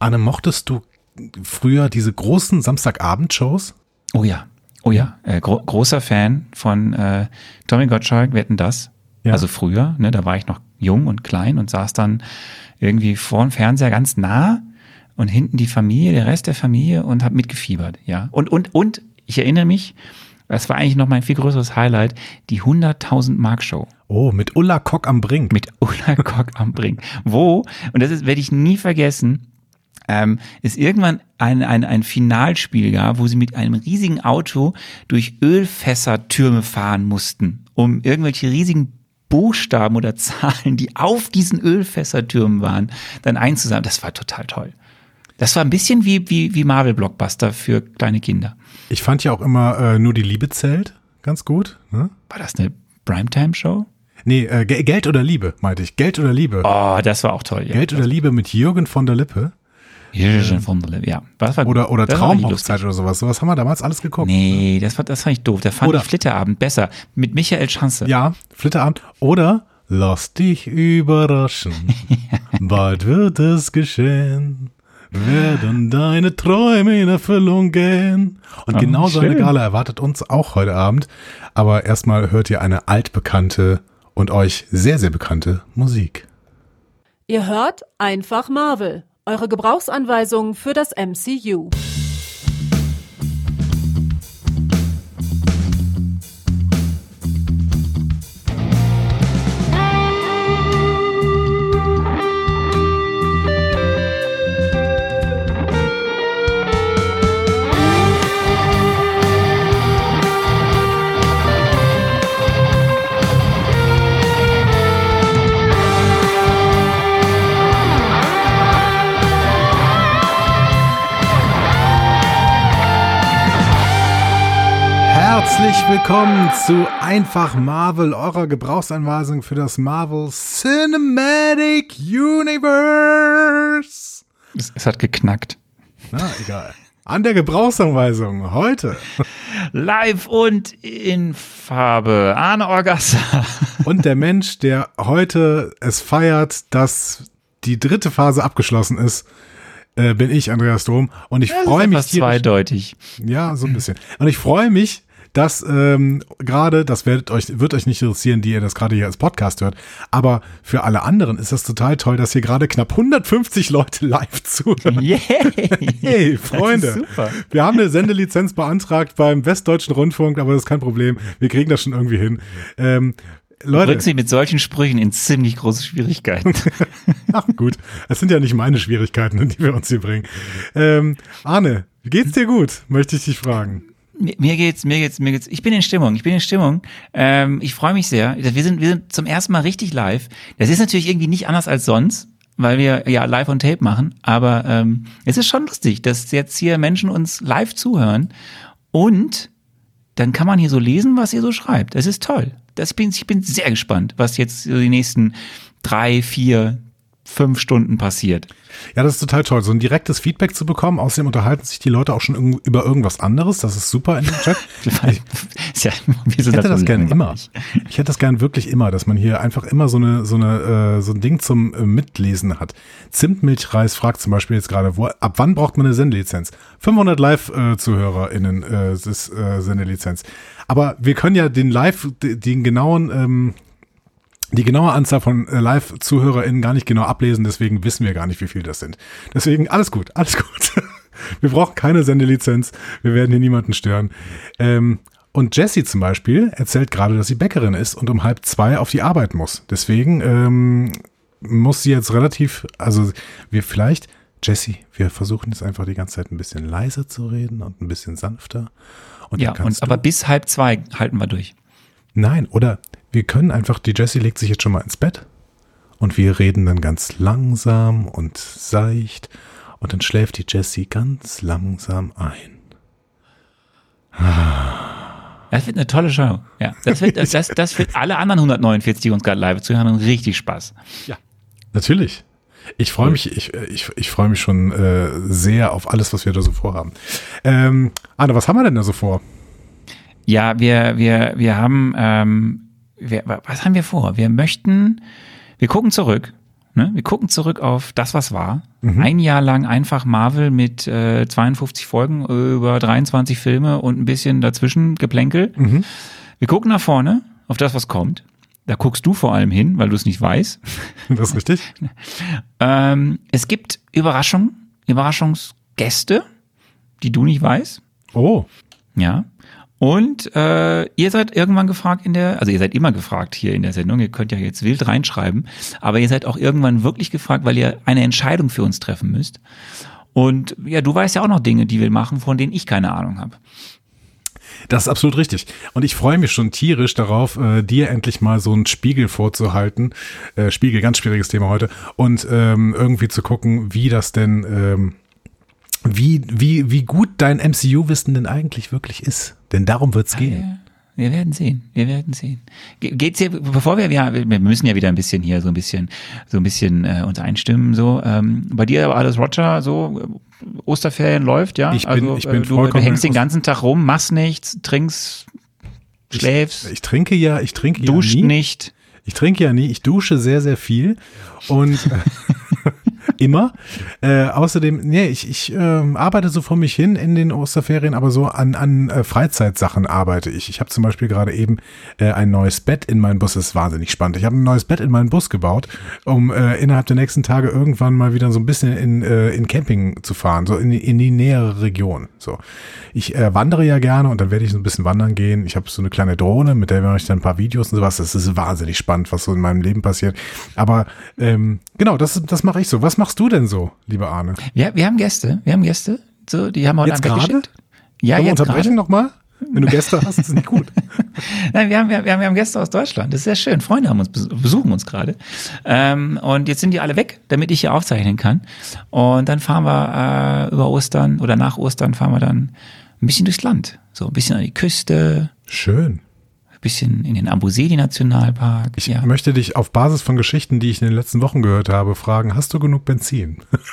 Anne, mochtest du früher diese großen Samstagabendshows? Oh ja, oh ja, äh, gro großer Fan von äh, Tommy Gottschalk, wetten das. Ja. Also früher, ne, da war ich noch jung und klein und saß dann irgendwie vor dem Fernseher ganz nah und hinten die Familie, der Rest der Familie und habe mitgefiebert, ja. Und, und, und, ich erinnere mich, das war eigentlich noch mein viel größeres Highlight, die 100.000 Mark Show. Oh, mit Ulla Kock am Brink. Mit Ulla Kock am Brink. Wo, und das ist, werde ich nie vergessen, ähm, es irgendwann ein, ein, ein Finalspiel gab, wo sie mit einem riesigen Auto durch Ölfässertürme fahren mussten, um irgendwelche riesigen Buchstaben oder Zahlen, die auf diesen Ölfässertürmen waren, dann einzusammeln. Das war total toll. Das war ein bisschen wie, wie, wie Marvel-Blockbuster für kleine Kinder. Ich fand ja auch immer äh, nur die Liebe zählt ganz gut. Ne? War das eine Primetime-Show? Nee, äh, Geld oder Liebe, meinte ich. Geld oder Liebe. Oh, das war auch toll. Ja. Geld oder Liebe mit Jürgen von der Lippe. Jürgen von der Lippe, ja. Was war oder oder Traumhochzeit oder sowas. Sowas haben wir damals alles geguckt. Nee, das, war, das fand ich doof. Da fand oder, ich Flitterabend besser. Mit Michael Schanze. Ja, Flitterabend. Oder Lass dich überraschen. Bald wird es geschehen werden deine Träume in Erfüllung gehen. Und oh, genau so eine Gala erwartet uns auch heute Abend. Aber erstmal hört ihr eine altbekannte und euch sehr, sehr bekannte Musik. Ihr hört einfach Marvel, eure Gebrauchsanweisung für das MCU. Herzlich willkommen zu Einfach Marvel, eurer Gebrauchsanweisung für das Marvel Cinematic Universe. Es, es hat geknackt. Na, egal. An der Gebrauchsanweisung heute. Live und in Farbe. Arne Orgassa. Und der Mensch, der heute es feiert, dass die dritte Phase abgeschlossen ist, äh, bin ich, Andreas Dom. Und ich freue mich. Zweideutig. Ja, so ein bisschen. Und ich freue mich, dass ähm, gerade, das wird euch, wird euch nicht interessieren, die ihr das gerade hier als Podcast hört, aber für alle anderen ist das total toll, dass hier gerade knapp 150 Leute live zuhören. Yay! hey, Freunde. Super. Wir haben eine Sendelizenz beantragt beim Westdeutschen Rundfunk, aber das ist kein Problem. Wir kriegen das schon irgendwie hin. Ähm, Leute. Bringt sie mit solchen Sprüchen in ziemlich große Schwierigkeiten. Ach gut, es sind ja nicht meine Schwierigkeiten, die wir uns hier bringen. Ähm, Arne, geht's dir gut? Möchte ich dich fragen mir geht's, mir geht's, mir geht's. Ich bin in Stimmung, ich bin in Stimmung. Ähm, ich freue mich sehr. Wir sind, wir sind zum ersten Mal richtig live. Das ist natürlich irgendwie nicht anders als sonst, weil wir ja live on Tape machen. Aber ähm, es ist schon lustig, dass jetzt hier Menschen uns live zuhören und dann kann man hier so lesen, was ihr so schreibt. Das ist toll. Das, bin, ich bin sehr gespannt, was jetzt so die nächsten drei, vier, fünf Stunden passiert. Ja, das ist total toll, so ein direktes Feedback zu bekommen. Außerdem unterhalten sich die Leute auch schon über irgendwas anderes. Das ist super in dem Chat. ich, ja, hätte das gerne immer. Ich hätte das gerne wirklich immer, dass man hier einfach immer so eine so eine äh, so ein Ding zum äh, Mitlesen hat. Zimtmilchreis fragt zum Beispiel jetzt gerade, wo, ab wann braucht man eine Sendelizenz? 500 Live-ZuhörerInnen äh, ist äh, Sendelizenz. Aber wir können ja den Live, den genauen ähm, die genaue Anzahl von äh, Live-ZuhörerInnen gar nicht genau ablesen, deswegen wissen wir gar nicht, wie viel das sind. Deswegen alles gut, alles gut. wir brauchen keine Sendelizenz, wir werden hier niemanden stören. Ähm, und Jessie zum Beispiel erzählt gerade, dass sie Bäckerin ist und um halb zwei auf die Arbeit muss. Deswegen ähm, muss sie jetzt relativ, also wir vielleicht, Jessie, wir versuchen jetzt einfach die ganze Zeit ein bisschen leiser zu reden und ein bisschen sanfter. Und ja, und, aber bis halb zwei halten wir durch. Nein, oder wir können einfach, die Jessie legt sich jetzt schon mal ins Bett und wir reden dann ganz langsam und seicht und dann schläft die Jessie ganz langsam ein. Das wird eine tolle Show. Ja, das wird, das, das wird alle anderen 149, die uns gerade live zuhören, richtig Spaß. Ja, natürlich. Ich freue mich, ich, ich, ich freue mich schon äh, sehr auf alles, was wir da so vorhaben. Ähm, Anna, was haben wir denn da so vor? Ja, wir, wir, wir haben ähm, wir, was haben wir vor? Wir möchten, wir gucken zurück Ne? Wir gucken zurück auf das, was war. Mhm. Ein Jahr lang einfach Marvel mit äh, 52 Folgen über 23 Filme und ein bisschen dazwischen Geplänkel. Mhm. Wir gucken nach vorne auf das, was kommt. Da guckst du vor allem hin, weil du es nicht weißt. Das ist richtig. ähm, es gibt Überraschungen, Überraschungsgäste, die du nicht weißt. Oh. Ja. Und äh, ihr seid irgendwann gefragt in der, also ihr seid immer gefragt hier in der Sendung, ihr könnt ja jetzt wild reinschreiben, aber ihr seid auch irgendwann wirklich gefragt, weil ihr eine Entscheidung für uns treffen müsst. Und ja, du weißt ja auch noch Dinge, die wir machen, von denen ich keine Ahnung habe. Das ist absolut richtig. Und ich freue mich schon tierisch darauf, äh, dir endlich mal so einen Spiegel vorzuhalten. Äh, Spiegel, ganz schwieriges Thema heute. Und ähm, irgendwie zu gucken, wie das denn, ähm, wie, wie, wie gut dein MCU-Wissen denn eigentlich wirklich ist. Denn darum wird's gehen. Ja, wir werden sehen. Wir werden sehen. Geht's hier, bevor wir, ja, wir müssen ja wieder ein bisschen hier so ein bisschen, so ein bisschen äh, uns einstimmen. So, ähm, bei dir aber alles Roger, so Osterferien läuft, ja. Ich bin, also, ich bin äh, du, du hängst den ganzen Tag rum, machst nichts, trinkst, schläfst. Ich, ich trinke ja, ich trinke duscht ja nie. nicht. Ich trinke ja nie. Ich dusche sehr, sehr viel und immer. Äh, außerdem, nee, ich, ich äh, arbeite so vor mich hin in den Osterferien, aber so an, an äh, Freizeitsachen arbeite ich. Ich habe zum Beispiel gerade eben äh, ein neues Bett in meinen Bus. Das ist wahnsinnig spannend. Ich habe ein neues Bett in meinen Bus gebaut, um äh, innerhalb der nächsten Tage irgendwann mal wieder so ein bisschen in, äh, in Camping zu fahren, so in, in die nähere Region. So, ich äh, wandere ja gerne und dann werde ich so ein bisschen wandern gehen. Ich habe so eine kleine Drohne, mit der mache ich dann ein paar Videos und sowas. Das ist wahnsinnig spannend, was so in meinem Leben passiert. Aber ähm, genau, das, das mache ich so. Was machst du denn so, lieber Arne? Ja, wir haben Gäste. Wir haben Gäste. So, die haben heute jetzt gerade? Ja, Können jetzt unterbrechen nochmal? Wenn du Gäste hast, ist nicht gut. Nein, wir haben, wir, haben, wir haben Gäste aus Deutschland. Das ist sehr schön. Freunde haben uns besuchen uns gerade. Ähm, und jetzt sind die alle weg, damit ich hier aufzeichnen kann. Und dann fahren wir äh, über Ostern oder nach Ostern fahren wir dann ein bisschen durchs Land. So ein bisschen an die Küste. Schön bisschen in den Amboseli Nationalpark. Ich ja. möchte dich auf Basis von Geschichten, die ich in den letzten Wochen gehört habe, fragen, hast du genug Benzin?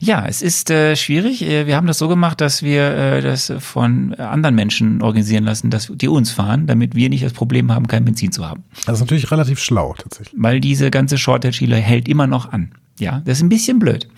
Ja, es ist äh, schwierig. Äh, wir haben das so gemacht, dass wir äh, das von anderen Menschen organisieren lassen, dass die uns fahren, damit wir nicht das Problem haben, kein Benzin zu haben. Das ist natürlich relativ schlau tatsächlich. Weil diese ganze Shortage hält immer noch an. Ja, das ist ein bisschen blöd.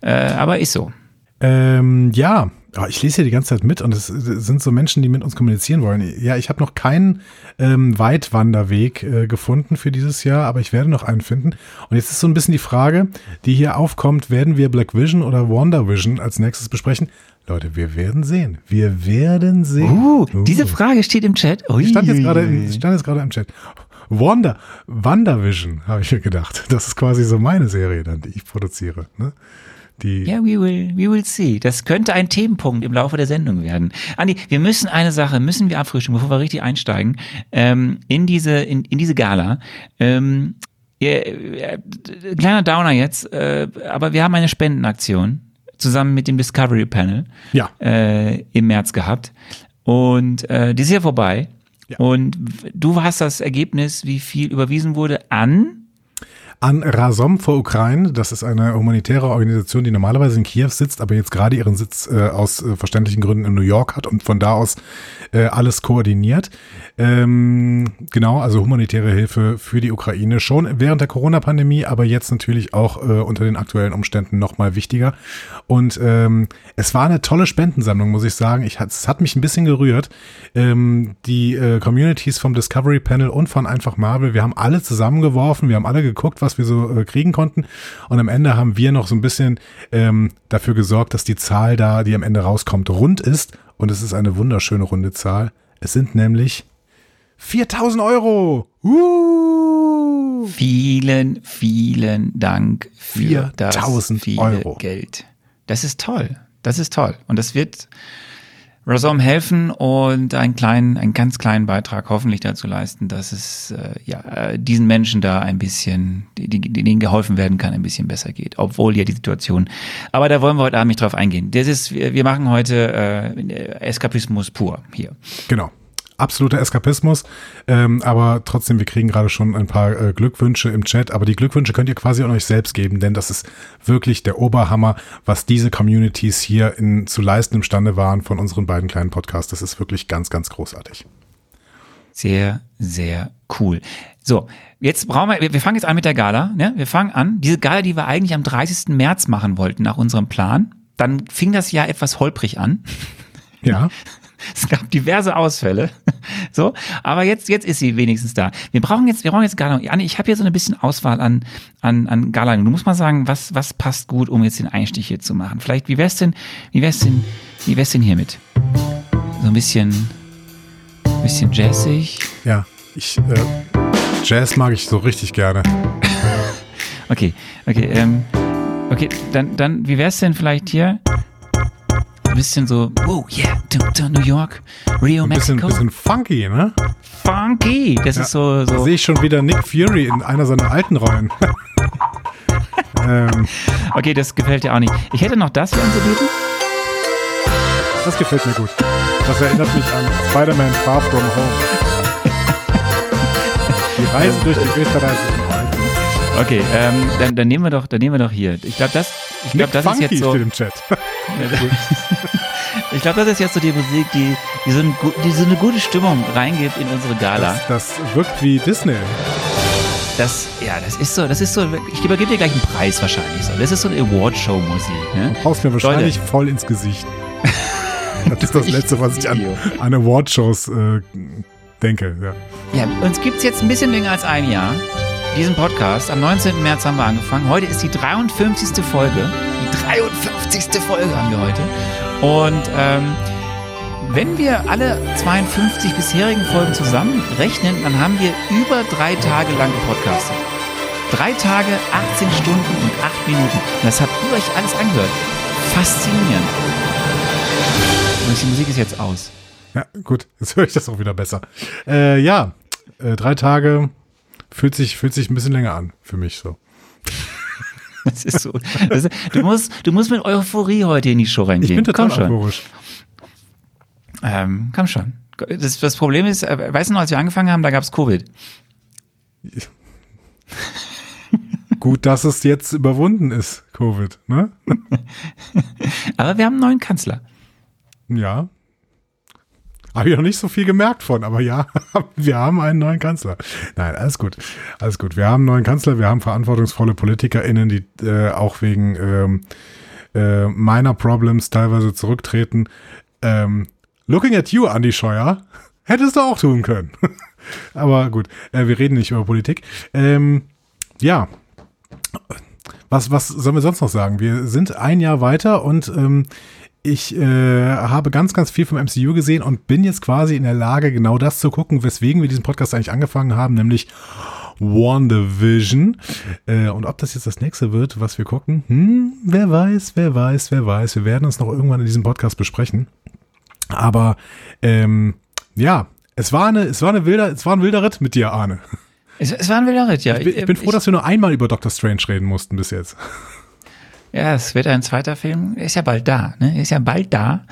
Äh, aber ist so. Ähm, ja, Oh, ich lese hier die ganze Zeit mit und es sind so Menschen, die mit uns kommunizieren wollen. Ja, ich habe noch keinen ähm, Weitwanderweg äh, gefunden für dieses Jahr, aber ich werde noch einen finden. Und jetzt ist so ein bisschen die Frage, die hier aufkommt, werden wir Black Vision oder Wonder Vision als nächstes besprechen? Leute, wir werden sehen. Wir werden sehen. Uh, uh. diese Frage steht im Chat. Ui. Stand jetzt gerade im, stand jetzt gerade im Chat. Wonder, WandaVision, habe ich mir gedacht. Das ist quasi so meine Serie dann, die ich produziere. Ne? Die ja, we will, we will see. Das könnte ein Themenpunkt im Laufe der Sendung werden. Andi, wir müssen eine Sache, müssen wir abfrühstücken, bevor wir richtig einsteigen, ähm, in diese, in, in diese Gala. Ähm, ja, äh, kleiner Downer jetzt, äh, aber wir haben eine Spendenaktion zusammen mit dem Discovery Panel ja. äh, im März gehabt. Und äh, die ist ja vorbei. Ja. Und du hast das Ergebnis, wie viel überwiesen wurde an an Razom vor Ukraine. Das ist eine humanitäre Organisation, die normalerweise in Kiew sitzt, aber jetzt gerade ihren Sitz äh, aus äh, verständlichen Gründen in New York hat und von da aus äh, alles koordiniert. Ähm, genau, also humanitäre Hilfe für die Ukraine schon während der Corona-Pandemie, aber jetzt natürlich auch äh, unter den aktuellen Umständen nochmal wichtiger. Und ähm, es war eine tolle Spendensammlung, muss ich sagen. Ich, es hat mich ein bisschen gerührt. Ähm, die äh, Communities vom Discovery Panel und von Einfach Marvel, wir haben alle zusammengeworfen, wir haben alle geguckt, was was wir so äh, kriegen konnten. Und am Ende haben wir noch so ein bisschen ähm, dafür gesorgt, dass die Zahl da, die am Ende rauskommt, rund ist. Und es ist eine wunderschöne runde Zahl. Es sind nämlich 4000 Euro. Uh! Vielen, vielen Dank für das viele Euro. Geld. Das ist toll. Das ist toll. Und das wird Rasom helfen und einen kleinen, einen ganz kleinen Beitrag hoffentlich dazu leisten, dass es äh, ja äh, diesen Menschen da ein bisschen, die, die, denen geholfen werden kann, ein bisschen besser geht, obwohl ja die Situation. Aber da wollen wir heute Abend nicht drauf eingehen. Das ist, wir, wir machen heute äh, Eskapismus pur hier. Genau absoluter Eskapismus. Ähm, aber trotzdem, wir kriegen gerade schon ein paar äh, Glückwünsche im Chat. Aber die Glückwünsche könnt ihr quasi an euch selbst geben, denn das ist wirklich der Oberhammer, was diese Communities hier in, zu leisten imstande waren von unseren beiden kleinen Podcasts. Das ist wirklich ganz, ganz großartig. Sehr, sehr cool. So, jetzt brauchen wir, wir fangen jetzt an mit der Gala. Ne? Wir fangen an. Diese Gala, die wir eigentlich am 30. März machen wollten, nach unserem Plan. Dann fing das Jahr etwas holprig an. Ja. Es gab diverse Ausfälle. So, aber jetzt, jetzt ist sie wenigstens da. Wir brauchen jetzt, wir brauchen jetzt Gala. Anni, ich habe hier so ein bisschen Auswahl an, an, an Gala. Du musst mal sagen, was, was passt gut, um jetzt den Einstich hier zu machen. Vielleicht, wie wär's denn, wie wär's denn, wie wär's denn hiermit? So ein bisschen, ein bisschen jazzig. Ja, ich, äh, Jazz mag ich so richtig gerne. okay, okay, ähm, okay, dann, dann, wie wär's denn vielleicht hier? Ein bisschen so, oh yeah, New York, Rio, ein bisschen, Mexico. bisschen funky, ne? Funky, das ja, ist so, so. Sehe ich schon wieder Nick Fury in einer seiner alten Rollen. ähm. Okay, das gefällt dir auch nicht. Ich hätte noch das hier anzubieten. Das gefällt mir gut. Das erinnert mich an Spider-Man Far From Home. Die Reise durch die österreichischen Alpen. Okay, ähm, dann, dann nehmen wir doch, dann nehmen wir doch hier. Ich glaube, das, ich glaube, das ist jetzt so. Im Chat. ich glaube, das ist jetzt so die Musik, die, die, so, ein, die so eine gute Stimmung reingibt in unsere Gala. Das, das wirkt wie Disney. Das, ja, das ist so, das ist so, ich übergebe dir gleich einen Preis wahrscheinlich so. Das ist so eine Award-Show-Musik. Ne? Du haust mir wahrscheinlich Leute. voll ins Gesicht. Das ist das Letzte, was ich an, an Award-Shows äh, denke. Ja, ja uns gibt es jetzt ein bisschen länger als ein Jahr. Diesen Podcast. Am 19. März haben wir angefangen. Heute ist die 53. Folge. Die 53. Folge haben wir heute. Und ähm, wenn wir alle 52 bisherigen Folgen zusammenrechnen, dann haben wir über drei Tage lang gepodcastet. Drei Tage, 18 Stunden und 8 Minuten. Und das habt ihr euch alles angehört. Faszinierend. Und die Musik ist jetzt aus. Ja, gut, jetzt höre ich das auch wieder besser. Äh, ja, äh, drei Tage fühlt sich, fühlt sich ein bisschen länger an für mich so. Das ist so. Das ist, du, musst, du musst mit Euphorie heute in die Show reingehen. Ich bin total komm schon. euphorisch. Ähm, komm schon. Das, das Problem ist, äh, weißt du noch, als wir angefangen haben, da gab es Covid. Gut, dass es jetzt überwunden ist, Covid, ne? Aber wir haben einen neuen Kanzler. Ja, habe ich noch nicht so viel gemerkt von, aber ja, wir haben einen neuen Kanzler. Nein, alles gut. Alles gut. Wir haben einen neuen Kanzler, wir haben verantwortungsvolle PolitikerInnen, die äh, auch wegen ähm, äh, meiner Problems teilweise zurücktreten. Ähm, looking at you, Andy Scheuer, hättest du auch tun können. aber gut, äh, wir reden nicht über Politik. Ähm, ja. Was, was sollen wir sonst noch sagen? Wir sind ein Jahr weiter und ähm, ich äh, habe ganz, ganz viel vom MCU gesehen und bin jetzt quasi in der Lage, genau das zu gucken, weswegen wir diesen Podcast eigentlich angefangen haben, nämlich WandaVision. Äh, und ob das jetzt das nächste wird, was wir gucken, hm, wer weiß, wer weiß, wer weiß. Wir werden uns noch irgendwann in diesem Podcast besprechen. Aber ähm, ja, es war eine, es war eine wilder, es war ein wilder Ritt mit dir, Arne. Es, es war ein wilder Ritt, ja. Ich bin, ich bin froh, ich, dass wir nur einmal über Doctor Strange reden mussten bis jetzt. Ja, es wird ein zweiter Film. Er ist ja bald da, ne? Er ist ja bald da.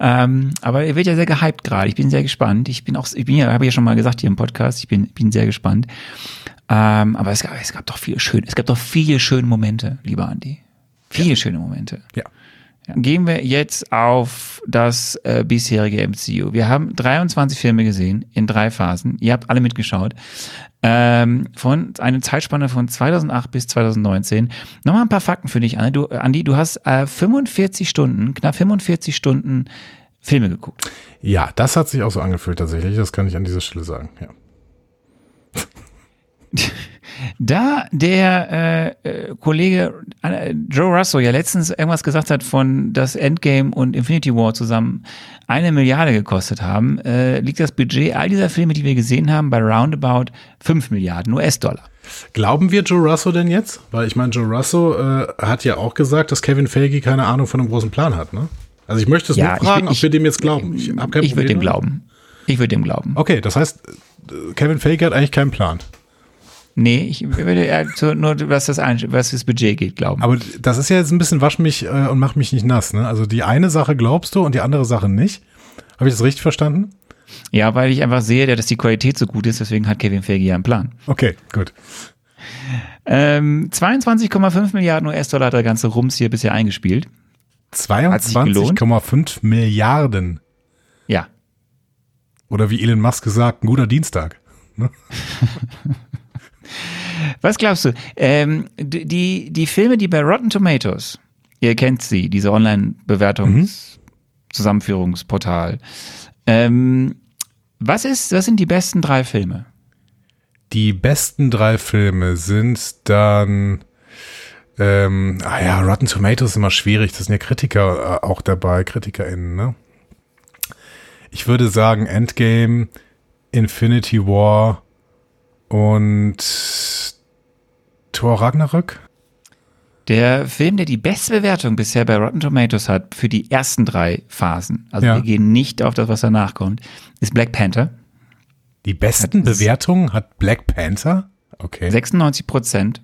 Ähm, aber er wird ja sehr gehypt gerade. Ich bin sehr gespannt. Ich bin auch, ich bin ja, habe ich ja schon mal gesagt hier im Podcast, ich bin, bin sehr gespannt. Ähm, aber es gab, es gab doch viele schöne, es gab doch viele schöne Momente, lieber Andi. Viele ja. schöne Momente. Ja. ja. Gehen wir jetzt auf das äh, bisherige MCU. Wir haben 23 Filme gesehen in drei Phasen. Ihr habt alle mitgeschaut ähm, von eine Zeitspanne von 2008 bis 2019. Nochmal ein paar Fakten für dich, Andi. Du, Andi, du hast äh, 45 Stunden, knapp 45 Stunden Filme geguckt. Ja, das hat sich auch so angefühlt tatsächlich. Das kann ich an dieser Stelle sagen. Ja. Da der äh, äh, Kollege äh, Joe Russo ja letztens irgendwas gesagt hat von, dass Endgame und Infinity War zusammen eine Milliarde gekostet haben, äh, liegt das Budget all dieser Filme, die wir gesehen haben, bei roundabout 5 Milliarden US-Dollar. Glauben wir Joe Russo denn jetzt? Weil ich meine, Joe Russo äh, hat ja auch gesagt, dass Kevin Feige keine Ahnung von einem großen Plan hat, ne? Also ich möchte es ja, nur fragen, ich, ob wir dem jetzt glauben. Ich, ich würde dem glauben. Ich würde dem glauben. Okay, das heißt, Kevin Feige hat eigentlich keinen Plan. Nee, ich würde eher zu, nur, was das, was das Budget geht, glauben. Aber das ist ja jetzt ein bisschen wasch mich äh, und mach mich nicht nass, ne? Also die eine Sache glaubst du und die andere Sache nicht. Habe ich das richtig verstanden? Ja, weil ich einfach sehe, dass die Qualität so gut ist, deswegen hat Kevin Feige ja einen Plan. Okay, gut. Ähm, 22,5 Milliarden US-Dollar hat der ganze Rums hier bisher eingespielt. 22,5 Milliarden. Ja. Oder wie Elon Musk gesagt, ein guter Dienstag. Ne? Was glaubst du? Ähm, die, die Filme, die bei Rotten Tomatoes, ihr kennt sie, diese Online-Bewertungs-Zusammenführungsportal. Ähm, was was sind die besten drei Filme? Die besten drei Filme sind dann, ähm, ah ja, Rotten Tomatoes ist immer schwierig, das sind ja Kritiker äh, auch dabei, KritikerInnen, ne? Ich würde sagen Endgame, Infinity War und Thor Ragnarök. Der Film, der die beste Bewertung bisher bei Rotten Tomatoes hat für die ersten drei Phasen, also ja. wir gehen nicht auf das, was danach kommt, ist Black Panther. Die besten Bewertungen hat Black Panther? Okay. 96 Prozent.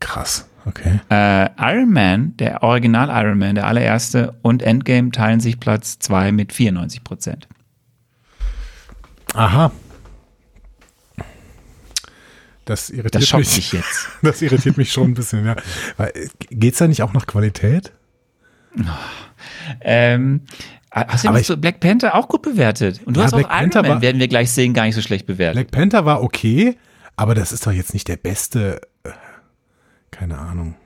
Krass, okay. Äh, Iron Man, der Original Iron Man, der allererste, und Endgame teilen sich Platz zwei mit 94 Prozent. Aha, das irritiert das mich. mich jetzt. Das irritiert mich schon ein bisschen, ja. Geht es da nicht auch nach Qualität? Oh, ähm, hast du ich, Black Panther auch gut bewertet? Und du ja, hast Black auch Iron Man, war, werden wir gleich sehen, gar nicht so schlecht bewertet. Black Panther war okay, aber das ist doch jetzt nicht der beste, äh, keine Ahnung.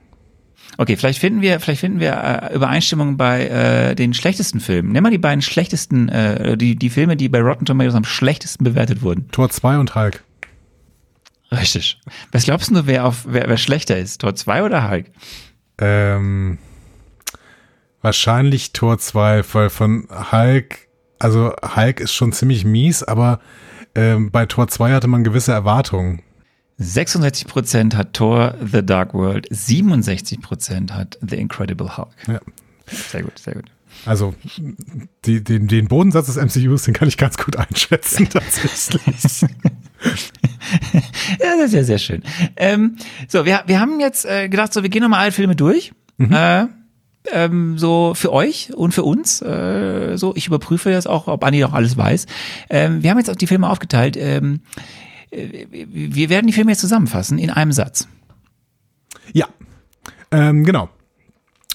Okay, vielleicht finden wir, vielleicht finden wir äh, Übereinstimmung bei äh, den schlechtesten Filmen. Nimm mal die beiden schlechtesten, äh, die, die Filme, die bei Rotten Tomatoes am schlechtesten bewertet wurden. Tor 2 und Hulk. Richtig. Was glaubst du, wer, auf, wer, wer schlechter ist? Tor 2 oder Hulk? Ähm, wahrscheinlich Tor 2, weil von Hulk, also Hulk ist schon ziemlich mies, aber ähm, bei Tor 2 hatte man gewisse Erwartungen. 66% hat Thor The Dark World, 67% hat The Incredible Hulk. Ja. Sehr gut, sehr gut. Also die, den, den Bodensatz des MCUs, den kann ich ganz gut einschätzen tatsächlich. ja, das ist ja sehr schön. Ähm, so, wir, wir haben jetzt äh, gedacht, so, wir gehen nochmal alle Filme durch. Mhm. Äh, ähm, so für euch und für uns. Äh, so, ich überprüfe jetzt auch, ob Anni noch alles weiß. Ähm, wir haben jetzt auch die Filme aufgeteilt. Ähm, äh, wir werden die Filme jetzt zusammenfassen in einem Satz. Ja, ähm, genau.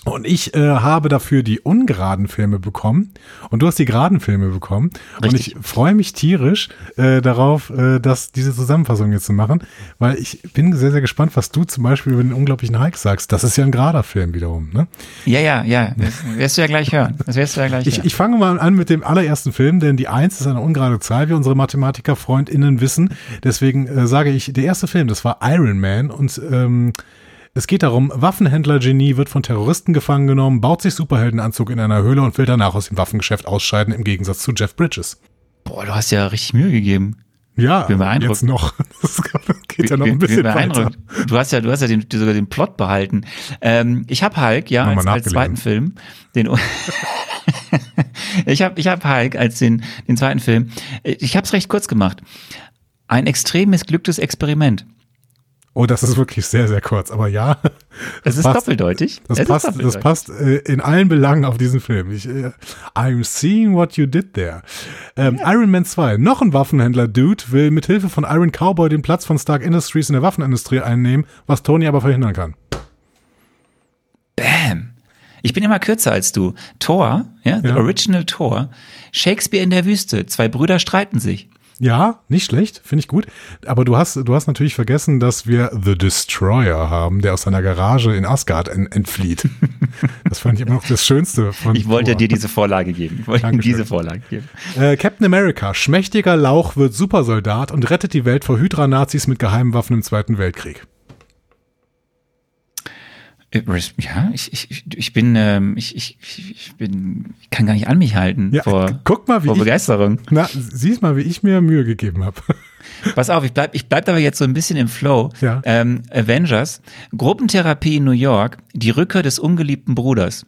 Und ich äh, habe dafür die ungeraden Filme bekommen und du hast die geraden Filme bekommen. Richtig. Und ich freue mich tierisch äh, darauf, äh, dass diese Zusammenfassung jetzt zu machen, weil ich bin sehr, sehr gespannt, was du zum Beispiel über den unglaublichen Hike sagst. Das ist ja ein gerader Film wiederum, ne? Ja, ja, ja. Das wirst du ja gleich hören. Das wirst du ja gleich ich, hören. Ich fange mal an mit dem allerersten Film, denn die Eins ist eine ungerade Zahl, wie unsere Mathematiker-FreundInnen wissen. Deswegen äh, sage ich, der erste Film, das war Iron Man und ähm, es geht darum, Waffenhändler-Genie wird von Terroristen gefangen genommen, baut sich Superheldenanzug in einer Höhle und will danach aus dem Waffengeschäft ausscheiden, im Gegensatz zu Jeff Bridges. Boah, du hast ja richtig Mühe gegeben. Ja, bin jetzt noch. Das geht ja noch ein bisschen weiter. Du hast ja, du hast ja den, sogar den Plot behalten. Ähm, ich habe Hulk, ja, als, als, zweiten Film. Den, ich habe ich hab Hulk als den, den zweiten Film. Ich habe es recht kurz gemacht. Ein extrem missglücktes Experiment. Oh, das ist wirklich sehr, sehr kurz. Aber ja. Es ist passt, doppeldeutig. Das es passt, doppeldeutig. das passt äh, in allen Belangen auf diesen Film. Ich, äh, I'm seeing what you did there. Ähm, ja. Iron Man 2. Noch ein Waffenhändler-Dude will mit Hilfe von Iron Cowboy den Platz von Stark Industries in der Waffenindustrie einnehmen, was Tony aber verhindern kann. Bam. Ich bin immer kürzer als du. Thor, ja, ja. Original Thor. Shakespeare in der Wüste. Zwei Brüder streiten sich. Ja, nicht schlecht, finde ich gut. Aber du hast, du hast natürlich vergessen, dass wir The Destroyer haben, der aus seiner Garage in Asgard en entflieht. Das fand ich immer noch das Schönste von. Ich wollte Thor. dir diese Vorlage geben. Ich wollte dir diese Vorlage geben. Äh, Captain America, schmächtiger Lauch wird Supersoldat und rettet die Welt vor Hydra-Nazis mit geheimen Waffen im Zweiten Weltkrieg. Äh, ja, ich, ich, ich bin, ähm, ich, ich, ich bin, ich kann gar nicht an mich halten ja, vor, guck mal, wie vor ich, Begeisterung. Na, siehst mal, wie ich mir Mühe gegeben habe. Pass auf, ich bleib, ich bleib aber jetzt so ein bisschen im Flow. Ja. Ähm, Avengers, Gruppentherapie in New York, die Rückkehr des ungeliebten Bruders.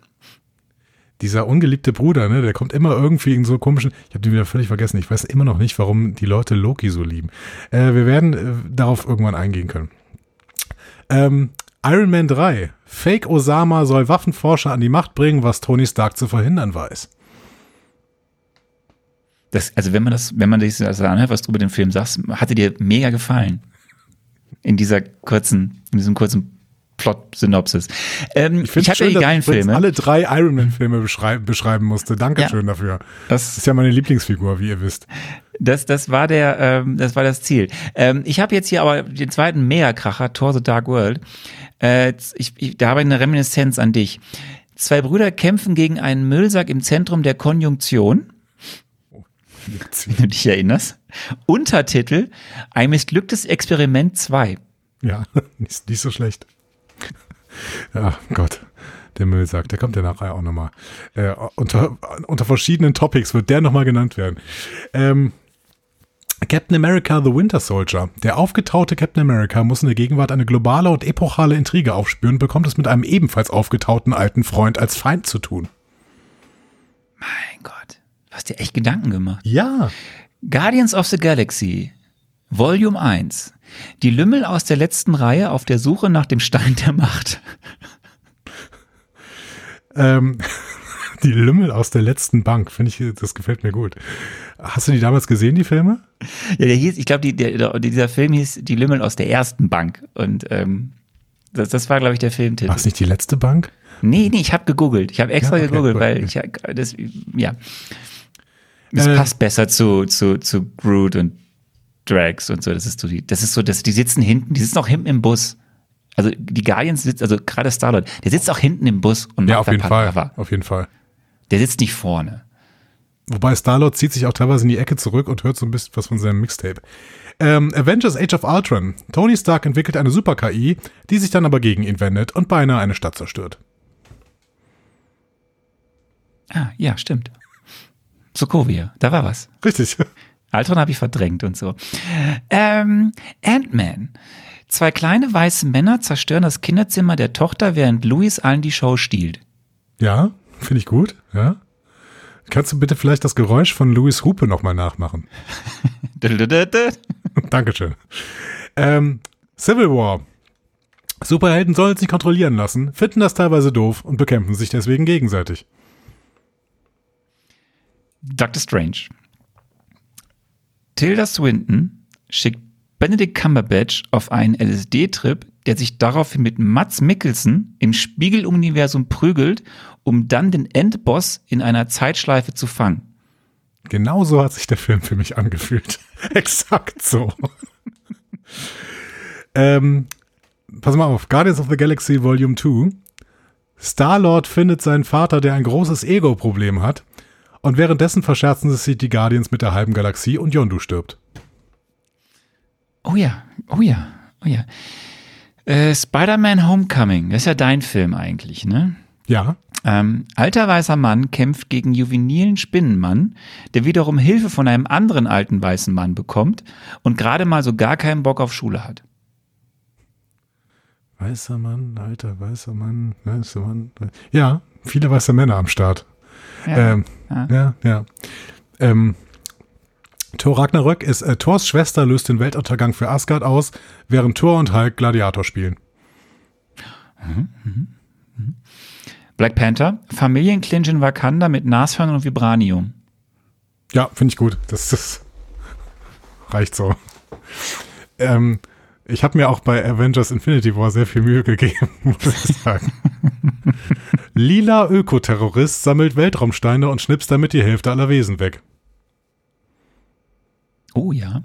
Dieser ungeliebte Bruder, ne, der kommt immer irgendwie in so komischen, ich habe den wieder völlig vergessen, ich weiß immer noch nicht, warum die Leute Loki so lieben. Äh, wir werden äh, darauf irgendwann eingehen können. Ähm, Iron Man 3. Fake Osama soll Waffenforscher an die Macht bringen, was Tony Stark zu verhindern weiß. Das, also wenn man das, wenn man das anhört, was du über den Film sagst, hatte dir mega gefallen. In dieser kurzen, in diesem kurzen Plot-Synopsis. Ähm, ich ich habe ja die geilen Filme. alle drei Iron Man-Filme beschreiben, beschreiben musste. Dankeschön ja, dafür. Das ist ja meine Lieblingsfigur, wie ihr wisst. Das, das war der, ähm, das war das Ziel. Ähm, ich habe jetzt hier aber den zweiten Mega-Kracher, Thor the Dark World. Äh, ich, ich, da habe ich eine Reminiszenz an dich. Zwei Brüder kämpfen gegen einen Müllsack im Zentrum der Konjunktion. Wenn du dich erinnerst. Untertitel: Ein missglücktes Experiment 2. Ja, nicht, nicht so schlecht. Ja, Gott. Der Müllsack, der kommt ja nachher auch nochmal. Äh, unter, unter verschiedenen Topics wird der nochmal genannt werden. Ähm, Captain America The Winter Soldier. Der aufgetaute Captain America muss in der Gegenwart eine globale und epochale Intrige aufspüren, bekommt es mit einem ebenfalls aufgetauten alten Freund als Feind zu tun. Mein Gott, du hast dir echt Gedanken gemacht. Ja. Guardians of the Galaxy, Volume 1. Die Lümmel aus der letzten Reihe auf der Suche nach dem Stein der Macht. Ähm, die Lümmel aus der letzten Bank, finde ich, das gefällt mir gut. Hast du die damals gesehen, die Filme? Ja, der hieß, ich glaube, die, dieser Film hieß Die Lümmel aus der ersten Bank. Und ähm, das, das war, glaube ich, der Filmtitel. War es nicht die letzte Bank? Nee, nee, ich habe gegoogelt. Ich habe extra ja, okay, gegoogelt, weil ich das, ja. Es äh, passt besser zu, zu, zu Groot und Drags und so. Das ist so die, das ist so, das, die sitzen hinten, die sitzen auch hinten im Bus. Also die Guardians sitzt, also gerade Starlord, der sitzt auch hinten im Bus und ja, macht auf jeden Fall, auf jeden Fall. Der sitzt nicht vorne. Wobei Starlord zieht sich auch teilweise in die Ecke zurück und hört so ein bisschen was von seinem Mixtape. Ähm, Avengers Age of Ultron. Tony Stark entwickelt eine Super-KI, die sich dann aber gegen ihn wendet und beinahe eine Stadt zerstört. Ah, ja, stimmt. Sokovia, da war was. Richtig. Ultron habe ich verdrängt und so. Ähm, Ant-Man. Zwei kleine weiße Männer zerstören das Kinderzimmer der Tochter, während Louis allen die Show stiehlt. Ja, finde ich gut, ja. Kannst du bitte vielleicht das Geräusch von Louis Hupe nochmal nachmachen? Dankeschön. Ähm, Civil War. Superhelden sollen sich kontrollieren lassen, finden das teilweise doof und bekämpfen sich deswegen gegenseitig. Doctor Strange. Tilda Swinton schickt Benedict Cumberbatch auf einen LSD-Trip, der sich daraufhin mit Mats Mikkelsen im Spiegeluniversum prügelt, um dann den Endboss in einer Zeitschleife zu fangen. Genau so hat sich der Film für mich angefühlt. Exakt so. ähm, pass mal auf, Guardians of the Galaxy Volume 2. Star-Lord findet seinen Vater, der ein großes Ego-Problem hat. Und währenddessen verscherzen sich die Guardians mit der halben Galaxie und Yondu stirbt. Oh ja, oh ja, oh ja. Äh, Spider-Man Homecoming, das ist ja dein Film eigentlich, ne? Ja. Ähm, alter weißer Mann kämpft gegen juvenilen Spinnenmann, der wiederum Hilfe von einem anderen alten weißen Mann bekommt und gerade mal so gar keinen Bock auf Schule hat. Weißer Mann, alter weißer Mann, weißer Mann. Ja, viele weiße Männer am Start. Ja, ähm, ja. ja. ja. Ähm, Thor Ragnarök ist äh, Thors Schwester löst den Weltuntergang für Asgard aus, während Thor und Hulk Gladiator spielen. Mhm, mhm, mhm. Black Panther, Familienclinch in Wakanda mit Nashörnern und Vibranium. Ja, finde ich gut. Das, das reicht so. Ähm, ich habe mir auch bei Avengers Infinity War sehr viel Mühe gegeben, muss ich sagen. Lila Ökoterrorist sammelt Weltraumsteine und schnipst damit die Hälfte aller Wesen weg. Oh ja.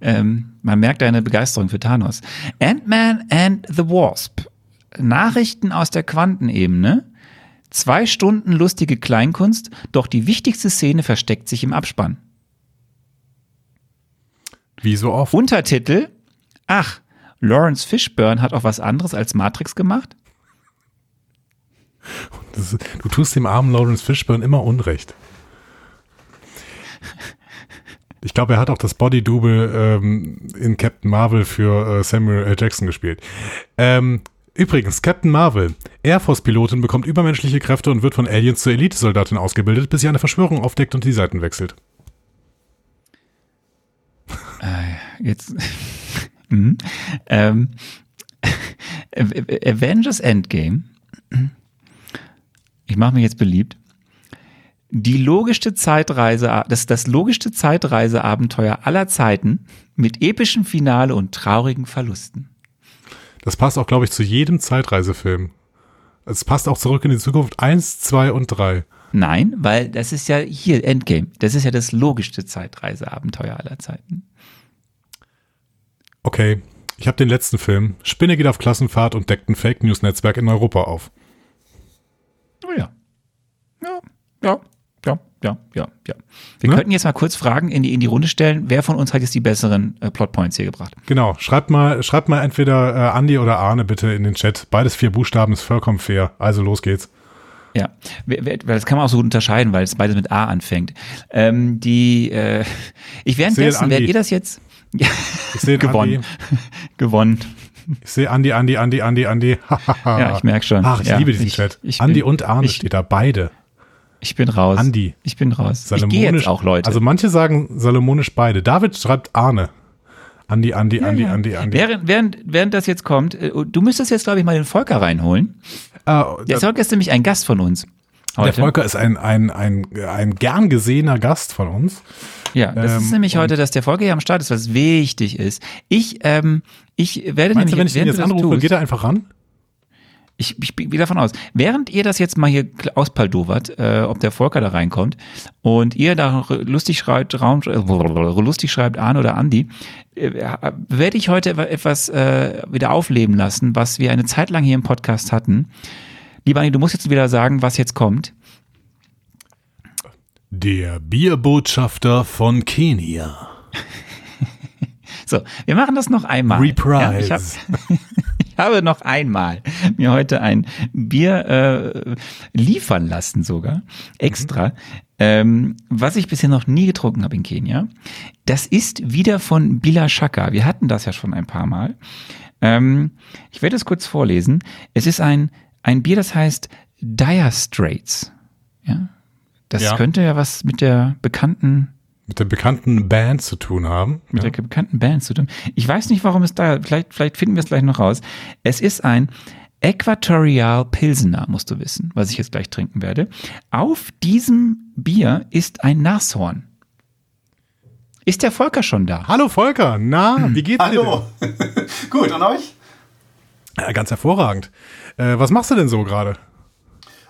Ähm, man merkt eine Begeisterung für Thanos. Ant-Man and the Wasp. Nachrichten aus der Quantenebene. Zwei Stunden lustige Kleinkunst, doch die wichtigste Szene versteckt sich im Abspann. Wie so oft. Untertitel. Ach, Lawrence Fishburne hat auch was anderes als Matrix gemacht? Das, du tust dem armen Lawrence Fishburne immer Unrecht. Ich glaube, er hat auch das Body-Double ähm, in Captain Marvel für äh, Samuel L. Jackson gespielt. Ähm, übrigens, Captain Marvel, Air Force-Pilotin, bekommt übermenschliche Kräfte und wird von Aliens zur Elitesoldatin ausgebildet, bis sie eine Verschwörung aufdeckt und die Seiten wechselt. Äh, jetzt. Mhm. ähm, Avengers Endgame. Ich mache mich jetzt beliebt die logischste Zeitreise, das das logischste Zeitreiseabenteuer aller Zeiten mit epischem Finale und traurigen Verlusten. Das passt auch, glaube ich, zu jedem Zeitreisefilm. Es passt auch zurück in die Zukunft eins, zwei und drei. Nein, weil das ist ja hier Endgame. Das ist ja das logischste Zeitreiseabenteuer aller Zeiten. Okay, ich habe den letzten Film. Spinne geht auf Klassenfahrt und deckt ein Fake News Netzwerk in Europa auf. Oh ja. Ja, ja, ja, ja, ja, ja. Wir ne? könnten jetzt mal kurz Fragen in die, in die Runde stellen. Wer von uns hat jetzt die besseren äh, Plotpoints hier gebracht? Genau. Schreibt mal, schreibt mal entweder äh, Andi oder Arne bitte in den Chat. Beides vier Buchstaben ist vollkommen fair. Also los geht's. Ja, das kann man auch so unterscheiden, weil es beides mit A anfängt. Ähm, die, äh, ich währenddessen, werdet ihr das jetzt? Ja, ich sehe gewonnen. gewonnen. Ich sehe Andi, Andi, Andi, Andi, Andi. ja, ich merke schon. Ach, ich ja, liebe diesen ich, Chat. Ich Andi bin, und Arne ich, steht da, beide. Ich bin raus. Andi. Ich bin raus. Salomonisch, ich jetzt auch, Leute. Also manche sagen salomonisch beide. David schreibt Arne. Andi, Andi, Andi, ja, Andi, Andi. Während, während, während das jetzt kommt, äh, du müsstest jetzt, glaube ich, mal den Volker reinholen. Uh, der Volker ist nämlich ein Gast von uns. Heute. Der Volker ist ein, ein, ein, ein gern gesehener Gast von uns. Ja, das ähm, ist nämlich heute, dass der Volker hier am Start ist, was wichtig ist. Ich, ähm, ich werde Meinst nämlich. Du, wenn ich ihn jetzt anrufe, tust, geht er einfach ran? Ich, ich gehe davon aus. Während ihr das jetzt mal hier auspaldowert, äh, ob der Volker da reinkommt und ihr da lustig schreibt, Raum, äh, lustig schreibt Arne oder Andi, äh, werde ich heute etwas äh, wieder aufleben lassen, was wir eine Zeit lang hier im Podcast hatten. Lieber Andi, du musst jetzt wieder sagen, was jetzt kommt. Der Bierbotschafter von Kenia. so, wir machen das noch einmal. Reprise. Ja, habe noch einmal mir heute ein Bier äh, liefern lassen sogar, extra, mhm. ähm, was ich bisher noch nie getrunken habe in Kenia. Das ist wieder von Bila Shaka. Wir hatten das ja schon ein paar Mal. Ähm, ich werde es kurz vorlesen. Es ist ein, ein Bier, das heißt Dire Straits. Ja, das ja. könnte ja was mit der bekannten mit der bekannten Band zu tun haben. Mit ja. der bekannten Band zu tun. Ich weiß nicht, warum es da, vielleicht, vielleicht finden wir es gleich noch raus. Es ist ein Äquatorial Pilsener, musst du wissen, was ich jetzt gleich trinken werde. Auf diesem Bier ist ein Nashorn. Ist der Volker schon da? Hallo Volker, na, wie geht's dir? Hallo. Gut, und euch? Ja, ganz hervorragend. Äh, was machst du denn so gerade?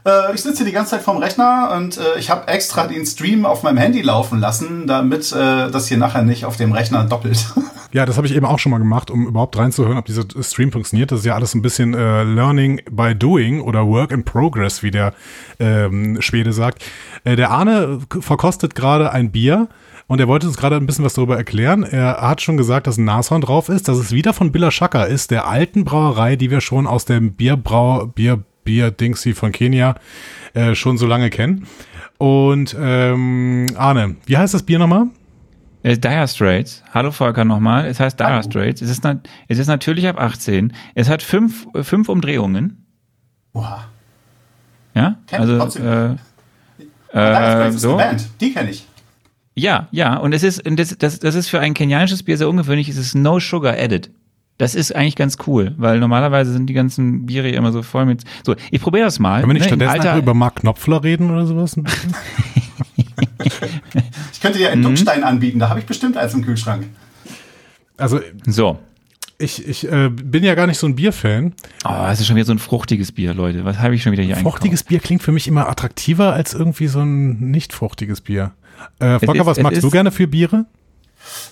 Äh, ich sitze hier die ganze Zeit vorm Rechner und äh, ich habe extra den Stream auf meinem Handy laufen lassen, damit äh, das hier nachher nicht auf dem Rechner doppelt. Ja, das habe ich eben auch schon mal gemacht, um überhaupt reinzuhören, ob dieser Stream funktioniert. Das ist ja alles ein bisschen äh, Learning by Doing oder Work in Progress, wie der ähm, Schwede sagt. Äh, der Arne verkostet gerade ein Bier. Und er wollte uns gerade ein bisschen was darüber erklären. Er hat schon gesagt, dass ein Nashorn drauf ist, dass es wieder von Billa Shaka ist, der alten Brauerei, die wir schon aus dem Bierbrau, Bier, Bier-Dingsy von Kenia äh, schon so lange kennen. Und ähm, Arne, wie heißt das Bier nochmal? Ist Dire Straits. Hallo Volker nochmal. Es heißt Dire Straits. Es ist, es ist natürlich ab 18. Es hat fünf, fünf Umdrehungen. Oha. Ja, Kenn also äh, äh, so. Band. Die kenne ich. Ja, ja, und es ist, das, das, das ist für ein kenianisches Bier sehr ungewöhnlich. Es ist No Sugar Added. Das ist eigentlich ganz cool, weil normalerweise sind die ganzen Biere immer so voll mit. So, ich probiere das mal. Können wir nicht ne, stattdessen Alter, über Mark Knopfler reden oder sowas? ich könnte dir einen mhm. Duckstein anbieten, da habe ich bestimmt eins im Kühlschrank. Also. So. Ich, ich äh, bin ja gar nicht so ein Bierfan. Oh, das ist schon wieder so ein fruchtiges Bier, Leute. Was habe ich schon wieder hier Fruchtiges Bier klingt für mich immer attraktiver als irgendwie so ein nicht fruchtiges Bier. Äh, Volker, was magst du gerne für Biere?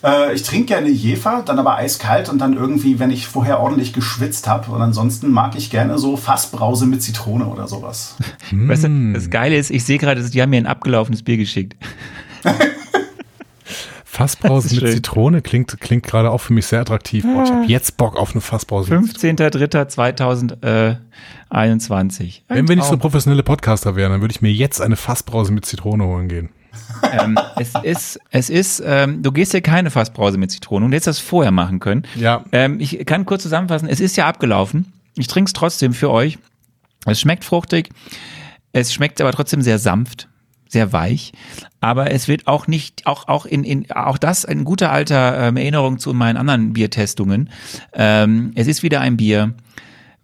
Äh, ich trinke gerne Jefer, dann aber eiskalt und dann irgendwie, wenn ich vorher ordentlich geschwitzt habe. Und ansonsten mag ich gerne so Fassbrause mit Zitrone oder sowas. Weißt du, das Geile ist, ich sehe gerade, die haben mir ein abgelaufenes Bier geschickt. Fassbrause mit schön. Zitrone klingt, klingt gerade auch für mich sehr attraktiv. Oh, ich habe ah. jetzt Bock auf eine Fassbrause. 15.03.2021. Wenn wir nicht so professionelle Podcaster wären, dann würde ich mir jetzt eine Fassbrause mit Zitrone holen gehen ähm, es ist, es ist, ähm, du gehst ja keine Fassbrause mit Zitrone und hättest das vorher machen können. Ja. Ähm, ich kann kurz zusammenfassen, es ist ja abgelaufen. Ich trinke es trotzdem für euch. Es schmeckt fruchtig. Es schmeckt aber trotzdem sehr sanft, sehr weich. Aber es wird auch nicht, auch, auch in, in, auch das in guter alter ähm, Erinnerung zu meinen anderen Biertestungen. Ähm, es ist wieder ein Bier,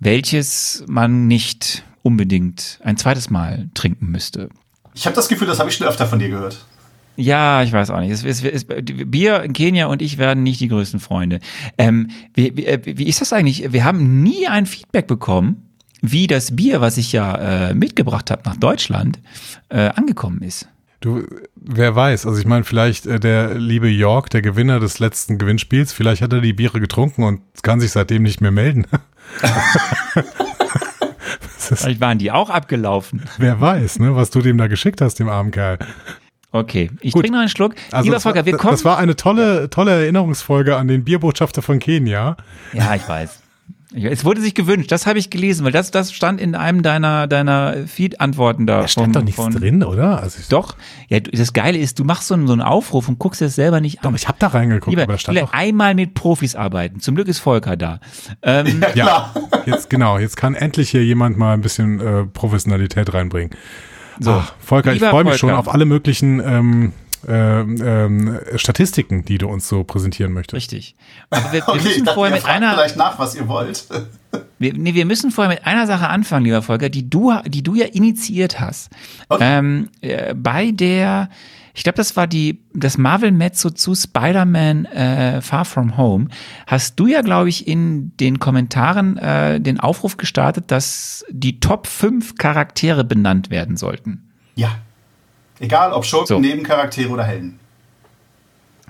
welches man nicht unbedingt ein zweites Mal trinken müsste. Ich habe das Gefühl, das habe ich schon öfter von dir gehört. Ja, ich weiß auch nicht. Es, es, es, Bier in Kenia und ich werden nicht die größten Freunde. Ähm, wie, wie, äh, wie ist das eigentlich? Wir haben nie ein Feedback bekommen, wie das Bier, was ich ja äh, mitgebracht habe nach Deutschland, äh, angekommen ist. Du, wer weiß, also ich meine, vielleicht äh, der liebe York, der Gewinner des letzten Gewinnspiels, vielleicht hat er die Biere getrunken und kann sich seitdem nicht mehr melden. vielleicht waren die auch abgelaufen. Wer weiß, ne, was du dem da geschickt hast, dem armen Kerl. Okay, ich trinke noch einen Schluck. Also Lieber Volker, wir kommen. Das war eine tolle, tolle Erinnerungsfolge an den Bierbotschafter von Kenia. Ja, ich weiß. Es wurde sich gewünscht, das habe ich gelesen, weil das, das stand in einem deiner, deiner Feed-Antworten da. Da stand doch nichts von, drin, oder? Also doch. Ja, das Geile ist, du machst so einen, so einen Aufruf und guckst es selber nicht an. Doch, ich habe da reingeguckt, Lieber, aber da stand doch. einmal mit Profis arbeiten. Zum Glück ist Volker da. Ähm, ja, jetzt genau. Jetzt kann endlich hier jemand mal ein bisschen äh, Professionalität reinbringen. So, Ach, Volker, ich freue mich schon auf alle möglichen ähm, ähm, ähm, Statistiken, die du uns so präsentieren möchtest. Richtig. Aber wir, wir okay, müssen vorher mit einer. vielleicht nach, was ihr wollt. wir, nee, wir müssen vorher mit einer Sache anfangen, lieber Volker, die du, die du ja initiiert hast. Okay. Ähm, äh, bei der, ich glaube, das war die, das Marvel-Mezzo zu Spider-Man äh, Far From Home. Hast du ja, glaube ich, in den Kommentaren äh, den Aufruf gestartet, dass die Top 5 Charaktere benannt werden sollten. Ja. Egal ob Schurken, so. Nebencharaktere oder Helden.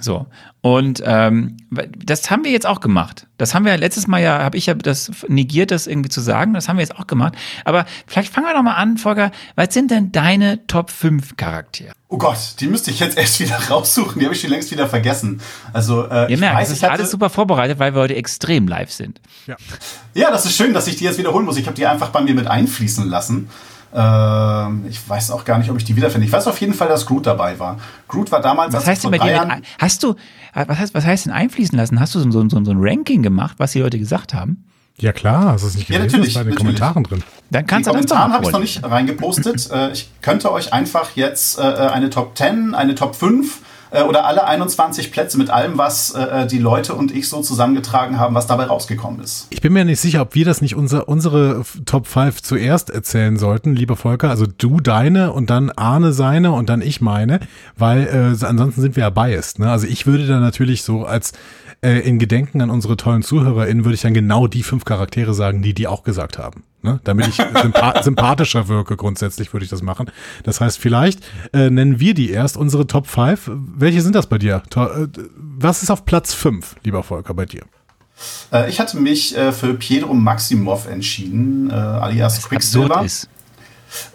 So. Und ähm, das haben wir jetzt auch gemacht. Das haben wir letztes Mal ja, habe ich ja das negiert, das irgendwie zu sagen. Das haben wir jetzt auch gemacht. Aber vielleicht fangen wir doch mal an, Volker. Was sind denn deine Top 5 Charaktere? Oh Gott, die müsste ich jetzt erst wieder raussuchen. Die habe ich schon längst wieder vergessen. Also, äh, Ihr merkt, weiß, es ist hatte... alles super vorbereitet, weil wir heute extrem live sind. Ja. ja, das ist schön, dass ich die jetzt wiederholen muss. Ich habe die einfach bei mir mit einfließen lassen. Ähm, ich weiß auch gar nicht, ob ich die wiederfinde. Ich weiß auf jeden Fall, dass Groot dabei war. Groot war damals. Was heißt denn bei dir? Jahren hast du, was heißt, was heißt denn einfließen lassen? Hast du so, so, so, so ein Ranking gemacht, was die Leute gesagt haben? Ja klar, hast du es nicht gelesen? Ja, natürlich, das bei den natürlich. Kommentaren drin. Dann kannst die Kommentaren habe ich noch nicht reingepostet. Äh, ich könnte euch einfach jetzt äh, eine Top 10, eine Top 5 äh, oder alle 21 Plätze mit allem, was äh, die Leute und ich so zusammengetragen haben, was dabei rausgekommen ist. Ich bin mir nicht sicher, ob wir das nicht unser, unsere Top 5 zuerst erzählen sollten, lieber Volker. Also du deine und dann Arne seine und dann ich meine, weil äh, ansonsten sind wir ja biased. Ne? Also ich würde da natürlich so als äh, in Gedenken an unsere tollen ZuhörerInnen würde ich dann genau die fünf Charaktere sagen, die die auch gesagt haben. Ne? Damit ich sympa sympathischer wirke, grundsätzlich würde ich das machen. Das heißt, vielleicht äh, nennen wir die erst unsere Top 5. Welche sind das bei dir? Äh, was ist auf Platz 5, lieber Volker, bei dir? Äh, ich hatte mich äh, für Pedro Maximov entschieden, äh, alias Quicksilver. Ist.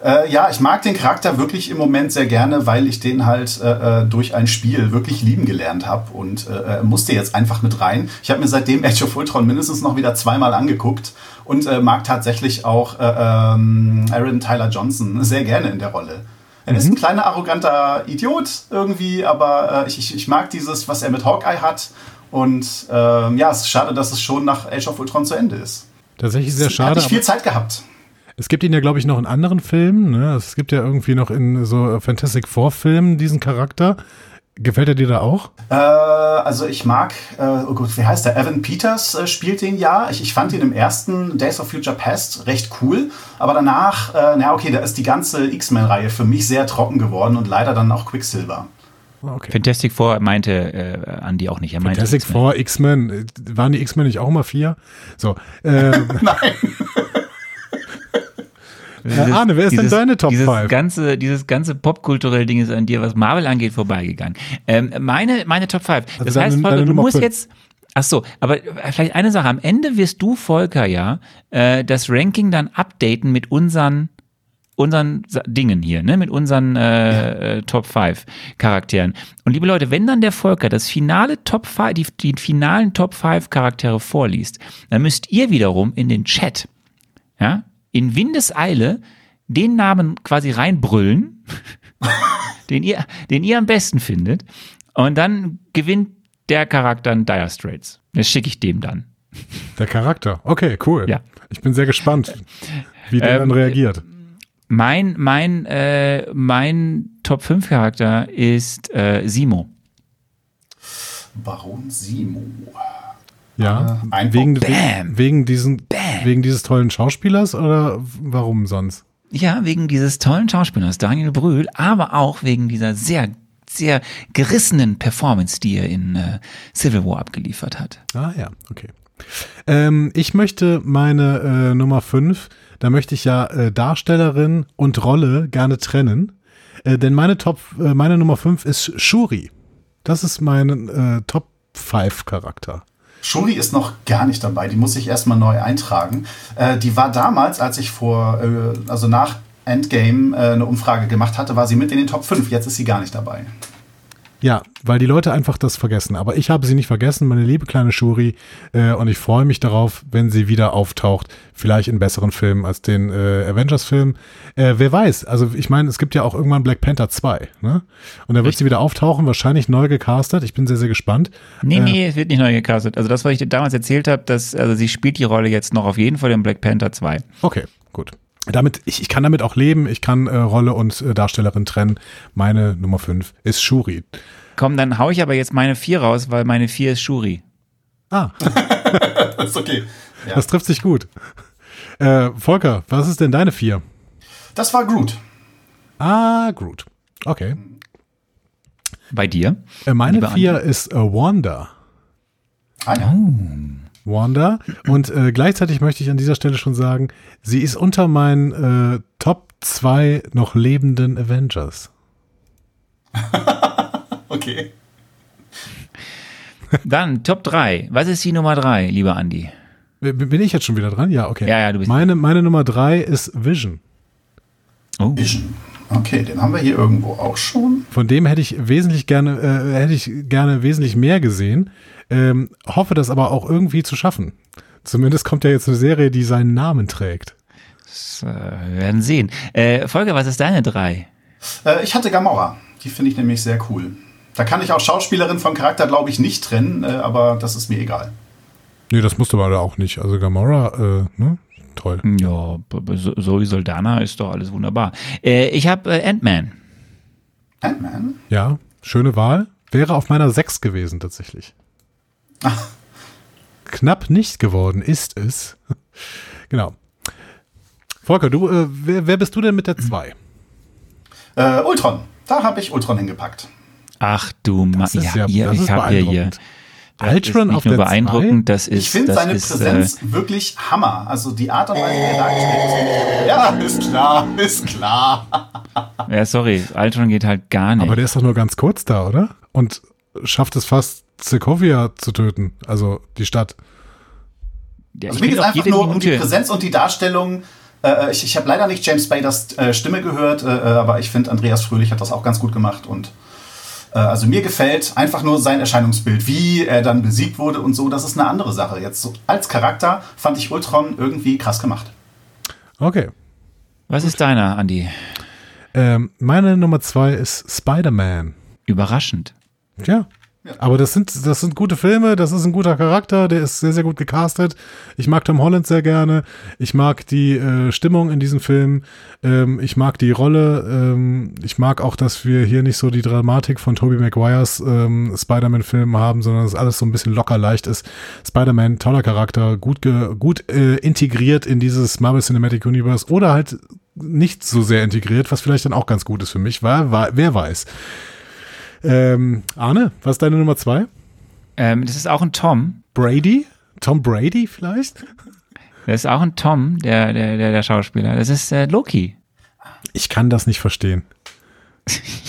Äh, ja, ich mag den Charakter wirklich im Moment sehr gerne, weil ich den halt äh, äh durch ein Spiel wirklich lieben gelernt habe und äh, musste jetzt einfach mit rein. Ich habe mir seitdem Age of Ultron mindestens noch wieder zweimal angeguckt und äh, mag tatsächlich auch äh, ähm, Aaron Tyler Johnson sehr gerne in der Rolle. Er mhm. ist ein kleiner, arroganter Idiot irgendwie, aber ich, ich, ich mag dieses, was er mit Hawkeye hat. Und ähm, ja, es ist schade, dass es schon nach Age of Ultron zu Ende ist. Tatsächlich sehr schade. Hat nicht viel Zeit gehabt. Es gibt ihn ja, glaube ich, noch in anderen Filmen. Ne? Es gibt ja irgendwie noch in so Fantastic Four-Filmen diesen Charakter. Gefällt er dir da auch? Äh, also ich mag, äh, oh gut, wie heißt der? Evan Peters äh, spielt den ja. Ich, ich fand ihn im ersten Days of Future Past recht cool, aber danach, äh, na okay, da ist die ganze X-Men-Reihe für mich sehr trocken geworden und leider dann auch Quicksilver. Okay. Fantastic Four meinte äh, Andy auch nicht. Er meinte Fantastic Four, X-Men, waren die X-Men nicht auch immer vier? So. Äh, Nein. Dieses, Arne, wer ist dieses, denn deine Top 5? Dieses ganze, dieses ganze popkulturelle Ding ist an dir, was Marvel angeht, vorbeigegangen. Ähm, meine, meine Top 5. Also das heißt, Volker, du musst jetzt, Ach so, aber vielleicht eine Sache. Am Ende wirst du, Volker, ja, äh, das Ranking dann updaten mit unseren unseren Dingen hier, ne, mit unseren äh, ja. Äh, Top 5 Charakteren. Und liebe Leute, wenn dann der Volker das finale Top 5, die, die finalen Top 5 Charaktere vorliest, dann müsst ihr wiederum in den Chat, ja, in Windeseile den Namen quasi reinbrüllen, den, ihr, den ihr am besten findet. Und dann gewinnt der Charakter ein Dire Straits. Das schicke ich dem dann. Der Charakter. Okay, cool. Ja. Ich bin sehr gespannt, wie der ähm, dann reagiert. Mein, mein, äh, mein Top 5 Charakter ist äh, Simo. Baron Simo. Ja, äh, wegen, wegen, wegen, diesen, wegen dieses tollen Schauspielers oder warum sonst? Ja, wegen dieses tollen Schauspielers, Daniel Brühl, aber auch wegen dieser sehr sehr gerissenen Performance, die er in äh, Civil War abgeliefert hat. Ah ja, okay. Ähm, ich möchte meine äh, Nummer 5, da möchte ich ja äh, Darstellerin und Rolle gerne trennen. Äh, denn meine Top, äh, meine Nummer 5 ist Shuri. Das ist mein Top 5 Charakter. Shuri ist noch gar nicht dabei, die muss ich erstmal neu eintragen. Äh, die war damals, als ich vor, äh, also nach Endgame äh, eine Umfrage gemacht hatte, war sie mit in den Top 5. Jetzt ist sie gar nicht dabei. Ja, weil die Leute einfach das vergessen. Aber ich habe sie nicht vergessen, meine liebe kleine Shuri. Äh, und ich freue mich darauf, wenn sie wieder auftaucht. Vielleicht in besseren Filmen als den äh, Avengers-Film. Äh, wer weiß. Also ich meine, es gibt ja auch irgendwann Black Panther 2. Ne? Und da wird Richtig. sie wieder auftauchen, wahrscheinlich neu gecastet. Ich bin sehr, sehr gespannt. Nee, nee, äh, es wird nicht neu gecastet. Also das, was ich dir damals erzählt habe, dass, also sie spielt die Rolle jetzt noch auf jeden Fall in Black Panther 2. Okay, gut damit, ich, ich kann damit auch leben, ich kann äh, Rolle und äh, Darstellerin trennen. Meine Nummer 5 ist Shuri. Komm, dann hau ich aber jetzt meine 4 raus, weil meine 4 ist Shuri. Ah. das ist okay. Ja. Das trifft sich gut. Äh, Volker, was ist denn deine 4? Das war Groot. Ah, Groot. Okay. Bei dir? Äh, meine 4 ist äh, Wanda. Ah, ja. Oh. Wanda. Und äh, gleichzeitig möchte ich an dieser Stelle schon sagen, sie ist unter meinen äh, Top 2 noch lebenden Avengers. okay. Dann Top 3. Was ist die Nummer 3, lieber Andi? Bin ich jetzt schon wieder dran? Ja, okay. Ja, ja, du bist meine, meine Nummer 3 ist Vision. Oh. Vision. Okay, den haben wir hier irgendwo auch schon. Von dem hätte ich wesentlich gerne, äh, hätte ich gerne wesentlich mehr gesehen. Ähm, hoffe das aber auch irgendwie zu schaffen. Zumindest kommt ja jetzt eine Serie, die seinen Namen trägt. Das, äh, wir werden sehen. Äh, Folge, was ist deine drei? Äh, ich hatte Gamora. Die finde ich nämlich sehr cool. Da kann ich auch Schauspielerin von Charakter, glaube ich, nicht trennen, äh, aber das ist mir egal. Nee, das musste man da auch nicht. Also Gamora, äh, ne? Toll. Ja, Zoe Soldana ist doch alles wunderbar. Äh, ich habe äh, Ant-Man. Ant-Man? Ja, schöne Wahl. Wäre auf meiner 6 gewesen tatsächlich. Ach. Knapp nicht geworden ist es. genau. Volker, du, äh, wer, wer, bist du denn mit der 2? Äh, Ultron. Da habe ich Ultron hingepackt. Ach du Mann, ja, ja, ich habe hier, hier Ultron auf nur der beeindruckend, das ist. Ich finde seine ist, Präsenz äh, wirklich Hammer. Also die Art und Weise, wie er dargestellt ist. Ja, ist klar, ist klar. ja, sorry, Ultron geht halt gar nicht. Aber der ist doch nur ganz kurz da, oder? Und schafft es fast Sokovia zu töten, also die Stadt. Ja, also mir geht es einfach nur Minute. um die Präsenz und die Darstellung. Äh, ich ich habe leider nicht James Spaders äh, Stimme gehört, äh, äh, aber ich finde, Andreas Fröhlich hat das auch ganz gut gemacht. Und äh, also mir gefällt einfach nur sein Erscheinungsbild, wie er dann besiegt wurde und so. Das ist eine andere Sache. Jetzt so als Charakter fand ich Ultron irgendwie krass gemacht. Okay. Was gut. ist deiner, Andy? Ähm, meine Nummer zwei ist Spider-Man. Überraschend. Ja, aber das sind, das sind gute Filme, das ist ein guter Charakter, der ist sehr, sehr gut gecastet. Ich mag Tom Holland sehr gerne. Ich mag die äh, Stimmung in diesem Film. Ähm, ich mag die Rolle. Ähm, ich mag auch, dass wir hier nicht so die Dramatik von Tobey Maguires ähm, Spider-Man-Filmen haben, sondern dass alles so ein bisschen locker leicht ist. Spider-Man, toller Charakter, gut, gut äh, integriert in dieses Marvel Cinematic Universe oder halt nicht so sehr integriert, was vielleicht dann auch ganz gut ist für mich, weil, weil wer weiß. Ähm, Arne, was ist deine Nummer zwei? Ähm, das ist auch ein Tom. Brady? Tom Brady vielleicht? Das ist auch ein Tom, der, der, der, der Schauspieler. Das ist äh, Loki. Ich kann das nicht verstehen.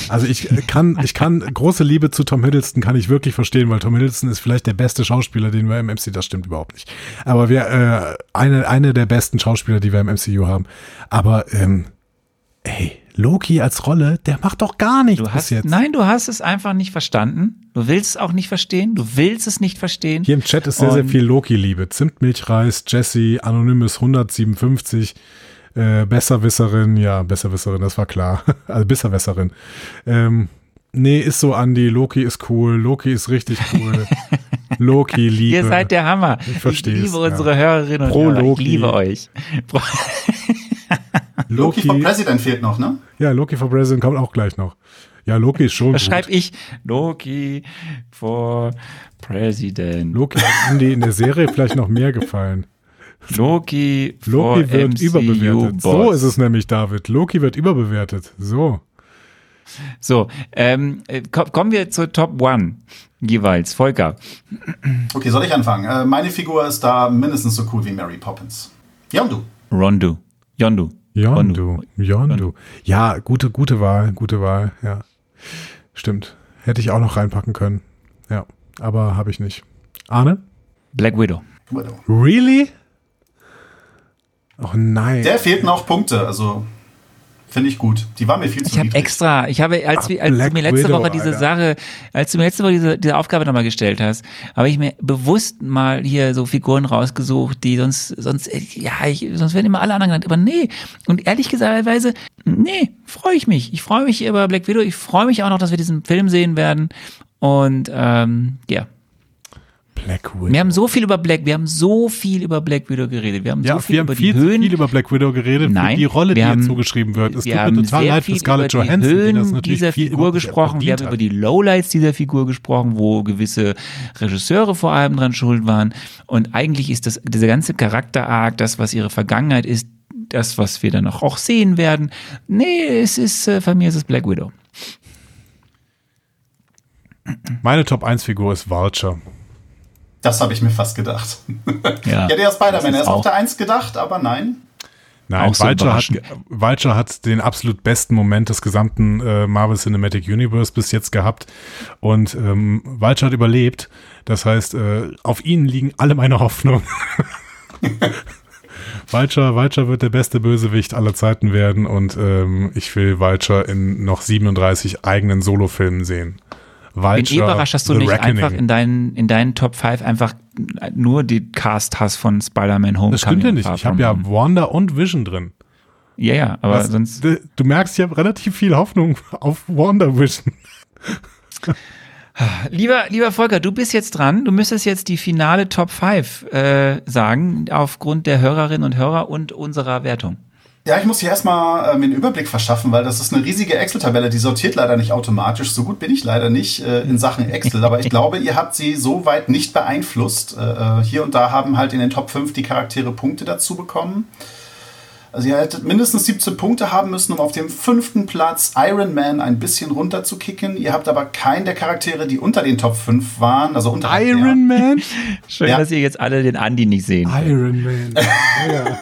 Also ich kann, ich kann große Liebe zu Tom Hiddleston kann ich wirklich verstehen, weil Tom Hiddleston ist vielleicht der beste Schauspieler, den wir im MCU, das stimmt überhaupt nicht. Aber wir, äh, eine, eine der besten Schauspieler, die wir im MCU haben. Aber, ähm, ey, Loki als Rolle, der macht doch gar nichts du hast, jetzt. Nein, du hast es einfach nicht verstanden. Du willst es auch nicht verstehen. Du willst es nicht verstehen. Hier im Chat ist sehr, sehr viel Loki-Liebe. Zimtmilchreis, Jesse, Anonymous 157, äh, Besserwisserin, ja, Besserwisserin, das war klar. also Besserwisserin. Ähm, nee, ist so, Andy. Loki ist cool. Loki ist richtig cool. Loki, Liebe. Ihr seid der Hammer. Ich Ich liebe unsere ja. Hörerinnen und Pro Hörer. Loki. Ich liebe euch. Loki, Loki for President fehlt noch, ne? Ja, Loki for President kommt auch gleich noch. Ja, Loki ist schon. Was schreibe ich? Loki for President. Loki hat Andy in der Serie vielleicht noch mehr gefallen. Loki, Loki wird MCU überbewertet. Boss. So ist es nämlich, David. Loki wird überbewertet. So. So, ähm, äh, kommen wir zur Top One jeweils. Volker. Okay, soll ich anfangen? Äh, meine Figur ist da mindestens so cool wie Mary Poppins. Yondu. Rondu. Yondu. Yondu. Yondu. Ja, gute, gute Wahl, gute Wahl, ja. Stimmt. Hätte ich auch noch reinpacken können. Ja, aber habe ich nicht. Arne? Black Widow. Widow. Really? Oh nein. Der fehlt noch Punkte, also Finde ich gut. Die war mir viel zu Ich habe extra, ich habe, als, Ach, als du mir letzte Widow, Woche diese Alter. Sache, als du mir letzte Woche diese, diese Aufgabe nochmal gestellt hast, habe ich mir bewusst mal hier so Figuren rausgesucht, die sonst, sonst, ja, ich, sonst werden immer alle anderen genannt. Aber nee. Und ehrlich gesagt, nee, freue ich mich. Ich freue mich über Black Widow. Ich freue mich auch noch, dass wir diesen Film sehen werden. Und ähm, ja, Black Widow. Wir haben so viel über Black, wir haben so viel über Black Widow geredet. Wir haben ja, so viel wir haben über viel die Höhen. viel über Black Widow geredet, Nein, die Rolle, die haben, ihr zugeschrieben wird. Es tut mir total leid für Scarlett Johansson, Höhen die das natürlich dieser Figur gesprochen. Wir haben über die Lowlights dieser Figur gesprochen, wo gewisse Regisseure vor allem dran schuld waren. Und eigentlich ist das dieser ganze Charakter-Arc, das, was ihre Vergangenheit ist, das, was wir dann auch sehen werden. Nee, es ist, äh, von mir ist es Black Widow. Meine Top 1 Figur ist Vulture. Das habe ich mir fast gedacht. Ja, ja der Spider-Man, er ist auf der 1 gedacht, aber nein. Nein, so Vulture, hat, Vulture hat den absolut besten Moment des gesamten äh, Marvel Cinematic Universe bis jetzt gehabt. Und ähm, Vulture hat überlebt. Das heißt, äh, auf ihn liegen alle meine Hoffnungen. Vulture, Vulture wird der beste Bösewicht aller Zeiten werden und ähm, ich will Vulture in noch 37 eigenen Solofilmen sehen. Vulture, Bin eh überrascht, dass du nicht Reckoning. einfach in deinen, in deinen Top 5 einfach nur die Cast hast von Spider-Man Homecoming. Das stimmt ja nicht. Ich habe ja Wanda und Vision drin. Ja, ja, aber Was, sonst. Du merkst, ich habe relativ viel Hoffnung auf Wanda Vision. Lieber, lieber Volker, du bist jetzt dran. Du müsstest jetzt die finale Top 5 äh, sagen, aufgrund der Hörerinnen und Hörer und unserer Wertung. Ja, ich muss hier erstmal äh, mir einen Überblick verschaffen, weil das ist eine riesige Excel-Tabelle, die sortiert leider nicht automatisch. So gut bin ich leider nicht äh, in Sachen Excel, aber ich glaube, ihr habt sie so weit nicht beeinflusst. Äh, äh hier und da haben halt in den Top 5 die Charaktere Punkte dazu bekommen. Also ihr hättet mindestens 17 Punkte haben müssen, um auf dem fünften Platz Iron Man ein bisschen runter zu kicken. Ihr habt aber keinen der Charaktere, die unter den Top 5 waren. Also unter Iron Man? Schön, ja. dass ihr jetzt alle den Andy nicht sehen. Iron Man. ja.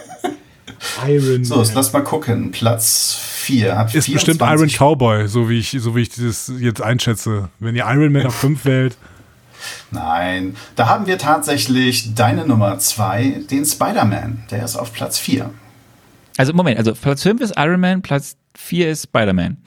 Iron So, jetzt lass mal gucken. Platz 4 hat Ist bestimmt Iron Cowboy, so wie ich, so wie ich das jetzt einschätze. Wenn ihr Iron Man auf 5 wählt. Nein, da haben wir tatsächlich deine Nummer 2, den Spider-Man. Der ist auf Platz 4. Also Moment, also Platz 5 ist Iron Man, Platz 4 ist Spider-Man.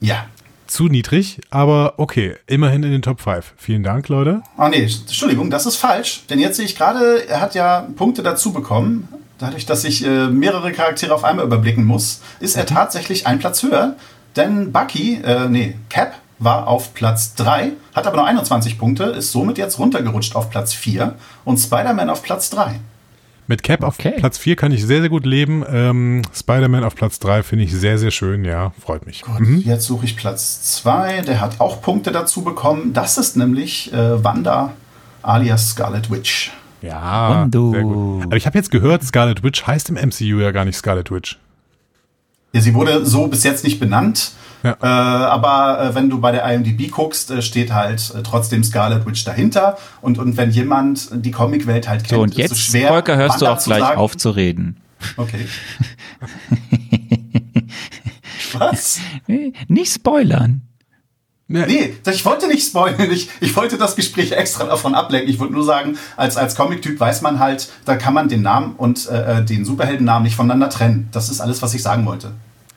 Ja. Zu niedrig, aber okay, immerhin in den Top 5. Vielen Dank, Leute. Oh nee, Entschuldigung, das ist falsch. Denn jetzt sehe ich gerade, er hat ja Punkte dazu bekommen dadurch, dass ich äh, mehrere Charaktere auf einmal überblicken muss, ist er mhm. tatsächlich einen Platz höher. Denn Bucky, äh, nee, Cap war auf Platz 3, hat aber nur 21 Punkte, ist somit jetzt runtergerutscht auf Platz 4 und Spider-Man auf Platz 3. Mit Cap okay. auf Platz 4 kann ich sehr, sehr gut leben. Ähm, Spider-Man auf Platz 3 finde ich sehr, sehr schön. Ja, freut mich. Gut, mhm. jetzt suche ich Platz 2. Der hat auch Punkte dazu bekommen. Das ist nämlich äh, Wanda alias Scarlet Witch. Ja, sehr gut. Aber ich habe jetzt gehört, Scarlet Witch heißt im MCU ja gar nicht Scarlet Witch. Ja, sie wurde so bis jetzt nicht benannt. Ja. Äh, aber äh, wenn du bei der IMDb guckst, äh, steht halt äh, trotzdem Scarlet Witch dahinter. Und, und wenn jemand die Comicwelt halt kennt, so, und jetzt, ist es schwer. Volker, hörst Wanda du auch gleich sagen. aufzureden. Okay. Was? Nicht spoilern. Nee. nee, ich wollte nicht spoilern. Ich, ich wollte das Gespräch extra davon ablenken. Ich wollte nur sagen, als, als Comic-Typ weiß man halt, da kann man den Namen und äh, äh, den Superheldennamen nicht voneinander trennen. Das ist alles, was ich sagen wollte.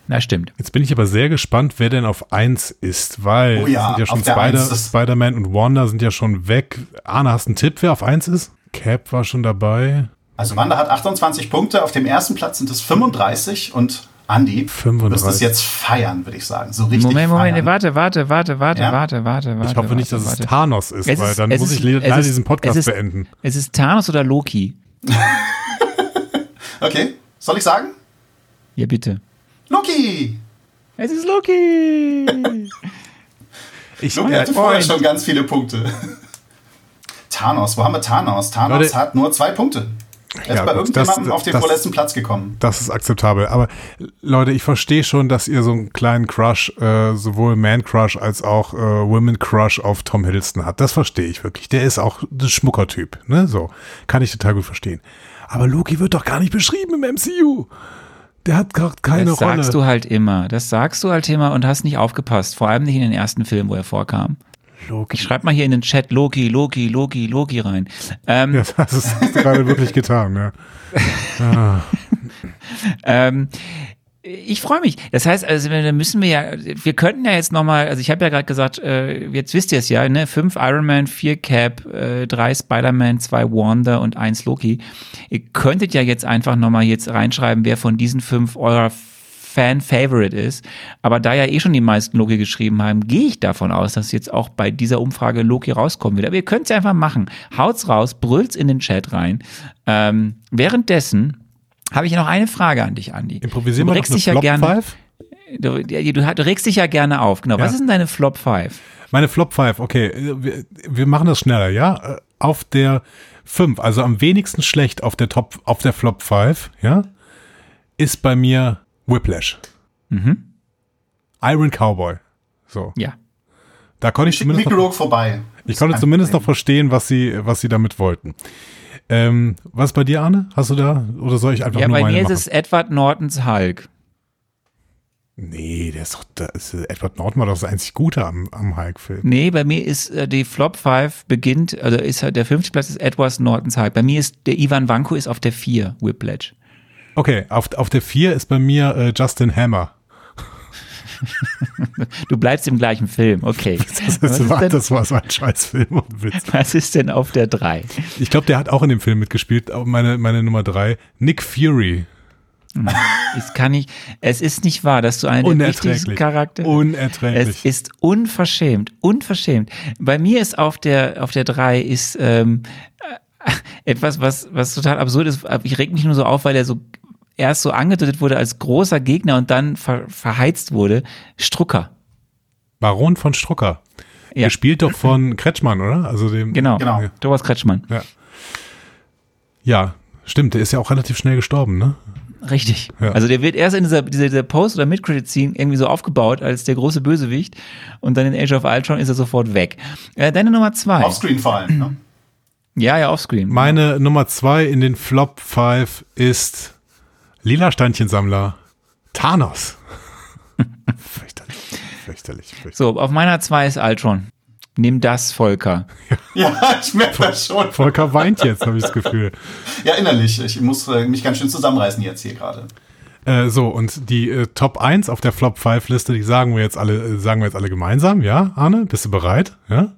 Na, stimmt. Jetzt bin ich aber sehr gespannt, wer denn auf 1 ist, weil oh ja, sind ja schon Spider, Spider-Man und Wanda sind ja schon weg. Arne, hast du einen Tipp, wer auf 1 ist? Cap war schon dabei. Also Wanda hat 28 Punkte, auf dem ersten Platz sind es 35 und Andi, 35. wirst es jetzt feiern, würde ich sagen. So richtig Moment, Moment, feiern. warte, warte, warte, warte, ja? warte, warte, warte. Ich hoffe warte, nicht, dass warte. es Thanos ist, es weil dann muss ist, ich leider ist, diesen Podcast es ist, beenden. Es ist Thanos oder Loki. okay, soll ich sagen? Ja, bitte. Loki! Es ist Loki! ich Loki hatte vorher schon ganz viele Punkte. Thanos, wo haben wir Thanos? Thanos Leute, hat nur zwei Punkte. Er ja, ist bei gut, irgendjemandem das, auf den das, vorletzten Platz gekommen. Das ist akzeptabel. Aber Leute, ich verstehe schon, dass ihr so einen kleinen Crush, äh, sowohl Man-Crush als auch äh, Women-Crush auf Tom Hiddleston habt. Das verstehe ich wirklich. Der ist auch ein Schmuckertyp. Ne? So, kann ich total gut verstehen. Aber Loki wird doch gar nicht beschrieben im MCU. Der hat gerade keine das Rolle. Das sagst du halt immer. Das sagst du halt immer und hast nicht aufgepasst. Vor allem nicht in den ersten Filmen, wo er vorkam. Loki. Ich schreib mal hier in den Chat Loki, Loki, Loki, Loki rein. Ähm, ja, das ist, hast du gerade wirklich getan, ja. Ah. ähm, ich freue mich. Das heißt, also da müssen wir ja, wir könnten ja jetzt nochmal, also ich habe ja gerade gesagt, äh, jetzt wisst ihr es ja, ne? Fünf Iron Man, vier Cap, äh, drei Spider-Man, zwei Wanda und eins Loki. Ihr könntet ja jetzt einfach nochmal jetzt reinschreiben, wer von diesen fünf eurer Fan-Favorite ist. Aber da ja eh schon die meisten Loki geschrieben haben, gehe ich davon aus, dass jetzt auch bei dieser Umfrage Loki rauskommen wird. Aber ihr könnt es einfach machen. Haut's raus, brüllt's in den Chat rein. Ähm, währenddessen habe ich noch eine Frage an dich, Andi. Improvisieren wir noch eine Flop ja gerne, du, du, du, regst dich ja gerne auf. Genau. Ja. Was ist denn deine Flop 5? Meine Flop 5, okay. Wir, wir machen das schneller, ja? Auf der 5, also am wenigsten schlecht auf der Top, auf der Flop 5, ja, ist bei mir Whiplash. Mhm. Iron Cowboy. So. Ja. Da konnte ich zumindest noch, vorbei. Ich konnte zumindest noch verstehen, was sie, was sie damit wollten. Ähm, was bei dir, Arne? Hast du da? Oder soll ich einfach ja, nur meine Ja, bei mir ist es Edward Nortons Hulk. Nee, der ist doch, da ist, Edward Norton war doch das einzig Gute am, am Hulk-Film. Nee, bei mir ist äh, die Flop 5 beginnt, also ist halt der fünfte Platz ist Edward Nortons Hulk. Bei mir ist der Ivan Vanko ist auf der 4, Whiplash. Okay, auf, auf der 4 ist bei mir äh, Justin Hammer. Du bleibst im gleichen Film, okay. Das, das, war, das war so ein Scheißfilm und Witz. Was ist denn auf der 3? Ich glaube, der hat auch in dem Film mitgespielt, meine, meine Nummer 3. Nick Fury. Es kann nicht, es ist nicht wahr, dass du einen der wichtigsten Charakter. Unerträglich. Es ist unverschämt, unverschämt. Bei mir ist auf der, auf der 3 ist, ähm, äh, etwas, was, was total absurd ist. Ich reg mich nur so auf, weil er so erst so angedeutet wurde als großer Gegner und dann ver verheizt wurde, Strucker. Baron von Strucker. Ja. Gespielt doch von Kretschmann, oder? Also dem, genau, genau. Ja. Thomas Kretschmann. Ja. ja, stimmt, der ist ja auch relativ schnell gestorben, ne? Richtig. Ja. Also der wird erst in dieser, dieser, dieser Post- oder Mid-Credit-Scene irgendwie so aufgebaut als der große Bösewicht und dann in Age of Ultron ist er sofort weg. Äh, deine Nummer zwei. Offscreen vor allem, ne? Ja, ja, offscreen. Meine Nummer zwei in den Flop 5 ist Lila Steinchensammler. Thanos. fürchterlich, fürchterlich, fürchterlich. So, auf meiner 2 ist Altron. Nimm das, Volker. Ja, ich merke das schon. Volker weint jetzt, habe ich das Gefühl. Ja, innerlich. Ich muss äh, mich ganz schön zusammenreißen jetzt hier gerade. Äh, so, und die äh, Top 1 auf der Flop 5 Liste, die sagen wir jetzt alle, äh, sagen wir jetzt alle gemeinsam, ja, Arne? Bist du bereit? Ja?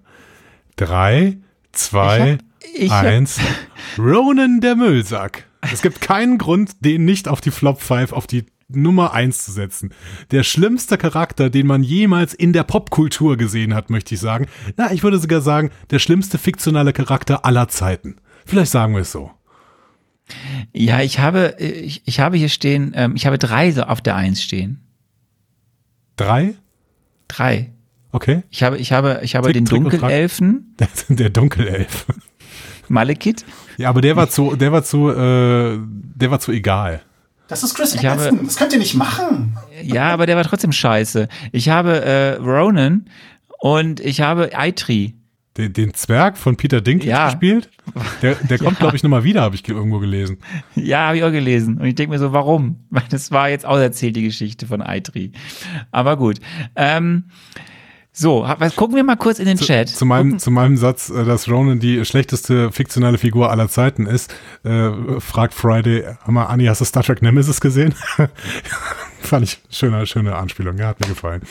Drei, zwei, ich hab, ich eins. Hab... Ronan der Müllsack. Es gibt keinen Grund, den nicht auf die Flop 5, auf die Nummer 1 zu setzen. Der schlimmste Charakter, den man jemals in der Popkultur gesehen hat, möchte ich sagen. Na, ich würde sogar sagen, der schlimmste fiktionale Charakter aller Zeiten. Vielleicht sagen wir es so. Ja, ich habe, ich, ich habe hier stehen, ähm, ich habe drei so auf der 1 stehen. Drei? Drei. Okay. Ich habe, ich habe, ich habe Trick, den Dunkelelfen. Der Dunkelelf. Malekith. Ja, aber der war zu, der war zu, äh, der war zu egal. Das ist Chris Eccleston. Das könnt ihr nicht machen. Ja, aber der war trotzdem scheiße. Ich habe äh, Ronan und ich habe Eitri. Den, den Zwerg von Peter Dinklage ja. gespielt? Der, der kommt, ja. glaube ich, nochmal wieder, habe ich irgendwo gelesen. Ja, habe ich auch gelesen. Und ich denke mir so, warum? Weil das war jetzt auserzählt, die Geschichte von Eitri. Aber gut. Ähm, so, was, gucken wir mal kurz in den zu, Chat. Zu meinem, zu meinem Satz, äh, dass Ronan die schlechteste fiktionale Figur aller Zeiten ist, äh, fragt Friday, mal, Anni, hast du Star Trek Nemesis gesehen? Fand ich schöne, schöne Anspielung, ja, hat mir gefallen.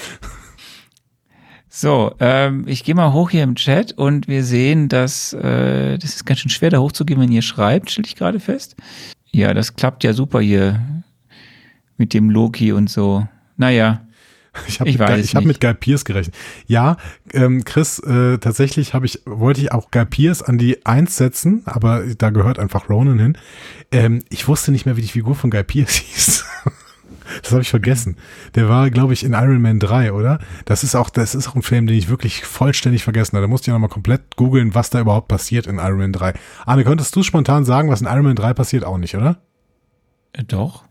So, ähm, ich gehe mal hoch hier im Chat und wir sehen, dass äh, das ist ganz schön schwer, da hochzugehen, wenn ihr schreibt, stelle ich gerade fest. Ja, das klappt ja super hier mit dem Loki und so. Naja, ich habe hab mit Guy Pierce gerechnet. Ja, ähm, Chris, äh, tatsächlich habe ich, wollte ich auch Guy Pierce an die Eins setzen, aber da gehört einfach Ronan hin. Ähm, ich wusste nicht mehr, wie die Figur von Guy Pierce hieß. Das habe ich vergessen. Der war, glaube ich, in Iron Man 3, oder? Das ist auch, das ist auch ein Film, den ich wirklich vollständig vergessen habe. Da musste ich nochmal komplett googeln, was da überhaupt passiert in Iron Man 3. Arne, könntest du spontan sagen, was in Iron Man 3 passiert? Auch nicht, oder? Äh, doch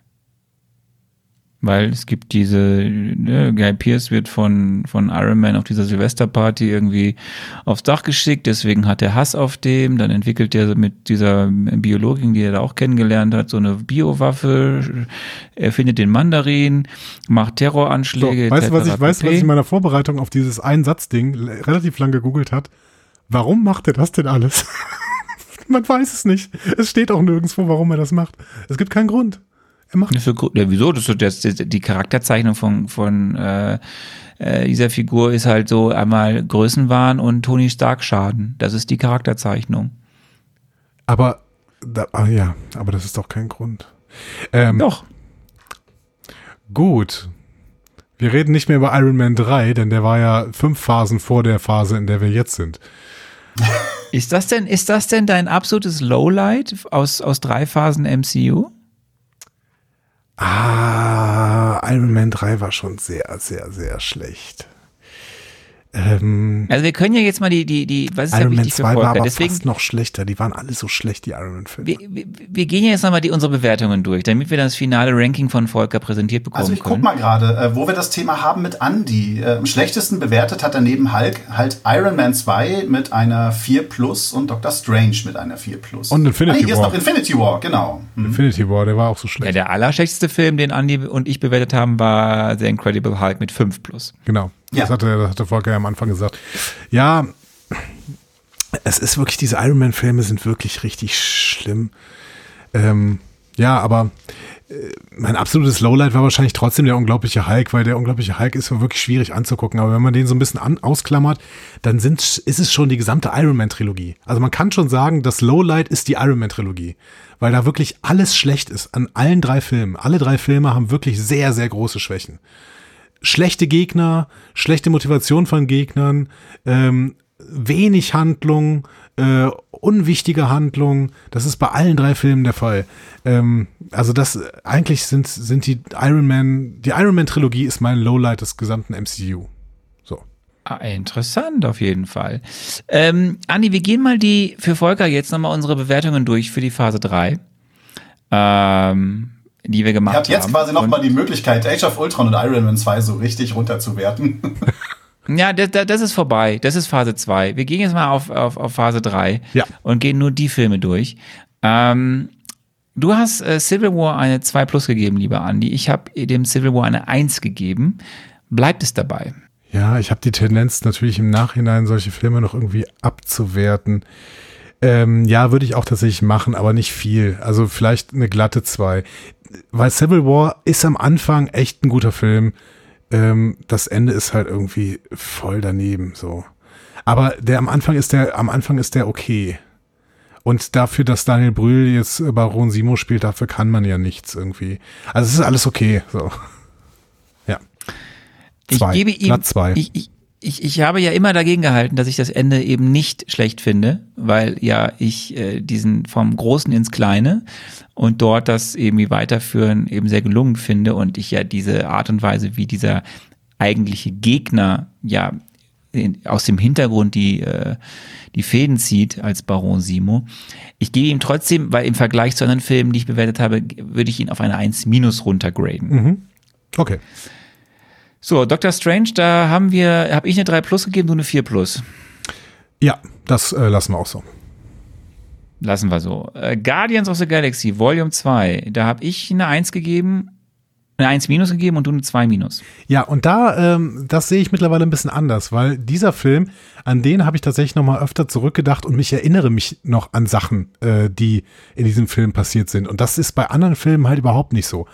weil es gibt diese, ne, Guy Pierce wird von, von Iron Man auf dieser Silvesterparty irgendwie aufs Dach geschickt, deswegen hat er Hass auf dem, dann entwickelt er mit dieser Biologin, die er da auch kennengelernt hat, so eine Biowaffe, er findet den Mandarin, macht Terroranschläge. So, weißt du, was ich, weiß, was ich in meiner Vorbereitung auf dieses Einsatzding relativ lang gegoogelt hat? Warum macht er das denn alles? Man weiß es nicht. Es steht auch nirgendwo, warum er das macht. Es gibt keinen Grund. Er macht für, ja, wieso? Das, das, das, die Charakterzeichnung von, von äh, äh, dieser Figur ist halt so einmal Größenwahn und Tony Stark Schaden. Das ist die Charakterzeichnung. Aber da, ah, ja, aber das ist doch kein Grund. Ähm, doch. Gut. Wir reden nicht mehr über Iron Man 3, denn der war ja fünf Phasen vor der Phase, in der wir jetzt sind. Ist das denn, ist das denn dein absolutes Lowlight aus, aus drei Phasen MCU? Ah, Iron Man 3 war schon sehr, sehr, sehr schlecht. Ähm, also wir können ja jetzt mal die, die, die, was ist Iron ja wichtig Man 2 war aber Deswegen, fast noch schlechter. Die waren alle so schlecht, die Iron Man Filme. Wir, wir, wir gehen jetzt nochmal die, unsere Bewertungen durch, damit wir das finale Ranking von Volker präsentiert bekommen Also ich guck mal gerade, äh, wo wir das Thema haben mit Andy. Äh, am schlechtesten bewertet hat er neben Hulk halt Iron Man 2 mit einer 4 Plus und Doctor Strange mit einer 4 Plus. Und Infinity ah, nee, hier War. Hier ist noch Infinity War, genau. Hm. Infinity War, der war auch so schlecht. Ja, der allerschlechteste Film, den Andy und ich bewertet haben, war The Incredible Hulk mit 5 Plus. Genau. Ja. Das hatte, das hatte Volker ja am Anfang gesagt. Ja, es ist wirklich, diese Iron Man-Filme sind wirklich richtig schlimm. Ähm, ja, aber äh, mein absolutes Lowlight war wahrscheinlich trotzdem der unglaubliche Hulk, weil der unglaubliche Hulk ist wirklich schwierig anzugucken. Aber wenn man den so ein bisschen an, ausklammert, dann sind, ist es schon die gesamte Iron Man-Trilogie. Also man kann schon sagen, das Lowlight ist die Iron Man-Trilogie, weil da wirklich alles schlecht ist an allen drei Filmen. Alle drei Filme haben wirklich sehr, sehr große Schwächen schlechte Gegner, schlechte Motivation von Gegnern, ähm, wenig Handlung, äh, unwichtige Handlung. Das ist bei allen drei Filmen der Fall. Ähm, also das eigentlich sind sind die Iron Man, die Iron Man Trilogie ist mein Lowlight des gesamten MCU. So. Ah, interessant auf jeden Fall. Ähm, Andi, wir gehen mal die für Volker jetzt nochmal unsere Bewertungen durch für die Phase 3. Ähm, die wir gemacht haben. Ihr habt jetzt quasi nochmal die Möglichkeit, Age of Ultron und Iron Man 2 so richtig runterzuwerten. Ja, das, das ist vorbei. Das ist Phase 2. Wir gehen jetzt mal auf, auf, auf Phase 3 ja. und gehen nur die Filme durch. Ähm, du hast äh, Civil War eine 2 Plus gegeben, lieber Andy. Ich habe dem Civil War eine 1 gegeben. Bleibt es dabei? Ja, ich habe die Tendenz natürlich im Nachhinein solche Filme noch irgendwie abzuwerten. Ähm, ja, würde ich auch tatsächlich machen, aber nicht viel. Also vielleicht eine glatte 2 weil Civil War ist am Anfang echt ein guter Film. Ähm, das Ende ist halt irgendwie voll daneben, so. Aber der am Anfang ist der, am Anfang ist der okay. Und dafür, dass Daniel Brühl jetzt Baron Simo spielt, dafür kann man ja nichts irgendwie. Also es ist alles okay, so. Ja. Zwei. Ich gebe ihm, zwei. Ich, ich, ich, ich habe ja immer dagegen gehalten, dass ich das Ende eben nicht schlecht finde, weil ja ich äh, diesen vom Großen ins Kleine und dort das irgendwie weiterführen eben sehr gelungen finde und ich ja diese Art und Weise, wie dieser eigentliche Gegner ja in, aus dem Hintergrund die, äh, die Fäden zieht als Baron Simo. Ich gebe ihm trotzdem, weil im Vergleich zu anderen Filmen, die ich bewertet habe, würde ich ihn auf eine 1 minus runtergraden. Mhm. Okay. So, Dr. Strange, da haben wir, habe ich eine 3 Plus gegeben, du eine 4 Plus. Ja, das äh, lassen wir auch so. Lassen wir so. Äh, Guardians of the Galaxy, Volume 2, da habe ich eine 1 gegeben, eine 1 minus gegeben und du eine 2 minus. Ja, und da, ähm, das sehe ich mittlerweile ein bisschen anders, weil dieser Film, an den habe ich tatsächlich noch mal öfter zurückgedacht und mich erinnere mich noch an Sachen, äh, die in diesem Film passiert sind. Und das ist bei anderen Filmen halt überhaupt nicht so.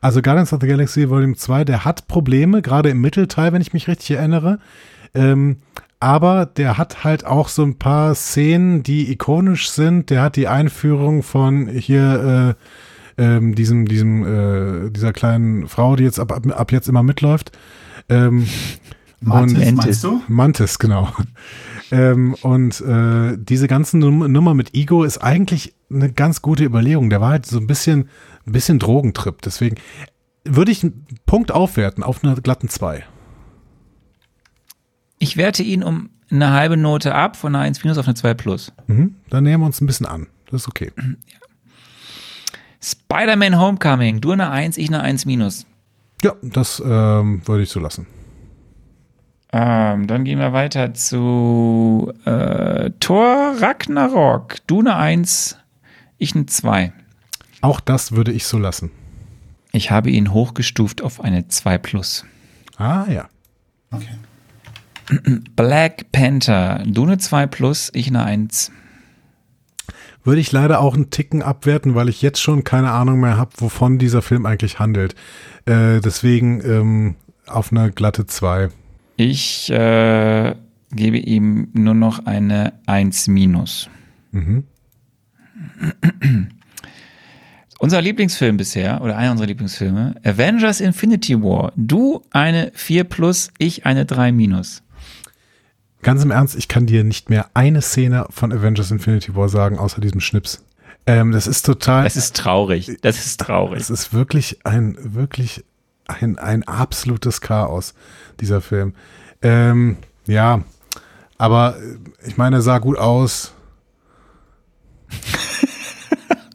Also Guardians of the Galaxy Volume 2, der hat Probleme, gerade im Mittelteil, wenn ich mich richtig erinnere. Ähm, aber der hat halt auch so ein paar Szenen, die ikonisch sind. Der hat die Einführung von hier äh, ähm, diesem, diesem, äh, dieser kleinen Frau, die jetzt ab, ab, ab jetzt immer mitläuft. Ähm, Mantis, und, meinst du? Mantis, genau. Ähm, und äh, diese ganze Nummer mit Ego ist eigentlich eine ganz gute Überlegung. Der war halt so ein bisschen ein bisschen Drogentrip. Deswegen, würde ich einen Punkt aufwerten auf einer glatten 2. Ich werte ihn um eine halbe Note ab von einer 1 minus auf eine 2 plus. Mhm, dann nähern wir uns ein bisschen an. Das ist okay. Spider-Man Homecoming, du eine 1, ich eine 1 minus. Ja, das ähm, würde ich so lassen. Ähm, dann gehen wir weiter zu äh, Thor Ragnarok. Du eine 1, ich eine 2. Auch das würde ich so lassen. Ich habe ihn hochgestuft auf eine 2 plus. Ah ja. Okay. Black Panther, du eine 2 plus, ich eine 1. Würde ich leider auch einen Ticken abwerten, weil ich jetzt schon keine Ahnung mehr habe, wovon dieser Film eigentlich handelt. Äh, deswegen ähm, auf eine glatte 2. Ich äh, gebe ihm nur noch eine 1 minus. Mhm. Unser Lieblingsfilm bisher, oder einer unserer Lieblingsfilme, Avengers Infinity War. Du eine 4 plus, ich eine 3 minus. Ganz im Ernst, ich kann dir nicht mehr eine Szene von Avengers Infinity War sagen, außer diesem Schnips. Ähm, das ist total. Das ist traurig. Das ist traurig. Es ist wirklich ein, wirklich ein, ein absolutes Chaos, dieser Film. Ähm, ja, aber ich meine, er sah gut aus.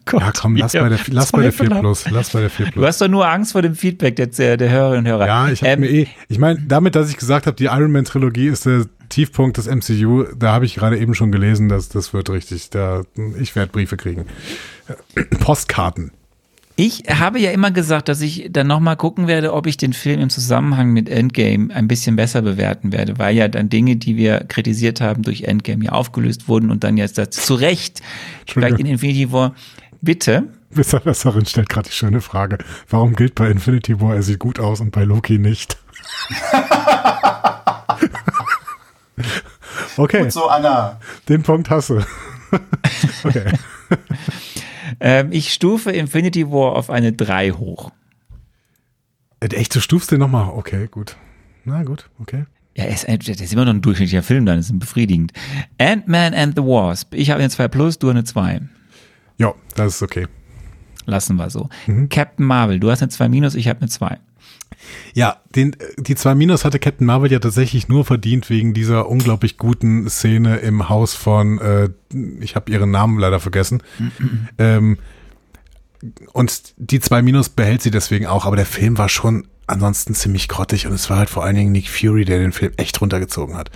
Gott, ja, komm, lass bei der, lass bei der 4 Plus. Lass bei der 4 Plus. Du hast doch nur Angst vor dem Feedback der, der Hörerinnen und Hörer. Ja, ich habe ähm, mir eh, ich meine, damit, dass ich gesagt habe, die Iron Man Trilogie ist der Tiefpunkt des MCU, da habe ich gerade eben schon gelesen, dass das wird richtig, da, ich werde Briefe kriegen. Postkarten. Ich habe ja immer gesagt, dass ich dann nochmal gucken werde, ob ich den Film im Zusammenhang mit Endgame ein bisschen besser bewerten werde, weil ja dann Dinge, die wir kritisiert haben, durch Endgame ja aufgelöst wurden und dann jetzt das zu Recht vielleicht in Infinity War Bitte. Besserwisserin stellt gerade die schöne Frage. Warum gilt bei Infinity War, er sieht gut aus und bei Loki nicht? okay. Gut so, Anna. Den Punkt hasse. okay. Ähm, ich stufe Infinity War auf eine 3 hoch. Äh, echt, du stufst den nochmal? Okay, gut. Na gut, okay. Ja, ist, er ist immer noch ein durchschnittlicher Film, dann ist es befriedigend. Ant-Man and the Wasp. Ich habe eine 2 plus, du eine 2. Ja, das ist okay. Lassen wir so. Mhm. Captain Marvel, du hast eine 2 minus, ich habe eine 2. Ja, den, die 2 minus hatte Captain Marvel ja tatsächlich nur verdient wegen dieser unglaublich guten Szene im Haus von, äh, ich habe ihren Namen leider vergessen. Mhm. Ähm, und die 2 minus behält sie deswegen auch, aber der Film war schon ansonsten ziemlich grottig und es war halt vor allen Dingen Nick Fury, der den Film echt runtergezogen hat.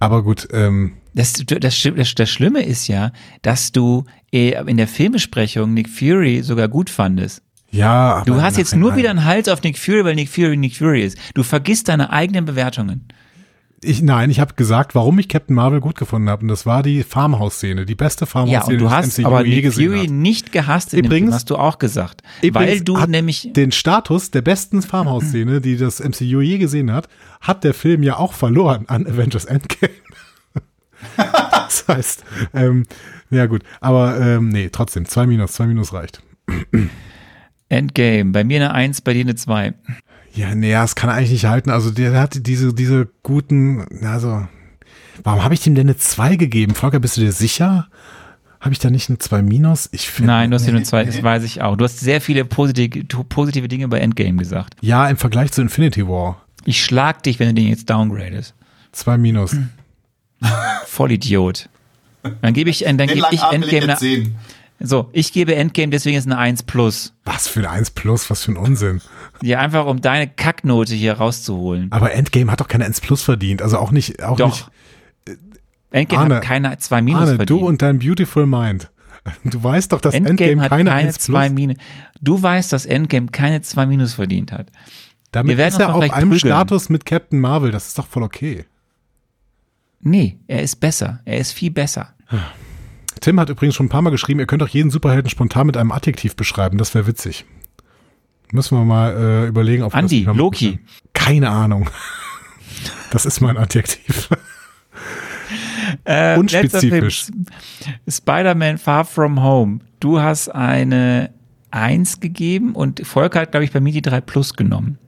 Aber gut, ähm, das, das, das, das Schlimme ist ja, dass du eh in der Filmbesprechung Nick Fury sogar gut fandest. Ja, aber Du hast jetzt nur wieder einen Hals auf Nick Fury, weil Nick Fury Nick Fury ist. Du vergisst deine eigenen Bewertungen. Ich, nein, ich habe gesagt, warum ich Captain Marvel gut gefunden habe. Und das war die Farmhouse-Szene, die beste Farmhouse-Szene, ja, und du hast aber Nick Fury hat. nicht gehasst in übrigens, dem Film, hast du auch gesagt. Weil du nämlich den Status der besten Farmhouse-Szene, die das MCU je gesehen hat, hat der Film ja auch verloren an Avengers Endgame. das heißt, ähm, ja gut, aber ähm, nee, trotzdem, zwei Minus, zwei Minus reicht. Endgame, bei mir eine Eins, bei dir eine Zwei. Ja, nee, das kann er eigentlich nicht halten. Also der hat diese, diese guten, also, warum habe ich ihm denn eine Zwei gegeben? Volker, bist du dir sicher? Habe ich da nicht eine 2 Minus? Ich find, Nein, du hast nee, eine 2, das weiß ich auch. Du hast sehr viele positive, positive Dinge bei Endgame gesagt. Ja, im Vergleich zu Infinity War. Ich schlag dich, wenn du den jetzt downgradest. 2 Minus. Hm. Vollidiot. Dann gebe ich, dann gebe ich Endgame eine, so, ich gebe Endgame, deswegen ist eine 1 plus. Was für ein 1 plus? Was für ein Unsinn. Ja, einfach um deine Kacknote hier rauszuholen. Aber Endgame hat doch keine 1 plus verdient. Also auch nicht, auch doch. nicht. Endgame Arne, hat keine 2 minus Arne, verdient. du und dein Beautiful Mind. Du weißt doch, dass Endgame, Endgame hat keine, keine 1 2 minus. Du weißt, dass Endgame keine 2 minus verdient hat. Damit ist er auf einem prügeln. Status mit Captain Marvel. Das ist doch voll okay. Nee, er ist besser. Er ist viel besser. Tim hat übrigens schon ein paar Mal geschrieben, ihr könnt auch jeden Superhelden spontan mit einem Adjektiv beschreiben. Das wäre witzig. Müssen wir mal äh, überlegen, ob Andi, das Loki. Keine Ahnung. Das ist mein Adjektiv. Äh, Unspezifisch. Spider-Man Far From Home. Du hast eine 1 gegeben und Volker hat, glaube ich, bei mir die 3 Plus genommen.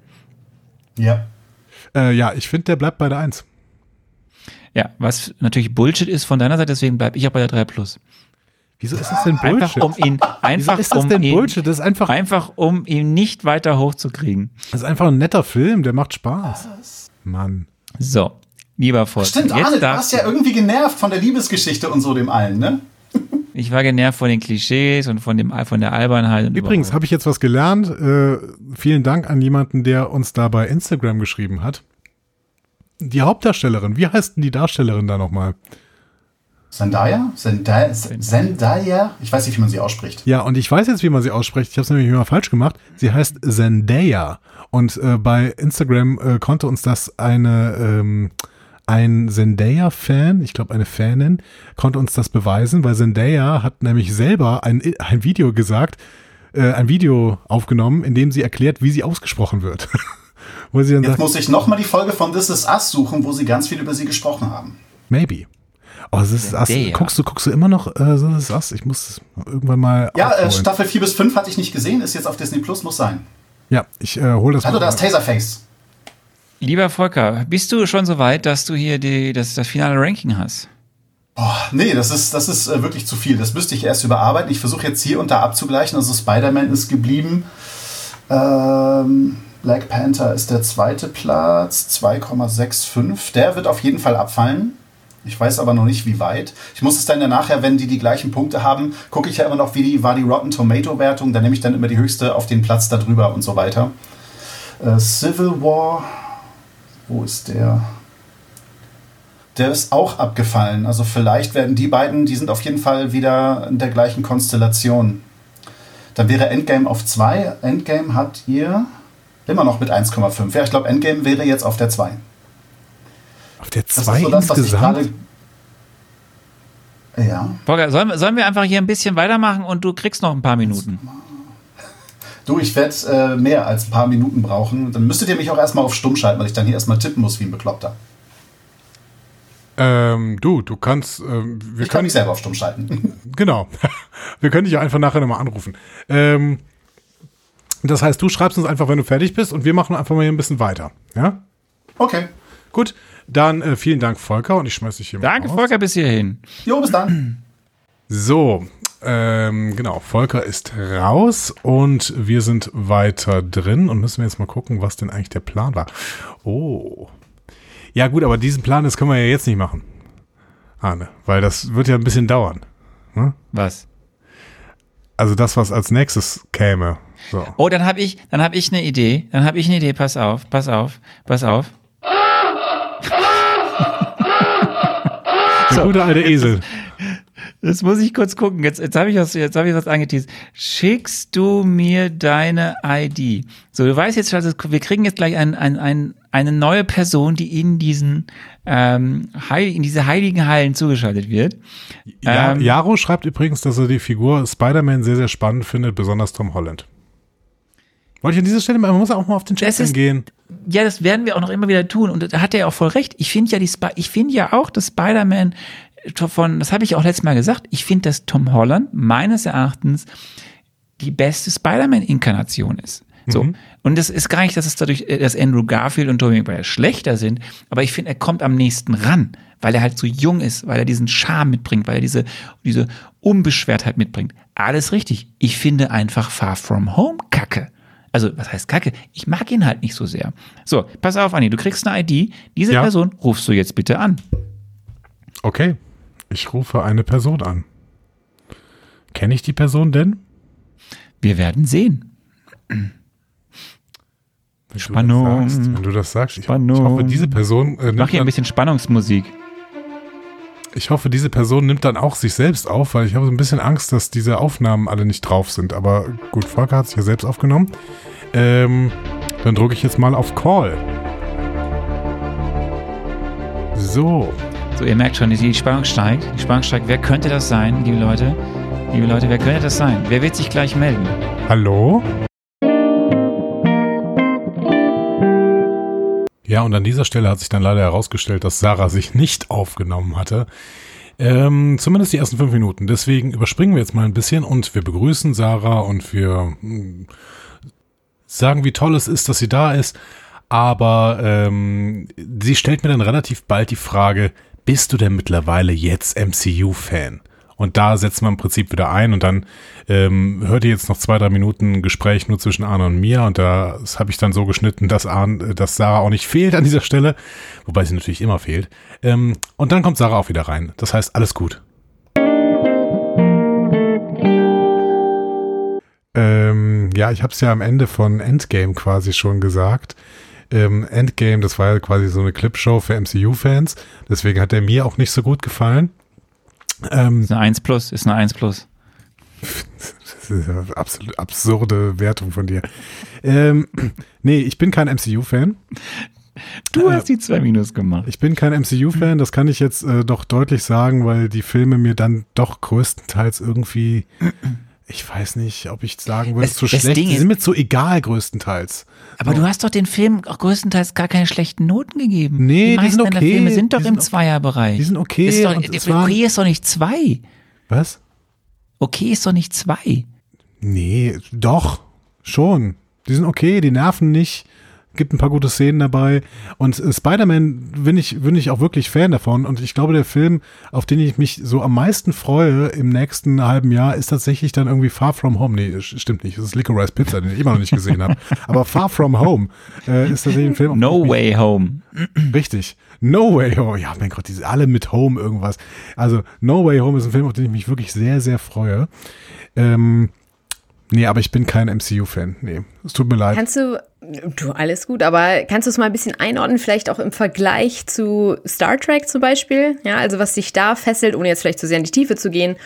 Ja. Äh, ja, ich finde, der bleibt bei der 1. Ja, was natürlich Bullshit ist von deiner Seite, deswegen bleibe ich auch bei der 3 Plus. Wieso ist das denn Bullshit? Einfach um ihn, einfach Wieso ist das um denn ihn, Bullshit? Das ist einfach, einfach um ihn nicht weiter hochzukriegen. das ist einfach ein netter Film, der macht Spaß. Mann. So, lieber Volker. Stimmt, jetzt Arne, du warst ja irgendwie genervt von der Liebesgeschichte und so dem allen, ne? Ich war genervt von den Klischees und von dem von der Albernheit. Und Übrigens habe ich jetzt was gelernt. Äh, vielen Dank an jemanden, der uns da bei Instagram geschrieben hat. Die Hauptdarstellerin, wie heißt denn die Darstellerin da nochmal? Zendaya? Zendaya? Zendaya? Ich weiß nicht, wie man sie ausspricht. Ja, und ich weiß jetzt, wie man sie ausspricht. Ich habe es nämlich immer falsch gemacht. Sie heißt Zendaya. Und äh, bei Instagram äh, konnte uns das eine ähm, ein Zendaya-Fan, ich glaube eine Fanin, konnte uns das beweisen, weil Zendaya hat nämlich selber ein, ein Video gesagt, äh, ein Video aufgenommen, in dem sie erklärt, wie sie ausgesprochen wird. wo sie dann Jetzt sagt, muss ich nochmal die Folge von This Is Us suchen, wo sie ganz viel über sie gesprochen haben. maybe. Oh, das ist Us. Guckst du, guckst du immer noch, äh, das ist Us? Ich muss es irgendwann mal. Ja, äh. Staffel 4 bis 5 hatte ich nicht gesehen, ist jetzt auf Disney Plus, muss sein. Ja, ich äh, hole das Also da ist Taserface. Lieber Volker, bist du schon so weit, dass du hier die, das, das finale Ranking hast? Boah, nee, das ist, das ist äh, wirklich zu viel. Das müsste ich erst überarbeiten. Ich versuche jetzt hier und da abzugleichen. Also Spider-Man ist geblieben. Ähm, Black Panther ist der zweite Platz, 2,65. Der wird auf jeden Fall abfallen. Ich weiß aber noch nicht, wie weit. Ich muss es dann ja nachher, wenn die die gleichen Punkte haben, gucke ich ja immer noch, wie die war die Rotten Tomato Wertung. Da nehme ich dann immer die höchste auf den Platz darüber und so weiter. Äh, Civil War, wo ist der? Der ist auch abgefallen. Also vielleicht werden die beiden, die sind auf jeden Fall wieder in der gleichen Konstellation. Dann wäre Endgame auf 2. Endgame hat ihr immer noch mit 1,5. Ja, ich glaube, Endgame wäre jetzt auf der 2. Auf der Das 2 ist so das, was ich insgesamt? gerade. Ja. Volker, sollen, wir- sollen wir einfach hier ein bisschen weitermachen und du kriegst noch ein paar Minuten? Du, ich werde äh, mehr als ein paar Minuten brauchen. Dann müsstet ihr mich auch erstmal auf Stumm schalten, weil ich dann hier erstmal tippen muss wie ein Bekloppter. Ähm, du, du kannst, ähm, wir Ich kann können, mich selber auf Stumm schalten. genau, wir können dich ja einfach nachher nochmal anrufen. Ähm, das heißt, du schreibst uns einfach, wenn du fertig bist und wir machen einfach mal hier ein bisschen weiter, ja? Okay. Gut, dann äh, vielen Dank, Volker, und ich schmeiß dich hier mal Danke, raus. Volker, bis hierhin. Jo, bis dann. So, ähm, genau, Volker ist raus und wir sind weiter drin und müssen wir jetzt mal gucken, was denn eigentlich der Plan war. Oh. Ja gut, aber diesen Plan, das können wir ja jetzt nicht machen. Arne, weil das wird ja ein bisschen dauern. Was? Also das, was als nächstes käme. So. Oh, dann habe ich, dann habe ich eine Idee. Dann habe ich eine Idee. Pass auf, pass auf, pass auf. Der gute alte Esel. Jetzt muss ich kurz gucken. Jetzt, jetzt habe ich was, jetzt habe ich was angeteased. Schickst du mir deine ID? So, du weißt jetzt, also wir kriegen jetzt gleich ein, ein, ein, eine neue Person, die in diesen ähm, Heil, in diese heiligen Hallen zugeschaltet wird. Ja, Ähm, Jaro schreibt übrigens, dass er die Figur Spider-Man sehr, sehr spannend findet, besonders Tom Holland. Wollte ich an dieser Stelle mal, man muss auch mal auf den Chat Das ist- eingehen. Ja, das werden wir auch noch immer wieder tun. Und da hat er ja auch voll recht. Ich finde ja die Sp ich finde ja auch, dass Spider-Man von, das habe ich auch letztes Mal gesagt, ich finde, dass Tom Holland meines Erachtens die beste Spider-Man-Inkarnation ist. So. Und das ist gar nicht, dass es dadurch, äh, dass Andrew Garfield und Tobey Maguire schlechter sind, aber ich finde, er kommt am nächsten ran, weil er halt so jung ist, weil er diesen Charme mitbringt, weil er diese, diese Unbeschwertheit mitbringt. Alles richtig. Ich finde einfach Far From Home kacke. Also, was heißt kacke? Ich mag ihn halt nicht so sehr. So, pass auf, Anni, du kriegst eine ID. Diese Ja. Person rufst du jetzt bitte an. Okay, ich rufe eine Person an. Kenne ich die Person denn? Wir werden sehen. Wenn Spannung. Du sagst, wenn du das sagst. Ich, Spannung. hoffe, diese Person äh, Mach hier ein bisschen Spannungsmusik. Ich hoffe, diese Person nimmt dann auch sich selbst auf, weil ich habe so ein bisschen Angst, dass diese Aufnahmen alle nicht drauf sind. Aber gut, Volker hat sich ja selbst aufgenommen. Ähm, dann drücke ich jetzt mal auf Call. So, So, ihr merkt schon, die Spannung steigt. Die Spannung steigt. Wer könnte das sein, liebe Leute? Liebe Leute, wer könnte das sein? Wer wird sich gleich melden? hallo? Ja, und an dieser Stelle hat sich dann leider herausgestellt, dass Sarah sich nicht aufgenommen hatte. Ähm, zumindest die ersten fünf Minuten. Deswegen überspringen wir jetzt mal ein bisschen und wir begrüßen Sarah und wir mm, sagen, wie toll es ist, dass sie da ist. Aber ähm, sie stellt mir dann relativ bald die Frage, bist du denn mittlerweile jetzt MCU-Fan? Und da setzt man im Prinzip wieder ein und dann ähm, hört ihr jetzt noch zwei, drei Minuten Gespräch nur zwischen Arne und mir und das habe ich dann so geschnitten, dass, Arne, dass Sarah auch nicht fehlt an dieser Stelle, wobei sie natürlich immer fehlt. Ähm, und dann kommt Sarah auch wieder rein. Das heißt, alles gut. Ähm, ja, ich habe es ja am Ende von Endgame quasi schon gesagt. Ähm, Endgame, das war ja quasi so eine Clipshow für MCU-Fans. Deswegen hat er mir auch nicht so gut gefallen. Ähm, ist eine 1 plus, ist eine 1 plus. das ist eine absolut absurde Wertung von dir. Ähm, nee, ich bin kein MCU-Fan. Du äh, hast die zwei Minus gemacht. Ich bin kein MCU-Fan, das kann ich jetzt äh, doch deutlich sagen, weil die Filme mir dann doch größtenteils irgendwie ich weiß nicht, ob ich sagen würde, das, zu schlecht. Ding die sind mir zu egal größtenteils. Aber du hast doch den Film auch größtenteils gar keine schlechten Noten gegeben. Nee, die, die sind okay. Filme sind doch im Zweierbereich. Die sind okay. Ist doch, okay ist doch nicht zwei. Was? Okay ist doch nicht zwei. Nee, doch, schon. Die sind okay, die nerven nicht gibt ein paar gute Szenen dabei. Und äh, Spider-Man bin ich, bin ich auch wirklich Fan davon. Und ich glaube, der Film, auf den ich mich so am meisten freue im nächsten halben Jahr, ist tatsächlich dann irgendwie Far From Home. Nee, stimmt nicht. Das ist Licorice Pizza, den ich immer noch nicht gesehen habe. Aber Far From Home äh, ist tatsächlich ein Film. No Way Home. Richtig. No Way Home. Ja, mein Gott, die sind alle mit Home irgendwas. Also, No Way Home ist ein Film, auf den ich mich wirklich sehr, sehr freue. Ähm, Nee, aber ich bin kein MCU-Fan. Nee, es tut mir leid. Kannst du, du, alles gut, aber kannst du es mal ein bisschen einordnen, vielleicht auch im Vergleich zu Star Trek zum Beispiel? Ja, also was dich da fesselt, ohne jetzt vielleicht zu sehr in die Tiefe zu gehen,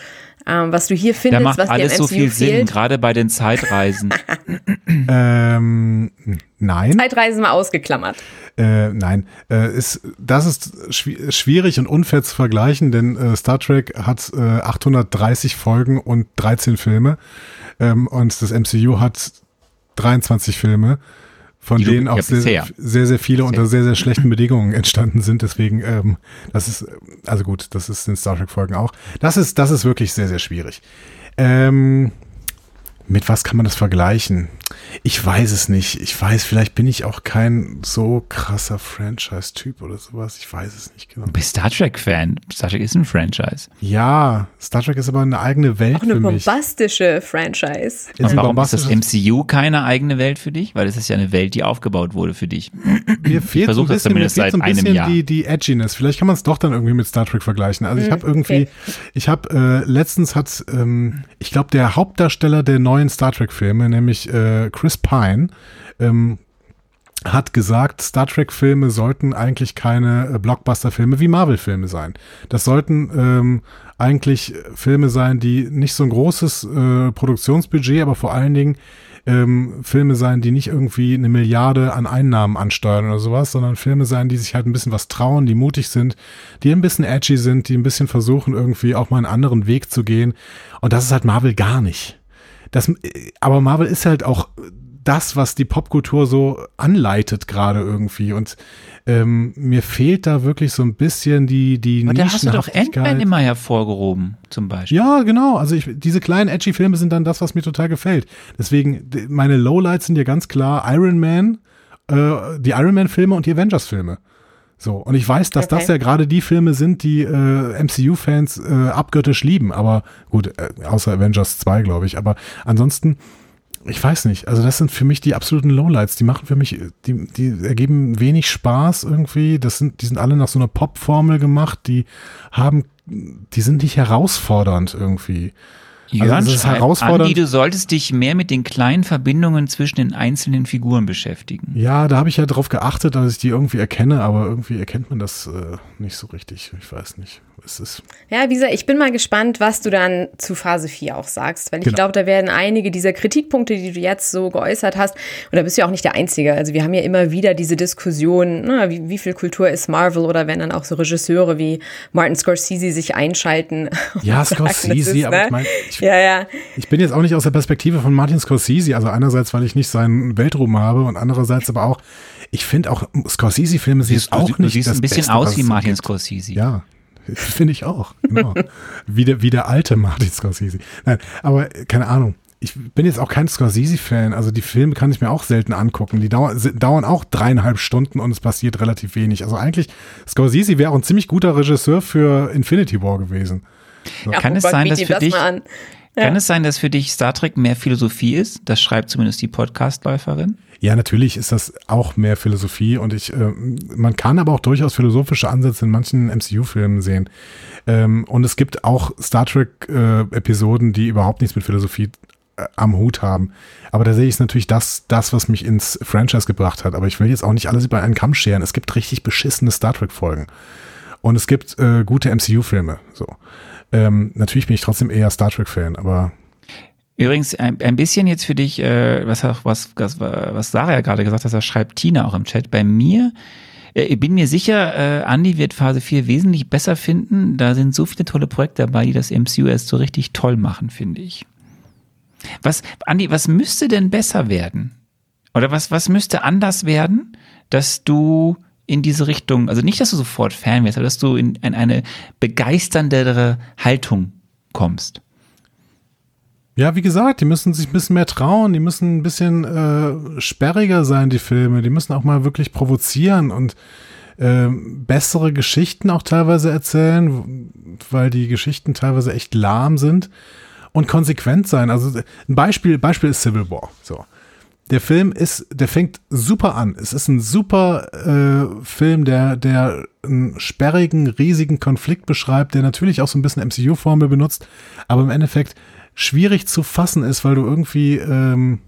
ähm, was du hier findest, da macht was alles dir so viel fehlt. Sinn, gerade bei den Zeitreisen. ähm, nein. Zeitreisen mal ausgeklammert. Äh, nein, äh, ist, das ist schw schwierig und unfair zu vergleichen, denn äh, Star Trek hat äh, 830 Folgen und 13 Filme. Ähm, und das MCU hat 23 Filme, von Die denen auch sehr, sehr, sehr, sehr viele unter sehr, sehr schlechten Bedingungen entstanden sind. Deswegen, ähm, das ist, also gut, das ist in Star Trek-Folgen auch. Das ist, das ist wirklich sehr, sehr schwierig. Ähm, mit was kann man das vergleichen? Ich weiß es nicht. Ich weiß, vielleicht bin ich auch kein so krasser Franchise-Typ oder sowas. Ich weiß es nicht genau. Du bist Star Trek-Fan. Star Trek ist ein Franchise. Ja, Star Trek ist aber eine eigene Welt auch eine bombastische Franchise. Ist Und warum ist das MCU keine eigene Welt für dich? Weil es ist ja eine Welt, die aufgebaut wurde für dich. Mir fehlt so ein bisschen, zumindest mir fehlt so ein bisschen die, die Edginess. Vielleicht kann man es doch dann irgendwie mit Star Trek vergleichen. Also ich hm, habe irgendwie, okay. ich habe äh, letztens hat, ähm, ich glaube, der Hauptdarsteller der neuen Star Trek-Filme, nämlich äh, Chris Pine, ähm, hat gesagt, Star Trek-Filme sollten eigentlich keine äh, Blockbuster-Filme wie Marvel-Filme sein. Das sollten ähm, eigentlich Filme sein, die nicht so ein großes äh, Produktionsbudget, aber vor allen Dingen ähm, Filme sein, die nicht irgendwie eine Milliarde an Einnahmen ansteuern oder sowas, sondern Filme sein, die sich halt ein bisschen was trauen, die mutig sind, die ein bisschen edgy sind, die ein bisschen versuchen, irgendwie auch mal einen anderen Weg zu gehen. Und das ist halt Marvel gar nicht das, aber Marvel ist halt auch das, was die Popkultur so anleitet gerade irgendwie. Und ähm, mir fehlt da wirklich so ein bisschen die die Aber da hast du doch Ant-Man immer hervorgehoben, zum Beispiel. Ja, genau. Also ich, diese kleinen edgy Filme sind dann das, was mir total gefällt. Deswegen, meine Lowlights sind ja ganz klar Iron Man, äh, die Iron Man-Filme und die Avengers-Filme. So, und ich weiß, dass okay. das ja gerade die Filme sind, die äh, MCU-Fans äh, abgöttisch lieben, aber gut, äh, außer Avengers 2, glaube ich. Aber ansonsten, ich weiß nicht, also das sind für mich die absoluten Lowlights. Die machen für mich, die, die ergeben wenig Spaß irgendwie. Das sind, die sind alle nach so einer Pop-Formel gemacht, die haben, die sind nicht herausfordernd irgendwie. Jörn also das ist herausfordernd. Andi, du solltest dich mehr mit den kleinen Verbindungen zwischen den einzelnen Figuren beschäftigen. Ja, da habe ich ja darauf geachtet, dass ich die irgendwie erkenne, aber irgendwie erkennt man das äh, nicht so richtig. Ich weiß nicht es ist. Ja, wie gesagt, ich bin mal gespannt, was du dann zu Phase 4 auch sagst, weil ich genau. glaube, da werden einige dieser Kritikpunkte, die du jetzt so geäußert hast, und da bist du ja auch nicht der Einzige. Also wir haben ja immer wieder diese Diskussion, na, wie, wie viel Kultur ist Marvel oder wenn dann auch so Regisseure wie Martin Scorsese sich einschalten. Ja, Scorsese, ist, aber ne? ich meine, ich, ja, ja. ich bin jetzt auch nicht aus der Perspektive von Martin Scorsese, also einerseits, weil ich nicht seinen Weltruhm habe und andererseits aber auch, ich finde auch Scorsese-Filme sieht auch nicht. Du siehst ein bisschen Beste, aus wie Martin Scorsese. Ja, Finde ich auch, genau. wie, der, wie der alte Martin Scorsese. Nein, aber keine Ahnung. Ich bin jetzt auch kein Scorsese-Fan. Also die Filme kann ich mir auch selten angucken. Die dauern, dauern auch dreieinhalb Stunden und es passiert relativ wenig. Also eigentlich, Scorsese wäre auch ein ziemlich guter Regisseur für Infinity War gewesen. So. Ja, kann es sein, dass für dich, ja. kann es sein, dass für dich Star Trek mehr Philosophie ist? Das schreibt zumindest die Podcastläuferin. Ja, natürlich ist das auch mehr Philosophie und ich, äh, man kann aber auch durchaus philosophische Ansätze in manchen MCU-Filmen sehen. Ähm, und es gibt auch Star Trek-Episoden, äh, die überhaupt nichts mit Philosophie äh, am Hut haben. Aber da sehe ich natürlich das, das, was mich ins Franchise gebracht hat. Aber ich will jetzt auch nicht alles über einen Kamm scheren. Es gibt richtig beschissene Star Trek-Folgen. Und es gibt äh, gute MCU-Filme. So. Ähm, natürlich bin ich trotzdem eher Star Trek-Fan, aber Übrigens, ein, ein bisschen jetzt für dich, äh, was, was, was, was Sarah ja gerade gesagt hat, das schreibt Tina auch im Chat. Bei mir, äh, ich bin mir sicher, äh, Andy wird Phase 4 wesentlich besser finden. Da sind so viele tolle Projekte dabei, die das MCU erst so richtig toll machen, finde ich. Was, Andi, was müsste denn besser werden? Oder was, was müsste anders werden, dass du in diese Richtung, also nicht, dass du sofort Fan wirst, aber dass du in, in eine begeisterndere Haltung kommst? Ja, wie gesagt, die müssen sich ein bisschen mehr trauen, die müssen ein bisschen äh, sperriger sein, die Filme, die müssen auch mal wirklich provozieren und äh, bessere Geschichten auch teilweise erzählen, weil die Geschichten teilweise echt lahm sind und konsequent sein. Also ein Beispiel, Beispiel ist Civil War. So. Der Film ist, der fängt super an. Es ist ein super äh, Film, der, der einen sperrigen, riesigen Konflikt beschreibt, der natürlich auch so ein bisschen MCU-Formel benutzt, aber im Endeffekt schwierig zu fassen ist, weil du irgendwie, ähm,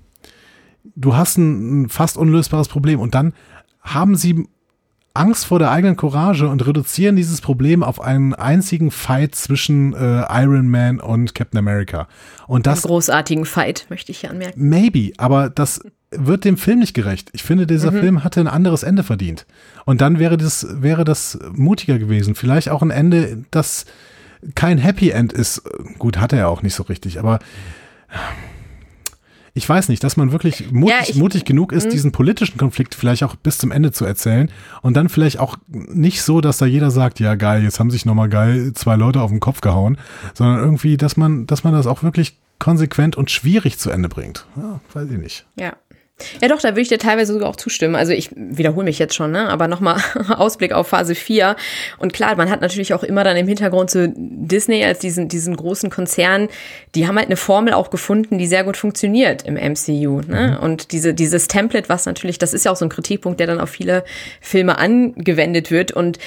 du hast ein, ein fast unlösbares Problem und dann haben sie Angst vor der eigenen Courage und reduzieren dieses Problem auf einen einzigen Fight zwischen äh, Iron Man und Captain America. Und das einen großartigen Fight möchte ich hier anmerken. Maybe, aber das wird dem Film nicht gerecht. Ich finde, dieser mhm. Film hatte ein anderes Ende verdient. Und dann wäre das wäre das mutiger gewesen. Vielleicht auch ein Ende, das kein Happy End ist. Gut, hat er auch nicht so richtig, aber ich weiß nicht, dass man wirklich mutig, ja, ich, mutig genug ist, mh. diesen politischen Konflikt vielleicht auch bis zum Ende zu erzählen und dann vielleicht auch nicht so, dass da jeder sagt, ja geil, jetzt haben sich nochmal geil zwei Leute auf den Kopf gehauen, sondern irgendwie, dass man, dass man das auch wirklich konsequent und schwierig zu Ende bringt. Ja, weiß ich nicht. Ja. Ja, doch, da würde ich dir teilweise sogar auch zustimmen. Also ich wiederhole mich jetzt schon, ne? aber nochmal Ausblick auf Phase 4. Und klar, man hat natürlich auch immer dann im Hintergrund so Disney als diesen, diesen großen Konzern, die haben halt eine Formel auch gefunden, die sehr gut funktioniert im MCU. Ne? Mhm. Und diese, dieses Template, was natürlich, das ist ja auch so ein Kritikpunkt, der dann auf viele Filme angewendet wird. Und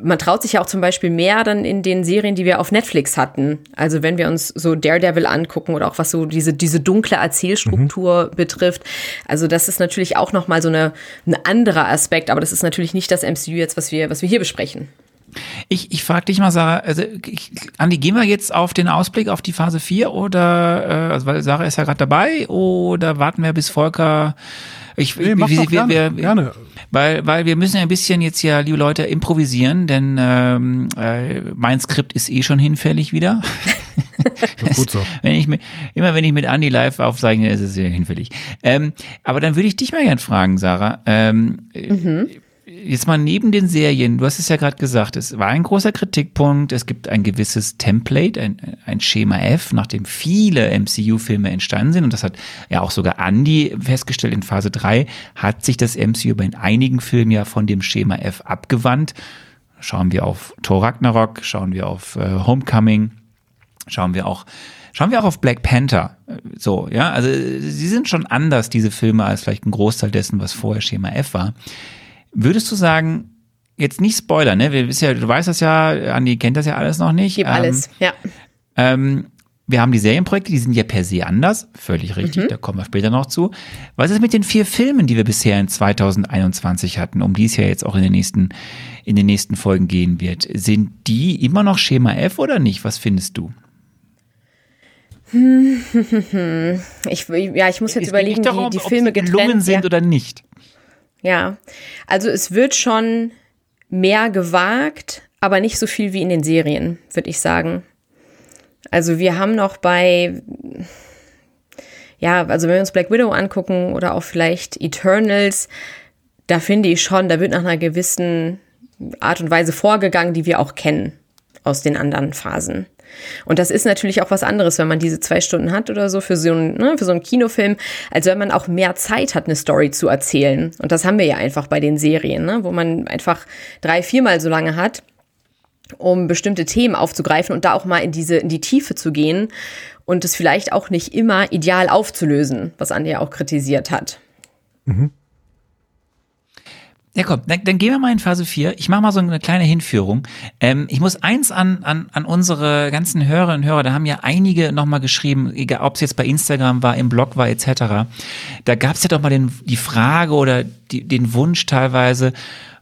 man traut sich ja auch zum Beispiel mehr dann in den Serien, die wir auf Netflix hatten. Also wenn wir uns so Daredevil angucken oder auch was so diese, diese dunkle Erzählstruktur mhm. betrifft. Also also das ist natürlich auch nochmal so eine, ein anderer Aspekt, aber das ist natürlich nicht das MCU jetzt, was wir, was wir hier besprechen. Ich, ich frage dich mal, Sarah, also ich, Andi, gehen wir jetzt auf den Ausblick auf die Phase 4 oder, äh, also weil Sarah ist ja gerade dabei, oder warten wir bis Volker ich, nee, mach wir, gerne, wir, gerne. Weil, weil wir müssen ja ein bisschen jetzt ja, liebe Leute, improvisieren, denn ähm, äh, mein Skript ist eh schon hinfällig wieder. gut so. wenn ich mit, immer wenn ich mit Andy live aufzeichne, ist es sehr hinfällig. Ähm, aber dann würde ich dich mal gern fragen, Sarah. Ähm, mhm jetzt mal neben den Serien, du hast es ja gerade gesagt, es war ein großer Kritikpunkt, es gibt ein gewisses Template, ein, ein Schema F, nach dem viele MCU-Filme entstanden sind und das hat ja auch sogar Andy festgestellt in Phase 3, hat sich das MCU bei einigen Filmen ja von dem Schema F abgewandt. Schauen wir auf Thor Ragnarok, schauen wir auf äh, Homecoming, schauen wir auch Schauen wir auch auf Black Panther. So, ja, also sie sind schon anders, diese Filme, als vielleicht ein Großteil dessen, was vorher Schema F war. Würdest du sagen, jetzt nicht Spoiler, ne? Wir wissen ja, du weißt das ja, Andi kennt das ja alles noch nicht. Gib ähm, alles, ja. Ähm, wir haben die Serienprojekte, die sind ja per se anders, völlig richtig, mhm. da kommen wir später noch zu. Was ist mit den vier Filmen, die wir bisher in 2021 hatten, um die es ja jetzt auch in den nächsten, in den nächsten Folgen gehen wird? Sind die immer noch Schema F oder nicht? Was findest du? Ich, ja, ich muss jetzt es überlegen, darum, die, die Filme getrennt sind ja. oder nicht. Ja, also es wird schon mehr gewagt, aber nicht so viel wie in den Serien, würde ich sagen. Also wir haben noch bei, ja, also wenn wir uns Black Widow angucken oder auch vielleicht Eternals, da finde ich schon, da wird nach einer gewissen Art und Weise vorgegangen, die wir auch kennen aus den anderen Phasen. Und das ist natürlich auch was anderes, wenn man diese zwei Stunden hat oder so für so, einen, ne, für so einen Kinofilm, als wenn man auch mehr Zeit hat, eine Story zu erzählen. Und das haben wir ja einfach bei den Serien, ne, wo man einfach drei, viermal so lange hat. um bestimmte Themen aufzugreifen und da auch mal in diese, in die Tiefe zu gehen und es vielleicht auch nicht immer ideal aufzulösen, was Andi ja auch kritisiert hat. Mhm. Ja, komm, dann, dann, gehen wir mal in Phase 4. Ich mache mal so eine kleine Hinführung. Ähm, ich muss eins an, an, an unsere ganzen Hörerinnen und Hörer, da haben ja einige nochmal geschrieben, egal ob es jetzt bei Instagram war, im Blog war etc. Da gab es ja doch mal den, die Frage oder die, den Wunsch teilweise,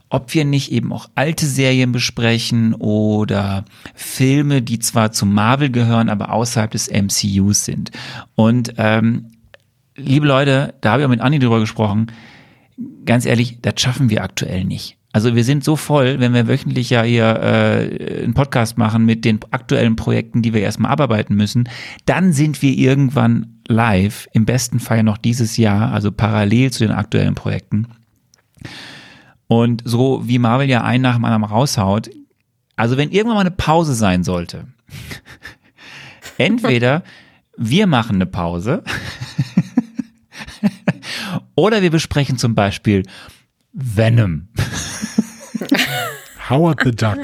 ob wir nicht eben auch alte Serien besprechen oder Filme, die zwar zu Marvel gehören, aber außerhalb des MCUs sind. Und ähm, liebe Leute, da habe ich auch mit Anni drüber gesprochen, ganz ehrlich, das schaffen wir aktuell nicht. Also wir sind so voll, wenn wir wöchentlich ja hier äh, einen Podcast machen mit den aktuellen Projekten, die wir erstmal abarbeiten müssen, dann sind wir irgendwann live, im besten Fall noch dieses Jahr, also parallel zu den aktuellen Projekten. Und so wie Marvel ja einen nach dem anderen raushaut, also wenn irgendwann mal eine Pause sein sollte, entweder wir machen eine Pause oder wir besprechen zum Beispiel Venom. Howard the Duck.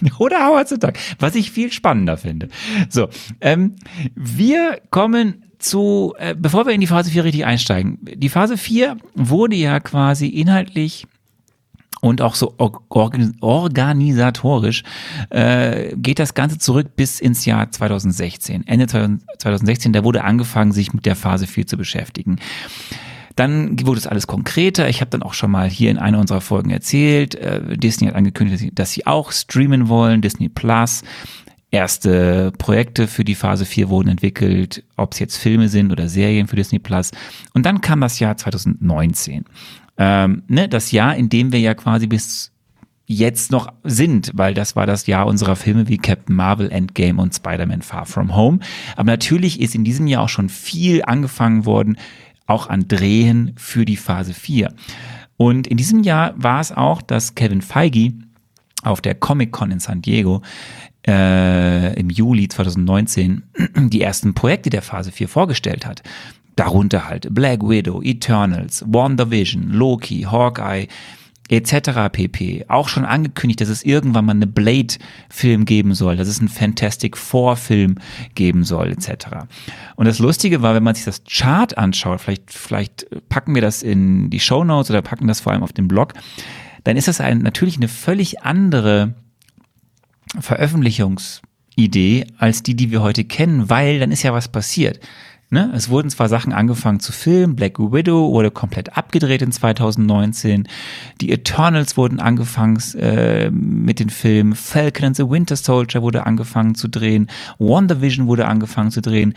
Oder Howard the Duck, was ich viel spannender finde. So, ähm, wir kommen zu, äh, bevor wir in die Phase 4 richtig einsteigen. Die Phase 4 wurde ja quasi inhaltlich und auch so organisatorisch äh, geht das Ganze zurück bis ins Jahr 2016. Ende 2016, da wurde angefangen, sich mit der Phase 4 zu beschäftigen. Dann wurde es alles konkreter. Ich habe dann auch schon mal hier in einer unserer Folgen erzählt. Äh, Disney hat angekündigt, dass sie auch streamen wollen, Disney Plus. Erste Projekte für die Phase 4 wurden entwickelt, ob es jetzt Filme sind oder Serien für Disney Plus. Und dann kam das Jahr 2019. Ähm, ne, das Jahr, in dem wir ja quasi bis jetzt noch sind, weil das war das Jahr unserer Filme wie Captain Marvel, Endgame und Spider-Man Far From Home. Aber natürlich ist in diesem Jahr auch schon viel angefangen worden, auch an Drehen für die Phase 4. Und in diesem Jahr war es auch, dass Kevin Feige auf der Comic-Con in San Diego äh, im Juli 2019 die ersten Projekte der Phase 4 vorgestellt hat. Darunter halt Black Widow, Eternals, WandaVision, Loki, Hawkeye, etc. pp. Auch schon angekündigt, dass es irgendwann mal eine Blade-Film geben soll, dass es einen Fantastic Four-Film geben soll, etc. Und das Lustige war, wenn man sich das Chart anschaut, vielleicht, vielleicht packen wir das in die Show Notes oder packen das vor allem auf den Blog, dann ist das ein, natürlich eine völlig andere Veröffentlichungsidee als die, die wir heute kennen, weil dann ist ja was passiert. Ne? Es wurden zwar Sachen angefangen zu filmen, Black Widow wurde komplett abgedreht in 2019, die Eternals wurden angefangen äh, mit den Filmen, Falcon and the Winter Soldier wurde angefangen zu drehen, WandaVision wurde angefangen zu drehen.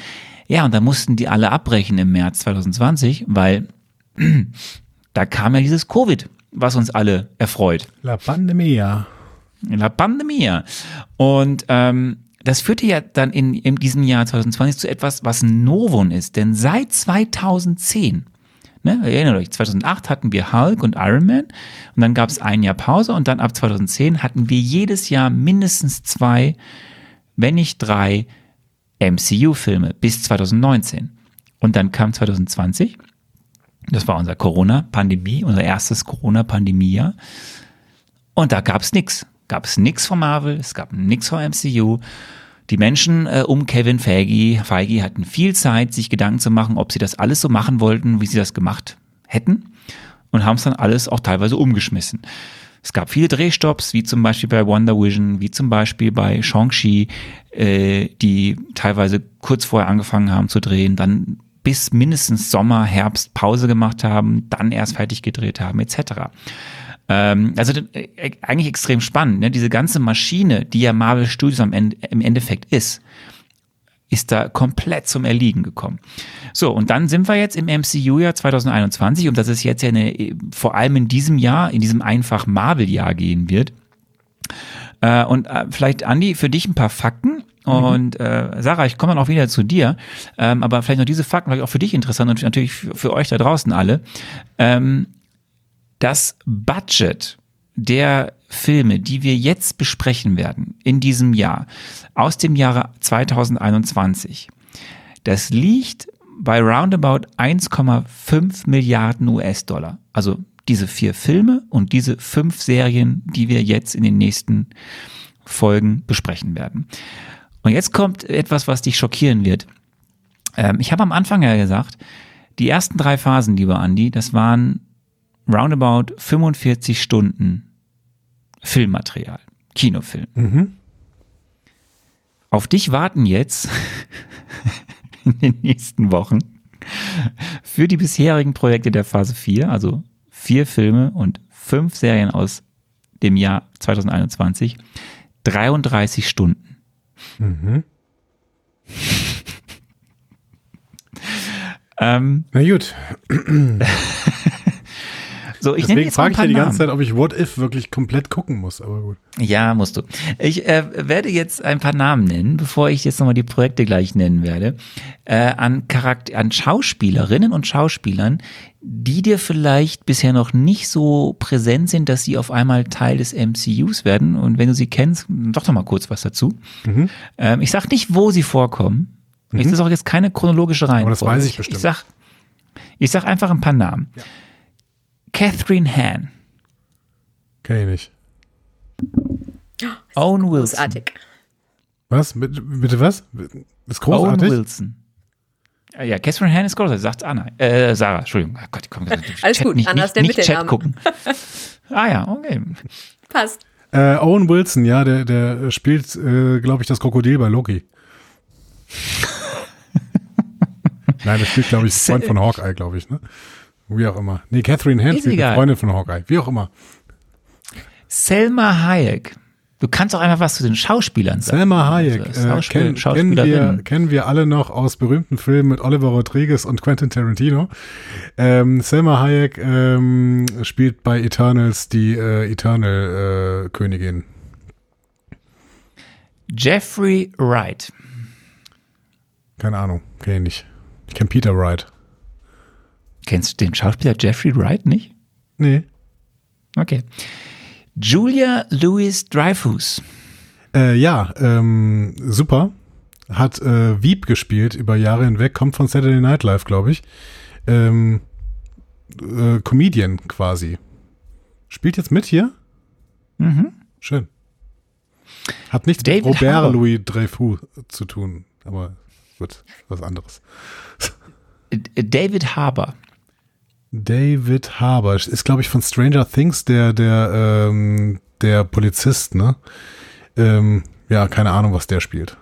Ja, und da mussten die alle abbrechen im März 2020, weil da kam ja dieses Covid, was uns alle erfreut. La Pandemia. La Pandemia. Und ähm, das führte ja dann in, in diesem Jahr 2020 zu etwas, was ein Novum ist. Denn seit 2010, ne, erinnert euch, 2008 hatten wir Hulk und Iron Man und dann gab es ein Jahr Pause und dann ab 2010 hatten wir jedes Jahr mindestens zwei, wenn nicht drei MCU-Filme bis 2019. Und dann kam 2020, das war unser Corona-Pandemie, unser erstes Corona-Pandemie-Jahr. Und da gab es nichts gab es nichts von Marvel, es gab nichts von MCU. Die Menschen äh, um Kevin Feige, Feige hatten viel Zeit, sich Gedanken zu machen, ob sie das alles so machen wollten, wie sie das gemacht hätten und haben es dann alles auch teilweise umgeschmissen. Es gab viele Drehstops, wie zum Beispiel bei Wonder Vision, wie zum Beispiel bei Shang-Chi, äh, die teilweise kurz vorher angefangen haben zu drehen, dann bis mindestens Sommer, Herbst Pause gemacht haben, dann erst fertig gedreht haben, etc. Ähm, also äh, eigentlich extrem spannend. Ne? Diese ganze Maschine, die ja Marvel Studios am Ende, im Endeffekt ist, ist da komplett zum Erliegen gekommen. So, und dann sind wir jetzt im MCU-Jahr 2021 und das ist jetzt ja eine, vor allem in diesem Jahr, in diesem einfach Marvel-Jahr gehen wird. Äh, und äh, vielleicht, Andi, für dich ein paar Fakten. Mhm. Und äh, Sarah, ich komme dann auch wieder zu dir, ähm, aber vielleicht noch diese Fakten, vielleicht auch für dich interessant und natürlich für, für euch da draußen alle. Ähm, das Budget der Filme, die wir jetzt besprechen werden in diesem Jahr, aus dem Jahre 2021, das liegt bei roundabout 1,5 Milliarden US-Dollar. Also diese vier Filme und diese fünf Serien, die wir jetzt in den nächsten Folgen besprechen werden. Und jetzt kommt etwas, was dich schockieren wird. Ähm, ich habe am Anfang ja gesagt, die ersten drei Phasen, lieber Andi, das waren roundabout 45 Stunden Filmmaterial, Kinofilm. Mhm. Auf dich warten jetzt in den nächsten Wochen für die bisherigen Projekte der Phase 4, also vier Filme und fünf Serien aus dem Jahr 2021, 33 Stunden. Mhm. ähm, Na gut. So, ich Deswegen frage ich ja die ganze Zeit, ob ich What If wirklich komplett gucken muss, aber gut. Ja, musst du. Ich äh, werde jetzt ein paar Namen nennen, bevor ich jetzt nochmal die Projekte gleich nennen werde, äh, an Charakter, an Schauspielerinnen und Schauspielern, die dir vielleicht bisher noch nicht so präsent sind, dass sie auf einmal Teil des MCUs werden. Und wenn du sie kennst, doch noch mal kurz was dazu. Mhm. Ähm, ich sag nicht, wo sie vorkommen. Mhm. Ich sage auch jetzt keine chronologische Reihenfolge. Aber das weiß ich bestimmt. Ich sag, ich sag einfach ein paar Namen. Ja. Catherine Han. Kenn ich nicht. Oh, Owen Wilson. Großartig. Was? Bitte, bitte was? Ist großartig? Owen Wilson. Ja, Catherine Han ist großartig, sagt Anna. Äh, Sarah, Entschuldigung. Oh Gott, komm, Alles Chat, gut, nicht, Anna ist der nicht Chat gucken. ah ja, okay. Passt. Äh, Owen Wilson, ja, der, der spielt, äh, glaube ich, das Krokodil bei Loki. Nein, der spielt, glaube ich, Freund von Hawkeye, glaube ich, ne? Wie auch immer. Nee, Catherine Hans, die Freundin von Hawkeye. Wie auch immer. Selma Hayek. Du kannst auch einfach was zu den Schauspielern sagen. Selma Hayek. Also, äh, kenn, kennen, wir, kennen wir alle noch aus berühmten Filmen mit Oliver Rodriguez und Quentin Tarantino. Ähm, Selma Hayek ähm, spielt bei Eternals die äh, Eternal-Königin. Äh, Jeffrey Wright. Keine Ahnung, kenne ich nicht. Ich kenne Peter Wright. Kennst du den Schauspieler Jeffrey Wright nicht? Nee. Okay. Julia Louis Dreyfus. Äh, ja, ähm, super. Hat äh, Wieb gespielt über Jahre hinweg, kommt von Saturday Night Live, glaube ich. Ähm, äh, Comedian quasi. Spielt jetzt mit hier? Mhm. Schön. Hat nichts David mit Robert Harbour. Louis Dreyfus zu tun, aber gut, was anderes. David Harbour. David Harbour ist, glaube ich, von Stranger Things der, der, ähm, der Polizist, ne? Ähm, ja, keine Ahnung, was der spielt.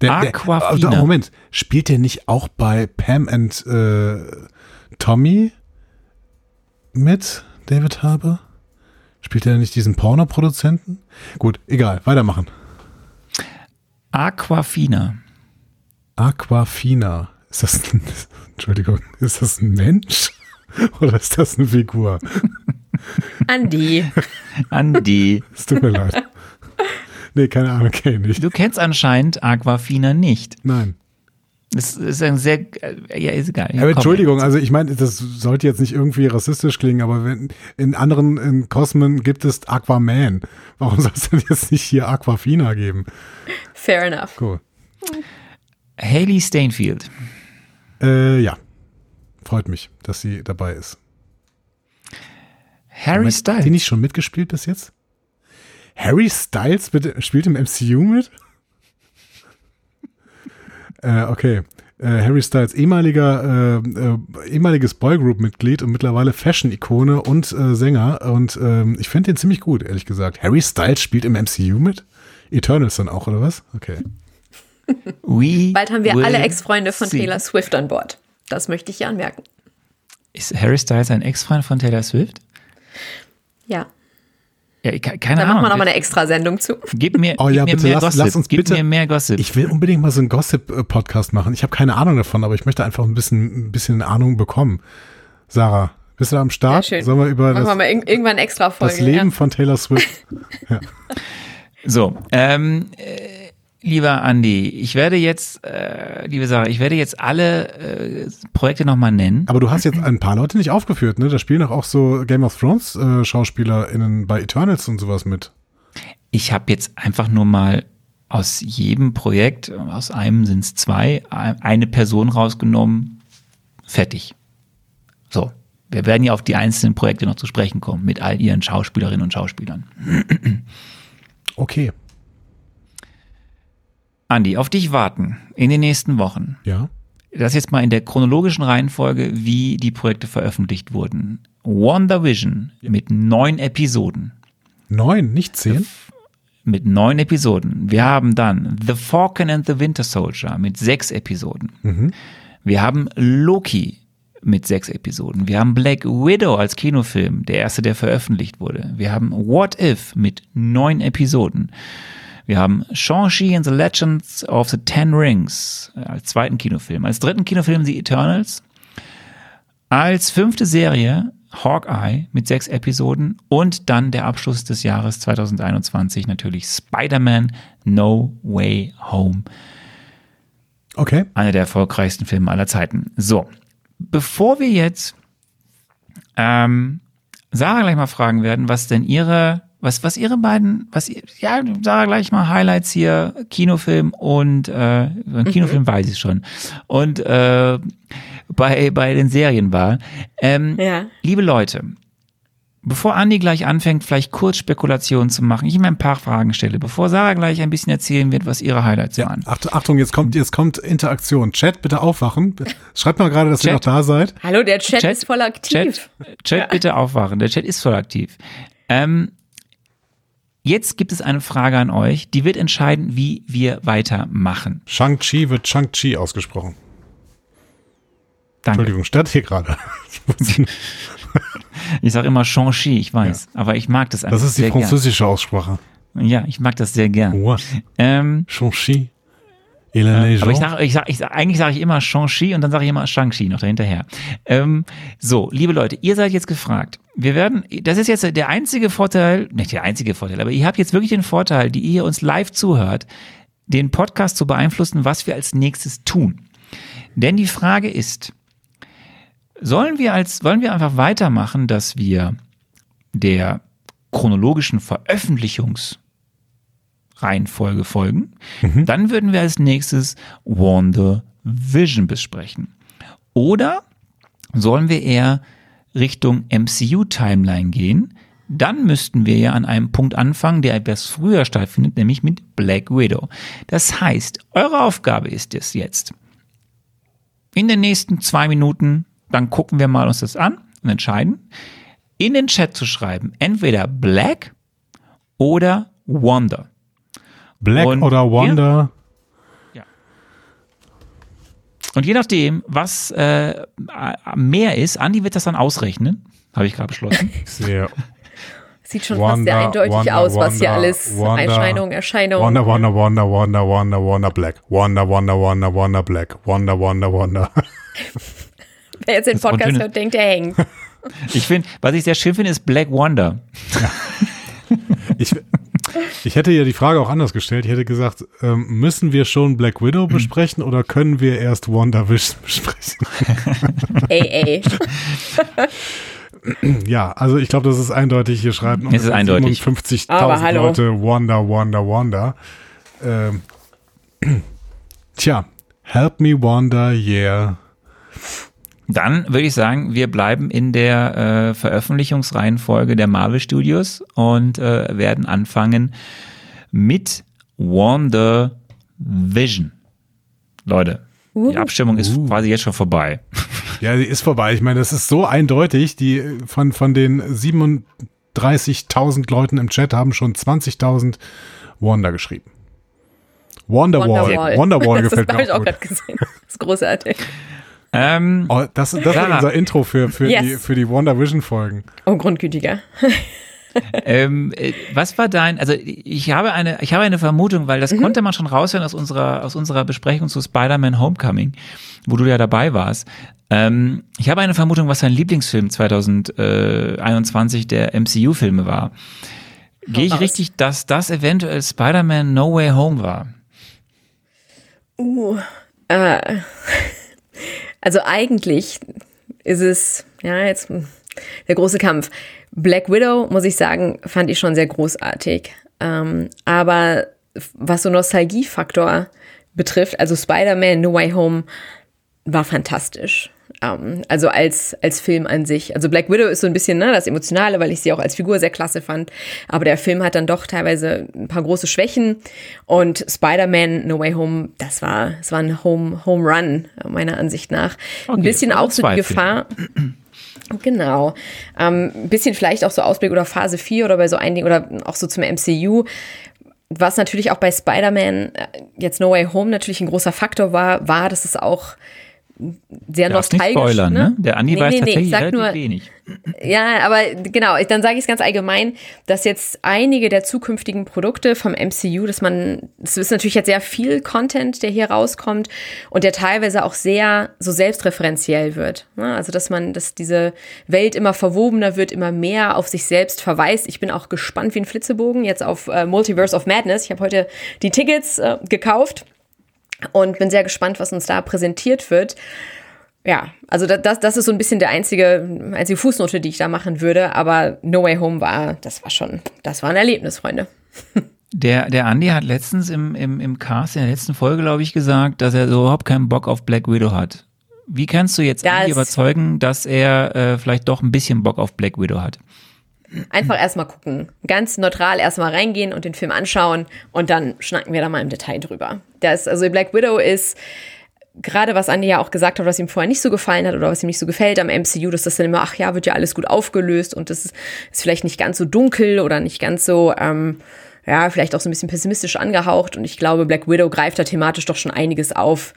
Der, Aquafina. Der, Moment, spielt der nicht auch bei Pam and äh, Tommy mit David Harbour? Spielt er nicht diesen Pornoproduzenten? Gut, egal, weitermachen. Aquafina. Aquafina. Ist das ein, Entschuldigung, ist das ein Mensch oder ist das eine Figur? Andi. Andi. Es tut mir leid. Nee, keine Ahnung, kenne ich. Du kennst anscheinend Aquafina nicht. Nein. Das ist ein sehr, ja, ist egal. Ja, aber Entschuldigung, also ich meine, das sollte jetzt nicht irgendwie rassistisch klingen, aber wenn in anderen in Kosmen gibt es Aquaman. Warum soll es denn jetzt nicht hier Aquafina geben? Fair enough. Cool. Haley Stainfield. Äh, ja. Freut mich, dass sie dabei ist. Harry Moment, Styles. Hat die nicht schon mitgespielt bis jetzt? Harry Styles bitte, spielt im MCU mit? äh, okay. Äh, Harry Styles, ehemaliger, äh, äh, ehemaliges Boygroup-Mitglied und mittlerweile Fashion-Ikone und äh, Sänger. Und ähm, ich finde den ziemlich gut, ehrlich gesagt. Harry Styles spielt im MCU mit? Eternals dann auch, oder was? Okay. We Bald haben wir alle Ex-Freunde von see. Taylor Swift an Bord. Das möchte ich hier anmerken. Ist Harry Styles ein Ex-Freund von Taylor Swift? Ja. Ja, keine da Ahnung. machen wir nochmal eine Extra-Sendung zu. Gib mir, oh, ja, gib mir mehr lass, Gossip. Lass uns gib bitte, mir mehr Gossip. Ich will unbedingt mal so einen Gossip-Podcast machen. Ich habe keine Ahnung davon, aber ich möchte einfach ein bisschen, ein bisschen Ahnung bekommen. Sarah, bist du am Start? Ja, schön. Sollen wir über machen das, wir mal irgendwann extra Folge. Das Leben ja. von Taylor Swift. ja. So, ähm, äh, Lieber Andi, ich werde jetzt, äh, liebe Sarah, ich werde jetzt alle äh, Projekte nochmal nennen. Aber du hast jetzt ein paar Leute nicht aufgeführt, ne? Da spielen doch auch so Game of Thrones äh, SchauspielerInnen bei Eternals und sowas mit. Ich habe jetzt einfach nur mal aus jedem Projekt, aus einem sind es zwei, eine Person rausgenommen, fertig. So. Wir werden ja auf die einzelnen Projekte noch zu sprechen kommen mit all ihren Schauspielerinnen und Schauspielern. Okay. Andi, auf dich warten in den nächsten Wochen. Ja. Das jetzt mal in der chronologischen Reihenfolge, wie die Projekte veröffentlicht wurden. WandaVision mit neun Episoden. Neun, nicht zehn? Mit neun Episoden. Wir haben dann The Falcon and the Winter Soldier mit sechs Episoden. Mhm. Wir haben Loki mit sechs Episoden. Wir haben Black Widow als Kinofilm, der erste, der veröffentlicht wurde. Wir haben What If mit neun Episoden. Wir haben Shang-Chi and the Legends of the Ten Rings als zweiten Kinofilm. Als dritten Kinofilm The Eternals. Als fünfte Serie Hawkeye mit sechs Episoden und dann der Abschluss des Jahres 2021 natürlich Spider-Man No Way Home. Okay. Einer der erfolgreichsten Filme aller Zeiten. So, bevor wir jetzt ähm, Sarah gleich mal fragen werden, was denn ihre, was, was ihre beiden, was, ja, Sarah gleich mal Highlights hier, Kinofilm und, äh, Kinofilm mhm. weiß ich schon. Und äh, bei, bei den Serien war. Ähm, ja. Liebe Leute, Bevor Andi gleich anfängt, vielleicht kurz Spekulationen zu machen, ich ihm ein paar Fragen stelle, bevor Sarah gleich ein bisschen erzählen wird, was ihre Highlights ja, waren. Achtung, jetzt kommt, jetzt kommt Interaktion. Chat, bitte aufwachen. Schreibt mal gerade, dass Chat. ihr noch da seid. Hallo, der Chat, Chat ist voll aktiv. Chat, Chat ja. bitte aufwachen. Der Chat ist voll aktiv. Ähm, jetzt gibt es eine Frage an euch, die wird entscheiden, wie wir weitermachen. Shang-Chi wird Shang-Chi ausgesprochen. Danke. Entschuldigung, stört hier gerade. ich sage immer Shang-Chi, ich weiß, ja. aber ich mag das einfach. Das ist die französische gern. Aussprache. Ja, ich mag das sehr gern. What? Ähm, Shang-Chi. Äh, aber ich sage, ich sag, ich sag, eigentlich sage ich immer Shang-Chi und dann sage ich immer Shang-Chi noch dahinterher. Ähm, so, liebe Leute, ihr seid jetzt gefragt. Wir werden, das ist jetzt der einzige Vorteil, nicht der einzige Vorteil, aber ihr habt jetzt wirklich den Vorteil, die ihr uns live zuhört, den Podcast zu beeinflussen, was wir als nächstes tun. Denn die Frage ist, Sollen wir als, wollen wir einfach weitermachen, dass wir der chronologischen Veröffentlichungsreihenfolge folgen? Mhm. Dann würden wir als nächstes Wonder Vision besprechen. Oder sollen wir eher Richtung MCU-Timeline gehen? Dann müssten wir ja an einem Punkt anfangen, der etwas früher stattfindet, nämlich mit Black Widow. Das heißt, eure Aufgabe ist es jetzt, in den nächsten zwei Minuten dann gucken wir mal uns das an und entscheiden, in den Chat zu schreiben, entweder Black oder Wonder. Black und oder Wonder. Ja. Und je nachdem, was äh, mehr ist, Andi wird das dann ausrechnen, habe ich gerade beschlossen. Sehr. Sieht schon Wonder, fast sehr eindeutig Wonder, aus, was hier alles Wonder, Erscheinung, Erscheinung. Wonder, Wonder, Wonder, Wonder, Wonder, Wonder, Black. Wonder, Wonder, Wonder, Wonder, Black. Wonder, Wonder, Wonder. Wer jetzt den Podcast hört, denkt, er hängt. Ich finde, was ich sehr schön finde, ist Black Wonder. Ja. Ich, ich hätte ja die Frage auch anders gestellt. Ich hätte gesagt, ähm, müssen wir schon Black Widow besprechen oder können wir erst WandaVision besprechen? Ey, ey. Ja, also ich glaube, das ist eindeutig. Hier schreiben es ist eindeutig. 50.000 Leute Wanda, Wanda, Wanda. Ähm, tja, help me Wanda, yeah. Dann würde ich sagen, wir bleiben in der äh, Veröffentlichungsreihenfolge der Marvel Studios und äh, werden anfangen mit Wonder Vision. Leute, uh. die Abstimmung ist uh. quasi jetzt schon vorbei. Ja, sie ist vorbei. Ich meine, das ist so eindeutig. Die von, von den 37.000 Leuten im Chat haben schon 20.000 Wonder geschrieben. Wonderwall. Wonderwall. Wonderwall gefällt mir. Das habe ich auch gerade gesehen. Das ist großartig. Ähm, oh, das das ist unser Intro für, für, yes. die, für die WandaVision-Folgen. Oh, grundgütiger. ähm, äh, was war dein, also ich habe eine, ich habe eine Vermutung, weil das mhm. konnte man schon raushören aus unserer, aus unserer Besprechung zu Spider-Man Homecoming, wo du ja dabei warst. Ähm, ich habe eine Vermutung, was dein Lieblingsfilm 2021 der MCU-Filme war. Gehe ich richtig, dass das eventuell Spider-Man No Way Home war? Uh, äh. Also eigentlich ist es, ja, jetzt der große Kampf. Black Widow, muss ich sagen, fand ich schon sehr großartig. Ähm, aber was so Nostalgiefaktor betrifft, also Spider-Man No Way Home war fantastisch. Ähm, also als, als Film an sich. Also Black Widow ist so ein bisschen ne, das Emotionale, weil ich sie auch als Figur sehr klasse fand. Aber der Film hat dann doch teilweise ein paar große Schwächen. Und Spider-Man No Way Home, das war, das war ein Home, Home Run, meiner Ansicht nach. Okay, ein bisschen auch so die Gefahr. Genau. Ähm, ein bisschen vielleicht auch so Ausblick oder Phase 4 oder bei so einigen oder auch so zum MCU. Was natürlich auch bei Spider-Man, äh, jetzt No Way Home natürlich ein großer Faktor war, war, dass es auch sehr nostalgisch. Nicht spoilern, ne? Der Andi nee, weiß nee, tatsächlich nee, nur, wenig. Ja, aber genau, dann sage ich es ganz allgemein, dass jetzt einige der zukünftigen Produkte vom MCU, dass man, das ist natürlich jetzt sehr viel Content, der hier rauskommt und der teilweise auch sehr so selbstreferenziell wird. Ne? Also, dass man, dass diese Welt immer verwobener wird, immer mehr auf sich selbst verweist. Ich bin auch gespannt wie ein Flitzebogen jetzt auf äh, Multiverse of Madness. Ich habe heute die Tickets äh, gekauft und bin sehr gespannt, was uns da präsentiert wird. Ja, also das, das ist so ein bisschen der einzige, einzige Fußnote, die ich da machen würde. Aber No Way Home war, das war schon, das war ein Erlebnis, Freunde. Der, der Andi hat letztens im, im, im Cast, in der letzten Folge, glaube ich, gesagt, dass er so überhaupt keinen Bock auf Black Widow hat. Wie kannst du jetzt das Andi überzeugen, dass er äh, vielleicht doch ein bisschen Bock auf Black Widow hat? Einfach erstmal gucken. Ganz neutral erstmal reingehen und den Film anschauen und dann schnacken wir da mal im Detail drüber. Das, also Black Widow ist gerade was Andy ja auch gesagt hat, was ihm vorher nicht so gefallen hat oder was ihm nicht so gefällt am MCU, dass das dann immer, ach ja, wird ja alles gut aufgelöst und das ist, ist vielleicht nicht ganz so dunkel oder nicht ganz so, ähm, ja, vielleicht auch so ein bisschen pessimistisch angehaucht. Und ich glaube, Black Widow greift da thematisch doch schon einiges auf,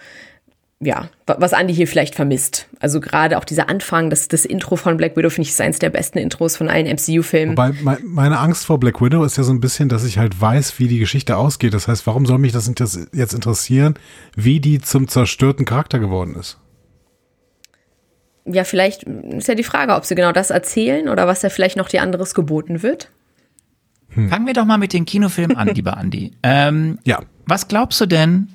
ja, was Andy hier vielleicht vermisst. Also gerade auch dieser Anfang, das, das Intro von Black Widow finde ich ist eins der besten Intros von allen MCU-Filmen. Wobei meine Angst vor Black Widow ist ja so ein bisschen, dass ich halt weiß, wie die Geschichte ausgeht. Das heißt, warum soll mich das jetzt interessieren, wie die zum zerstörten Charakter geworden ist? Ja, vielleicht ist ja die Frage, ob sie genau das erzählen oder was da vielleicht noch dir anderes geboten wird. Hm. Fangen wir doch mal mit den Kinofilmen an, lieber Andi. Ähm, ja. Was glaubst du denn,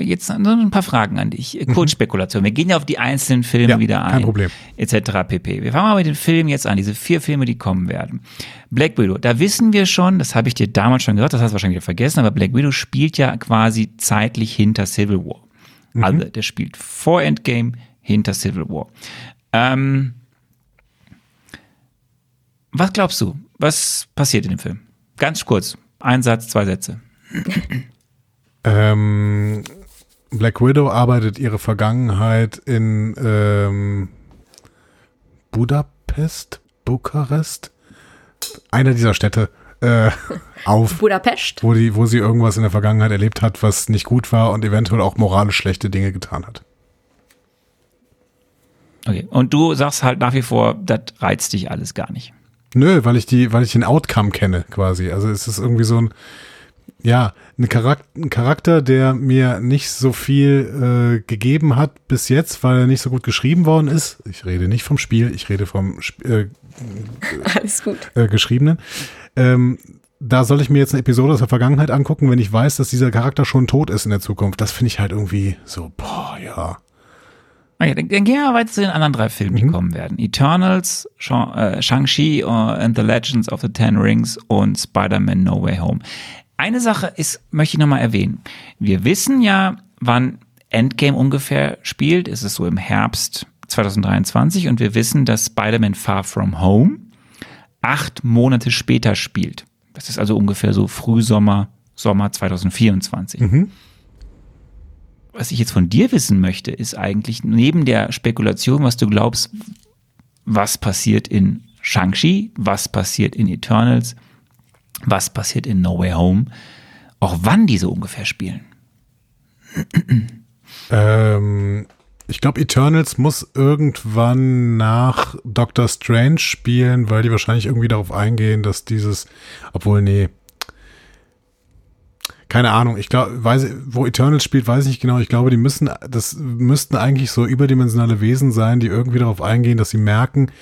jetzt noch ein paar Fragen an dich. Mhm. Kurzspekulation. Wir gehen ja auf die einzelnen Filme ja, wieder ein. Kein Problem. Etc. pp. Wir fangen mal mit den Filmen jetzt an. Diese vier Filme, die kommen werden. Black Widow. Da wissen wir schon, das habe ich dir damals schon gesagt, das hast du wahrscheinlich wieder vergessen, aber Black Widow spielt ja quasi zeitlich hinter Civil War. Mhm. Also der spielt vor Endgame hinter Civil War. Ähm, was glaubst du? Was passiert in dem Film? Ganz kurz. Ein Satz, zwei Sätze. Ähm, Black Widow arbeitet ihre Vergangenheit in ähm, Budapest, Bukarest, einer dieser Städte äh, auf. Budapest. Wo, die, wo sie irgendwas in der Vergangenheit erlebt hat, was nicht gut war und eventuell auch moralisch schlechte Dinge getan hat. Okay, und du sagst halt nach wie vor, das reizt dich alles gar nicht. Nö, weil ich die, weil ich den Outcome kenne, quasi. Also es ist irgendwie so ein, ja, ein Charakter, ein Charakter, der mir nicht so viel äh, gegeben hat bis jetzt, weil er nicht so gut geschrieben worden ist. Ich rede nicht vom Spiel, ich rede vom äh, Alles gut. Äh, geschriebenen. Ähm, da soll ich mir jetzt eine Episode aus der Vergangenheit angucken, wenn ich weiß, dass dieser Charakter schon tot ist in der Zukunft. Das finde ich halt irgendwie so, boah, ja. Okay, dann, dann gehen wir weiter zu den anderen drei Filmen, die mhm. kommen werden. Eternals, äh, Shang-Chi uh, and the Legends of the Ten Rings und Spider-Man No Way Home. Eine Sache ist, möchte ich nochmal erwähnen. Wir wissen ja, wann Endgame ungefähr spielt. Es ist so im Herbst 2023 und wir wissen, dass Spider-Man Far From Home acht Monate später spielt. Das ist also ungefähr so Frühsommer, Sommer 2024. Mhm. Was ich jetzt von dir wissen möchte, ist eigentlich neben der Spekulation, was du glaubst, was passiert in Shang-Chi, was passiert in Eternals, was passiert in No Way Home, auch wann diese ungefähr spielen. Ähm, ich glaube, Eternals muss irgendwann nach Doctor Strange spielen, weil die wahrscheinlich irgendwie darauf eingehen, dass dieses, obwohl, nee, keine Ahnung, ich glaube, weiß, wo Eternals spielt, weiß ich nicht genau. Ich glaube, die müssen, das müssten eigentlich so überdimensionale Wesen sein, die irgendwie darauf eingehen, dass sie merken,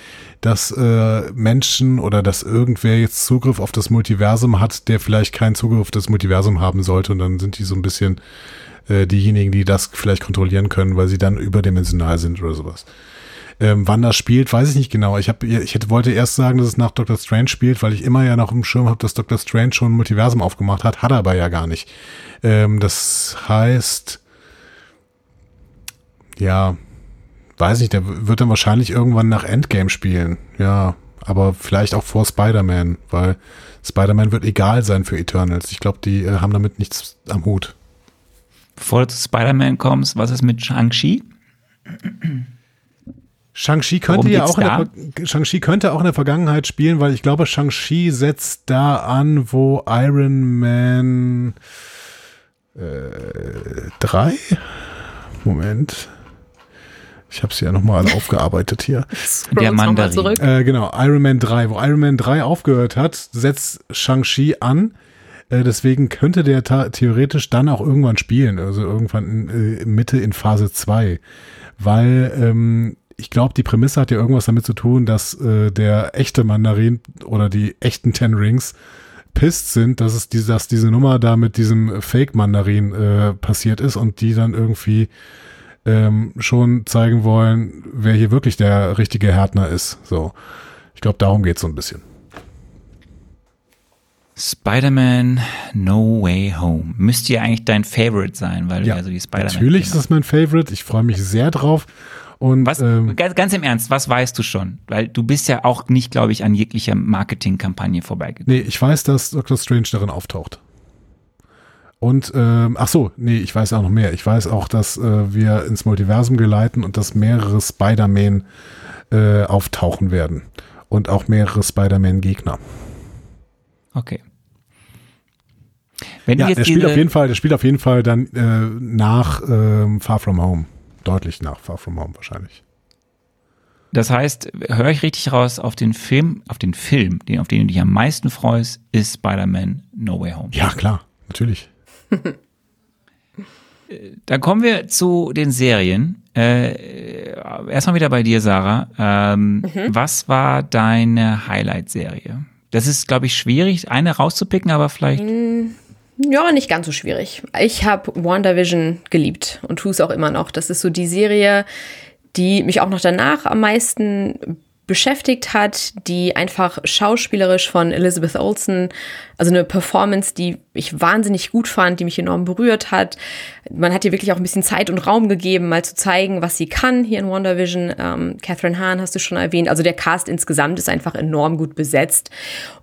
dass äh, Menschen oder dass irgendwer jetzt Zugriff auf das Multiversum hat, der vielleicht keinen Zugriff auf das Multiversum haben sollte. Und dann sind die so ein bisschen äh, diejenigen, die das vielleicht kontrollieren können, weil sie dann überdimensional sind oder sowas. Ähm, wann das spielt, weiß ich nicht genau. Ich, hab, ich hätte, wollte erst sagen, dass es nach Doctor Strange spielt, weil ich immer ja noch im Schirm habe, dass Doctor Strange schon ein Multiversum aufgemacht hat, hat er aber ja gar nicht. Ähm, das heißt, ja, weiß nicht, der wird dann wahrscheinlich irgendwann nach Endgame spielen. Ja, aber vielleicht auch vor Spider-Man, weil Spider-Man wird egal sein für Eternals. Ich glaube, die äh, haben damit nichts am Hut. Bevor du zu Spider-Man kommst, was ist mit Shang-Chi? Shang-Chi könnte ja auch Shang-Chi könnte auch in der Vergangenheit spielen, weil ich glaube, Shang-Chi setzt da an, wo Iron Man äh, 3 Moment. Ich habe sie ja nochmal aufgearbeitet hier. Der Mandarin. Äh, genau, Iron Man 3. Wo Iron Man 3 aufgehört hat, setzt Shang-Chi an. Äh, deswegen könnte der theoretisch dann auch irgendwann spielen. Also irgendwann in, äh, Mitte in Phase 2. Weil ähm, ich glaube, die Prämisse hat ja irgendwas damit zu tun, dass äh, der echte Mandarin oder die echten Ten Rings pisst sind, dass es diese, dass diese Nummer da mit diesem Fake-Mandarin äh, passiert ist und die dann irgendwie ähm, schon zeigen wollen, wer hier wirklich der richtige Härtner ist. So. Ich glaube, darum geht es so ein bisschen. Spider-Man No Way Home. Müsste ja eigentlich dein Favorite sein, weil ja, du ja so die Spider-Man. Natürlich ist das mein Favorite. Ich freue mich sehr drauf. Und, was, ähm, ganz, ganz im Ernst, was weißt du schon? Weil du bist ja auch nicht, glaube ich, an jeglicher Marketingkampagne vorbeigegangen. Nee, ich weiß, dass Doctor Strange darin auftaucht. Und, ähm, ach so, nee, ich weiß auch noch mehr. Ich weiß auch, dass äh, wir ins Multiversum geleiten und dass mehrere Spider-Man äh, auftauchen werden. Und auch mehrere Spider-Man-Gegner. Okay. Wenn ja, der spielt auf jeden Fall, der spielt auf jeden Fall dann äh, nach äh, Far From Home. Deutlich nach Far From Home wahrscheinlich. Das heißt, höre ich richtig raus, auf den Film, auf den Film, den, auf den du dich am meisten freust, ist Spider-Man No Way Home. Ja, klar, natürlich. Dann kommen wir zu den Serien. Äh, erstmal wieder bei dir, Sarah. Ähm, mhm. Was war deine Highlight-Serie? Das ist, glaube ich, schwierig, eine rauszupicken, aber vielleicht. Mm, ja, nicht ganz so schwierig. Ich habe WandaVision geliebt und tue es auch immer noch. Das ist so die Serie, die mich auch noch danach am meisten beschäftigt hat, die einfach schauspielerisch von Elizabeth Olsen, also eine Performance, die ich wahnsinnig gut fand, die mich enorm berührt hat. Man hat ihr wirklich auch ein bisschen Zeit und Raum gegeben, mal zu zeigen, was sie kann hier in WandaVision. Ähm, Catherine Hahn hast du schon erwähnt. Also der Cast insgesamt ist einfach enorm gut besetzt.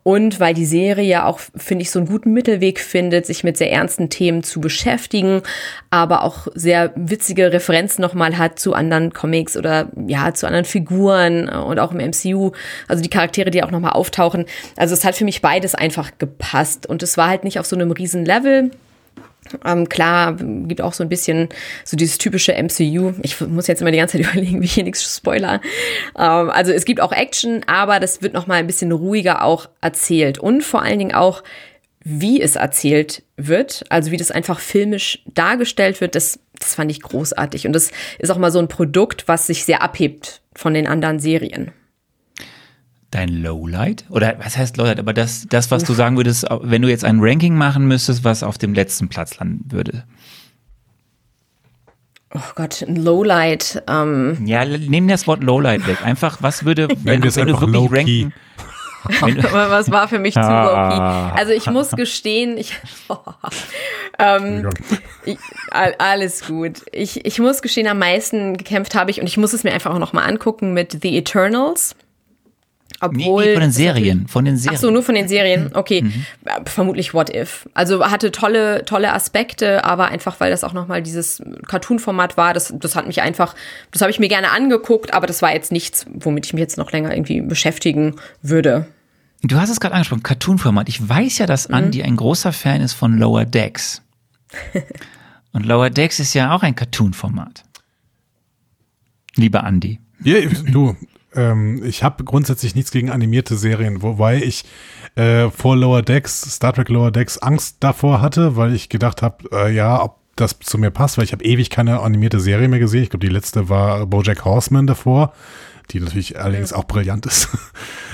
Und weil die Serie ja auch, finde ich, so einen guten Mittelweg findet, sich mit sehr ernsten Themen zu beschäftigen, aber auch sehr witzige Referenzen nochmal hat zu anderen Comics oder ja, zu anderen Figuren und auch im MCU. Also die Charaktere, die auch nochmal auftauchen. Also es hat für mich beides einfach gepasst. Und es war halt nicht auf so einem riesen Level. Ähm, klar, gibt auch so ein bisschen so dieses typische MCU. Ich muss jetzt immer die ganze Zeit überlegen, wie ich hier nichts spoiler. Ähm, also es gibt auch Action, aber das wird noch mal ein bisschen ruhiger auch erzählt und vor allen Dingen auch, wie es erzählt wird, also wie das einfach filmisch dargestellt wird, das, das fand ich großartig. Und das ist auch mal so ein Produkt, was sich sehr abhebt von den anderen Serien dein Lowlight? Oder was heißt Lowlight? Aber das, das, was du sagen würdest, wenn du jetzt ein Ranking machen müsstest, was auf dem letzten Platz landen würde. Oh Gott, ein Lowlight. Ähm. Ja, nehmen das Wort Lowlight weg. Einfach, was würde, wenn, wenn du wirklich ranken. was war für mich zu ah. low Also ich muss gestehen, ich, oh, ähm, ich, alles gut. Ich, ich muss gestehen, am meisten gekämpft habe ich und ich muss es mir einfach auch noch mal angucken mit The Eternals. Obwohl, nee, von den Serien, von den Serien. Ach so, nur von den Serien. Okay, mhm. vermutlich What If. Also hatte tolle, tolle Aspekte, aber einfach, weil das auch nochmal dieses Cartoon-Format war, das, das hat mich einfach, das habe ich mir gerne angeguckt, aber das war jetzt nichts, womit ich mich jetzt noch länger irgendwie beschäftigen würde. Du hast es gerade angesprochen, Cartoon-Format. Ich weiß ja, dass Andy mhm. ein großer Fan ist von Lower Decks. Und Lower Decks ist ja auch ein Cartoon-Format. Lieber Andy. Ja, du, ähm, ich habe grundsätzlich nichts gegen animierte Serien, wobei ich äh, vor Lower Decks, Star Trek Lower Decks Angst davor hatte, weil ich gedacht habe, äh, ja, ob das zu mir passt, weil ich habe ewig keine animierte Serie mehr gesehen. Ich glaube, die letzte war BoJack Horseman davor, die natürlich allerdings auch brillant ist.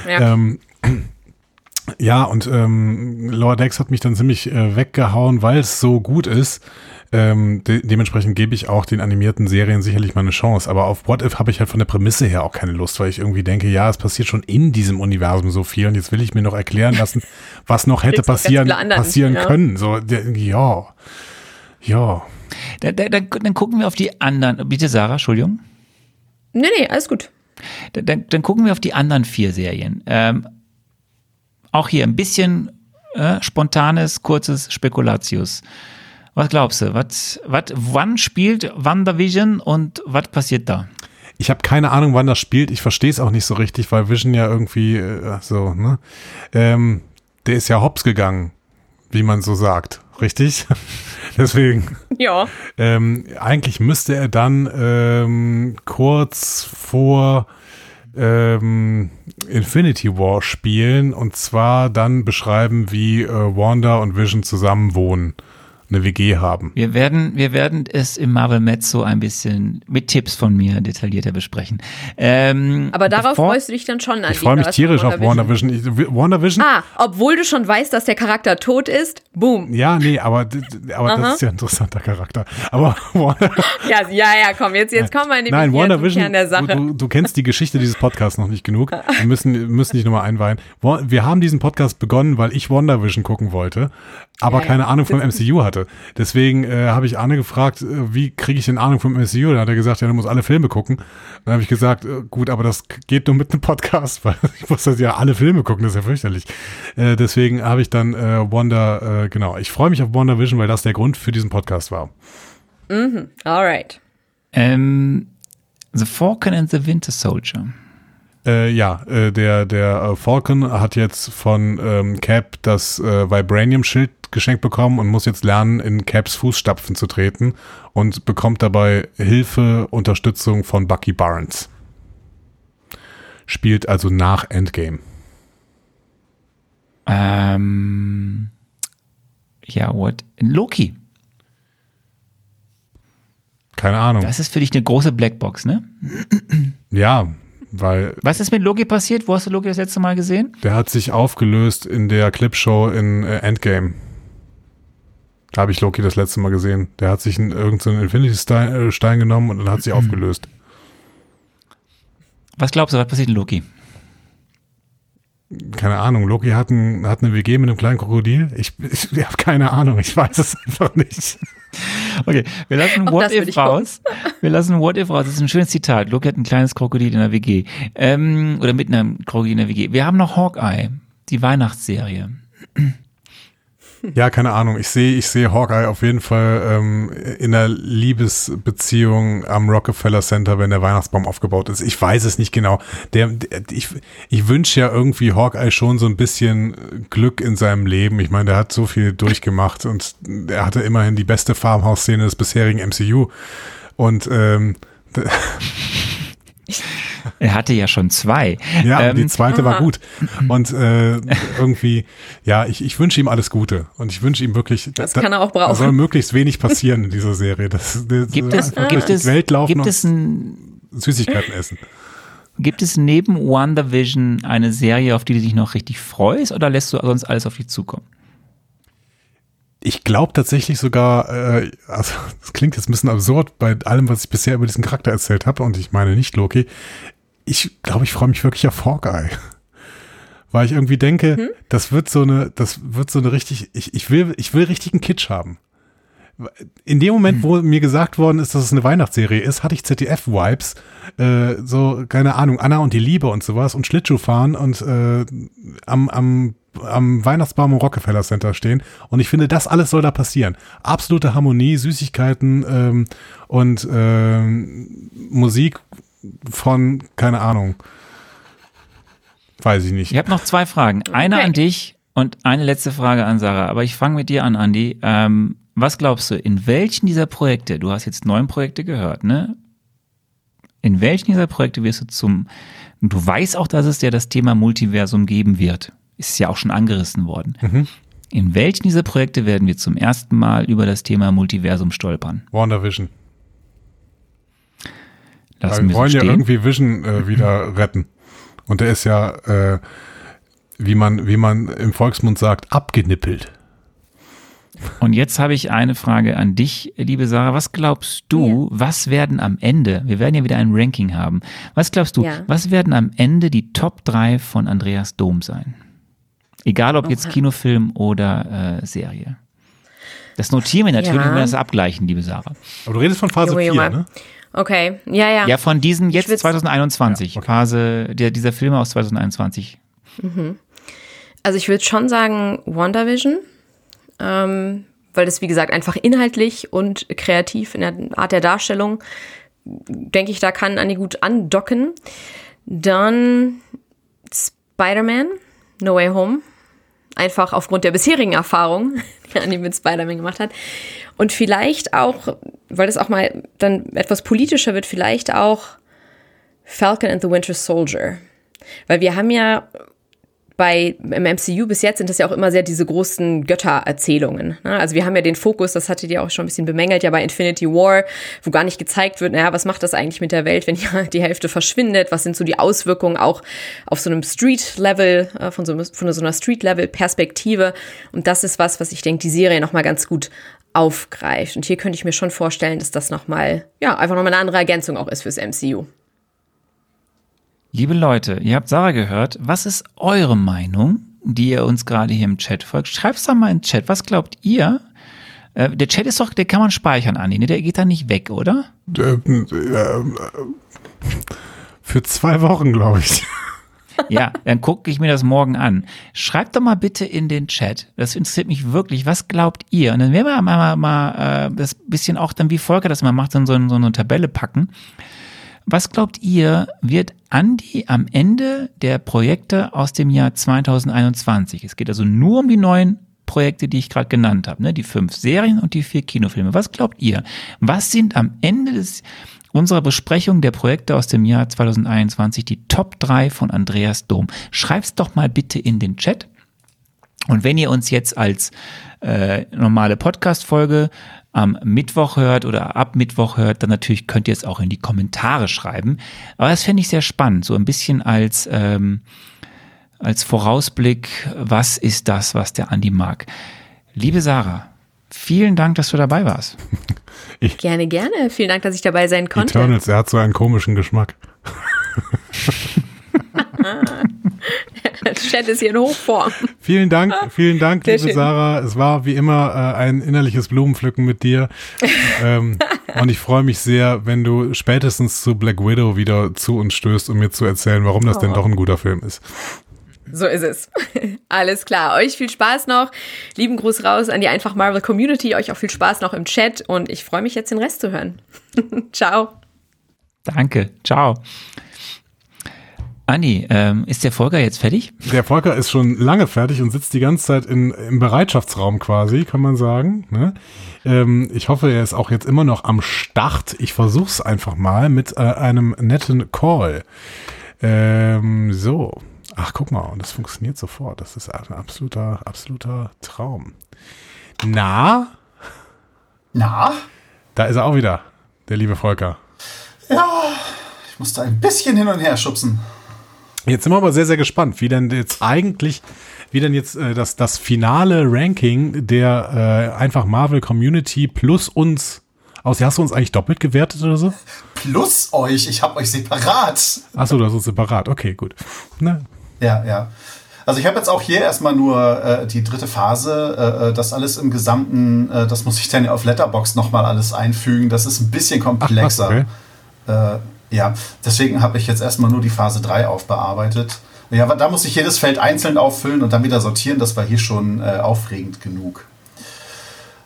Ja. ähm, ja, und ähm, Lower Decks hat mich dann ziemlich äh, weggehauen, weil es so gut ist. Ähm, de dementsprechend gebe ich auch den animierten Serien sicherlich mal eine Chance. Aber auf What If habe ich halt von der Prämisse her auch keine Lust, weil ich irgendwie denke, ja, es passiert schon in diesem Universum so viel und jetzt will ich mir noch erklären lassen, was noch hätte passieren, passieren ja. können. So, ja, ja. Da, da, dann gucken wir auf die anderen. Bitte, Sarah, Entschuldigung. Nee, nee, alles gut. Dann, dann gucken wir auf die anderen vier Serien. Ähm, auch hier ein bisschen äh, spontanes, kurzes Spekulatius. Was glaubst du? Was, was, wann spielt WandaVision und was passiert da? Ich habe keine Ahnung, wann das spielt. Ich verstehe es auch nicht so richtig, weil Vision ja irgendwie äh, so, ne? Ähm, der ist ja hops gegangen, wie man so sagt. Richtig? Deswegen. Ja. Ähm, eigentlich müsste er dann ähm, kurz vor ähm, Infinity War spielen und zwar dann beschreiben, wie äh, Wanda und Vision zusammen wohnen eine WG haben. Wir werden, wir werden es im Marvel Mezzo ein bisschen mit Tipps von mir detaillierter besprechen. Ähm, Aber darauf bevor, freust du dich dann schon an. Ich freue mich tierisch auf WandaVision. WandaVision. Ah, obwohl du schon weißt, dass der Charakter tot ist. Boom. Ja, nee, aber, aber das ist ja ein interessanter Charakter. Aber ja, ja, ja, komm, jetzt, jetzt kommen wir in die Nein, WandaVision, der Sache. Du, du, kennst die Geschichte dieses Podcasts noch nicht genug. Wir müssen, müssen nicht nochmal einweihen. Wir haben diesen Podcast begonnen, weil ich WandaVision gucken wollte aber ja, keine ja. Ahnung vom MCU hatte. Deswegen äh, habe ich Arne gefragt, äh, wie kriege ich denn Ahnung vom MCU? Da hat er gesagt, ja, du musst alle Filme gucken. Dann habe ich gesagt, äh, gut, aber das geht nur mit einem Podcast, weil ich muss das ja alle Filme gucken, das ist ja fürchterlich. Äh, deswegen habe ich dann äh, Wonder, äh, genau, ich freue mich auf Wonder Vision, weil das der Grund für diesen Podcast war. Mhm, alright. Ähm, the Falcon and the Winter Soldier. Äh, ja, äh, der, der äh, Falcon hat jetzt von ähm, Cap das äh, Vibranium-Schild geschenkt bekommen und muss jetzt lernen, in Caps Fußstapfen zu treten und bekommt dabei Hilfe, Unterstützung von Bucky Barnes. Spielt also nach Endgame. Ähm, ja, what? Loki. Keine Ahnung. Das ist für dich eine große Blackbox, ne? Ja, weil. Was ist mit Loki passiert? Wo hast du Loki das letzte Mal gesehen? Der hat sich aufgelöst in der Clipshow in äh, Endgame. Da habe ich Loki das letzte Mal gesehen. Der hat sich irgendeinen so Infinity-Stein äh, genommen und dann hat sich mhm. aufgelöst. Was glaubst du, was passiert in Loki? Keine Ahnung. Loki hat, ein, hat eine WG mit einem kleinen Krokodil. Ich, ich, ich habe keine Ahnung. Ich weiß es einfach nicht. Okay, wir lassen What If raus. Wir lassen What If raus. Das ist ein schönes Zitat. Loki hat ein kleines Krokodil in der WG. Ähm, oder mit einem Krokodil in der WG. Wir haben noch Hawkeye, die Weihnachtsserie. Ja, keine Ahnung. Ich sehe ich sehe Hawkeye auf jeden Fall ähm, in einer Liebesbeziehung am Rockefeller Center, wenn der Weihnachtsbaum aufgebaut ist. Ich weiß es nicht genau. Der, der ich ich wünsche ja irgendwie Hawkeye schon so ein bisschen Glück in seinem Leben. Ich meine, der hat so viel durchgemacht und er hatte immerhin die beste Farmhouse-Szene des bisherigen MCU. Und ähm, Er hatte ja schon zwei. Ja, ähm, die zweite war gut. Und äh, irgendwie, ja, ich, ich wünsche ihm alles Gute. Und ich wünsche ihm wirklich, das da, kann er auch brauchen. Da soll möglichst wenig passieren in dieser Serie. Das, das gibt es, gibt es, Welt laufen gibt es ein, Süßigkeiten essen. Gibt es neben WandaVision eine Serie, auf die du dich noch richtig freust, oder lässt du sonst alles auf dich zukommen? Ich glaube tatsächlich sogar, äh, also das klingt jetzt ein bisschen absurd bei allem, was ich bisher über diesen Charakter erzählt habe, und ich meine nicht Loki. Ich glaube, ich freue mich wirklich auf Hawkeye. Weil ich irgendwie denke, hm? das wird so eine, das wird so eine richtig, ich, ich will, ich will richtigen Kitsch haben. In dem Moment, wo mir gesagt worden ist, dass es eine Weihnachtsserie ist, hatte ich ZDF-Vibes, äh, so, keine Ahnung, Anna und die Liebe und sowas und Schlittschuh fahren und äh, am, am am Weihnachtsbaum im Rockefeller Center stehen. Und ich finde, das alles soll da passieren. Absolute Harmonie, Süßigkeiten ähm, und ähm, Musik von, keine Ahnung, weiß ich nicht. Ich habe noch zwei Fragen. Eine okay. an dich und eine letzte Frage an Sarah. Aber ich fange mit dir an, Andi. Ähm, was glaubst du, in welchen dieser Projekte, du hast jetzt neun Projekte gehört, ne? In welchen dieser Projekte wirst du zum, du weißt auch, dass es ja das Thema Multiversum geben wird ist ja auch schon angerissen worden. Mhm. In welchen dieser Projekte werden wir zum ersten Mal über das Thema Multiversum stolpern? WandaVision. Lassen wir, wir wollen so ja irgendwie Vision äh, wieder retten. Und der ist ja, äh, wie man, wie man im Volksmund sagt, abgenippelt. Und jetzt habe ich eine Frage an dich, liebe Sarah. Was glaubst du, ja. was werden am Ende, wir werden ja wieder ein Ranking haben, was glaubst du, ja. was werden am Ende die Top 3 von Andreas Dom sein? Egal ob jetzt Kinofilm oder äh, Serie. Das notieren wir natürlich, ja. wenn wir das abgleichen, liebe Sarah. Aber du redest von Phase Junge, 4, Junge. ne? Okay, ja, ja. Ja, von diesen jetzt 2021, ja, okay. Phase der, dieser Filme aus 2021. Mhm. Also ich würde schon sagen WandaVision, ähm, weil das, wie gesagt, einfach inhaltlich und kreativ in der Art der Darstellung, denke ich, da kann Annie gut andocken. Dann Spider-Man, No Way Home. Einfach aufgrund der bisherigen Erfahrung, die Annie mit Spider-Man gemacht hat. Und vielleicht auch, weil das auch mal dann etwas politischer wird, vielleicht auch Falcon and the Winter Soldier. Weil wir haben ja bei im MCU bis jetzt sind das ja auch immer sehr diese großen Göttererzählungen. Ne? Also wir haben ja den Fokus, das hattet ihr auch schon ein bisschen bemängelt, ja bei Infinity War, wo gar nicht gezeigt wird, naja, was macht das eigentlich mit der Welt, wenn ja die Hälfte verschwindet? Was sind so die Auswirkungen auch auf so einem Street-Level, äh, von, so, von so einer Street-Level-Perspektive? Und das ist was, was ich denke, die Serie nochmal ganz gut aufgreift. Und hier könnte ich mir schon vorstellen, dass das nochmal, ja, einfach nochmal eine andere Ergänzung auch ist fürs MCU. Liebe Leute, ihr habt Sarah gehört. Was ist eure Meinung, die ihr uns gerade hier im Chat folgt? Schreibt es doch mal in den Chat. Was glaubt ihr? Äh, der Chat ist doch, der kann man speichern, Andi, ne? Der geht da nicht weg, oder? Äh, für zwei Wochen, glaube ich. Ja, dann gucke ich mir das morgen an. Schreibt doch mal bitte in den Chat. Das interessiert mich wirklich. Was glaubt ihr? Und dann werden wir mal, mal, mal äh, das bisschen auch dann, wie Volker das mal macht, in so, so eine Tabelle packen. Was glaubt ihr, wird Andi am Ende der Projekte aus dem Jahr 2021, es geht also nur um die neuen Projekte, die ich gerade genannt habe, ne? die fünf Serien und die vier Kinofilme. Was glaubt ihr? Was sind am Ende des, unserer Besprechung der Projekte aus dem Jahr 2021 die Top 3 von Andreas Dom? Schreib's doch mal bitte in den Chat. Und wenn ihr uns jetzt als äh, normale Podcast-Folge am Mittwoch hört oder ab Mittwoch hört, dann natürlich könnt ihr es auch in die Kommentare schreiben. Aber das fände ich sehr spannend, so ein bisschen als, ähm, als Vorausblick, was ist das, was der Andi mag. Liebe Sarah, vielen Dank, dass du dabei warst. Ich, gerne, gerne. Vielen Dank, dass ich dabei sein konnte. Eternals, er hat so einen komischen Geschmack. Chat ist hier in Hochform. Vielen Dank, vielen Dank, Sehr liebe schön. Sarah. Es war wie immer äh, ein innerliches Blumenpflücken mit dir. ähm, und ich freue mich sehr, wenn du spätestens zu Black Widow wieder zu uns stößt, um mir zu erzählen, warum das oh. denn doch ein guter Film ist. So ist es. Alles klar. Euch viel Spaß noch. Lieben Gruß raus an die Einfach Marvel Community. Euch auch viel Spaß noch im Chat und ich freue mich jetzt den Rest zu hören. Ciao. Danke. Ciao. Anni, ähm, ist der Volker jetzt fertig? Der Volker ist schon lange fertig und sitzt die ganze Zeit in, im Bereitschaftsraum quasi, kann man sagen. Ne? Ähm, ich hoffe, er ist auch jetzt immer noch am Start. Ich versuche es einfach mal mit äh, einem netten Call. Ähm, so. Ach, guck mal, und das funktioniert sofort. Das ist ein absoluter, absoluter Traum. Na? Na? Da ist er auch wieder, der liebe Volker. Ja, ich musste ein bisschen hin und her schubsen. Jetzt sind wir aber sehr, sehr gespannt, wie denn jetzt eigentlich, wie denn jetzt äh, das, das finale Ranking der äh, einfach Marvel Community plus uns aus. Hast du uns eigentlich doppelt gewertet oder so? Plus euch, ich habe euch separat. Achso, du hast uns separat. Okay, gut. Na. Ja, ja. Also ich habe jetzt auch hier erstmal nur äh, die dritte Phase. Äh, äh das alles im Gesamten, äh, das muss ich dann auf Letterbox nochmal alles einfügen. Das ist ein bisschen komplexer. Ach, okay. Äh, ja, deswegen habe ich jetzt erstmal nur die Phase 3 aufbearbeitet. Ja, da muss ich jedes Feld einzeln auffüllen und dann wieder sortieren. Das war hier schon äh, aufregend genug.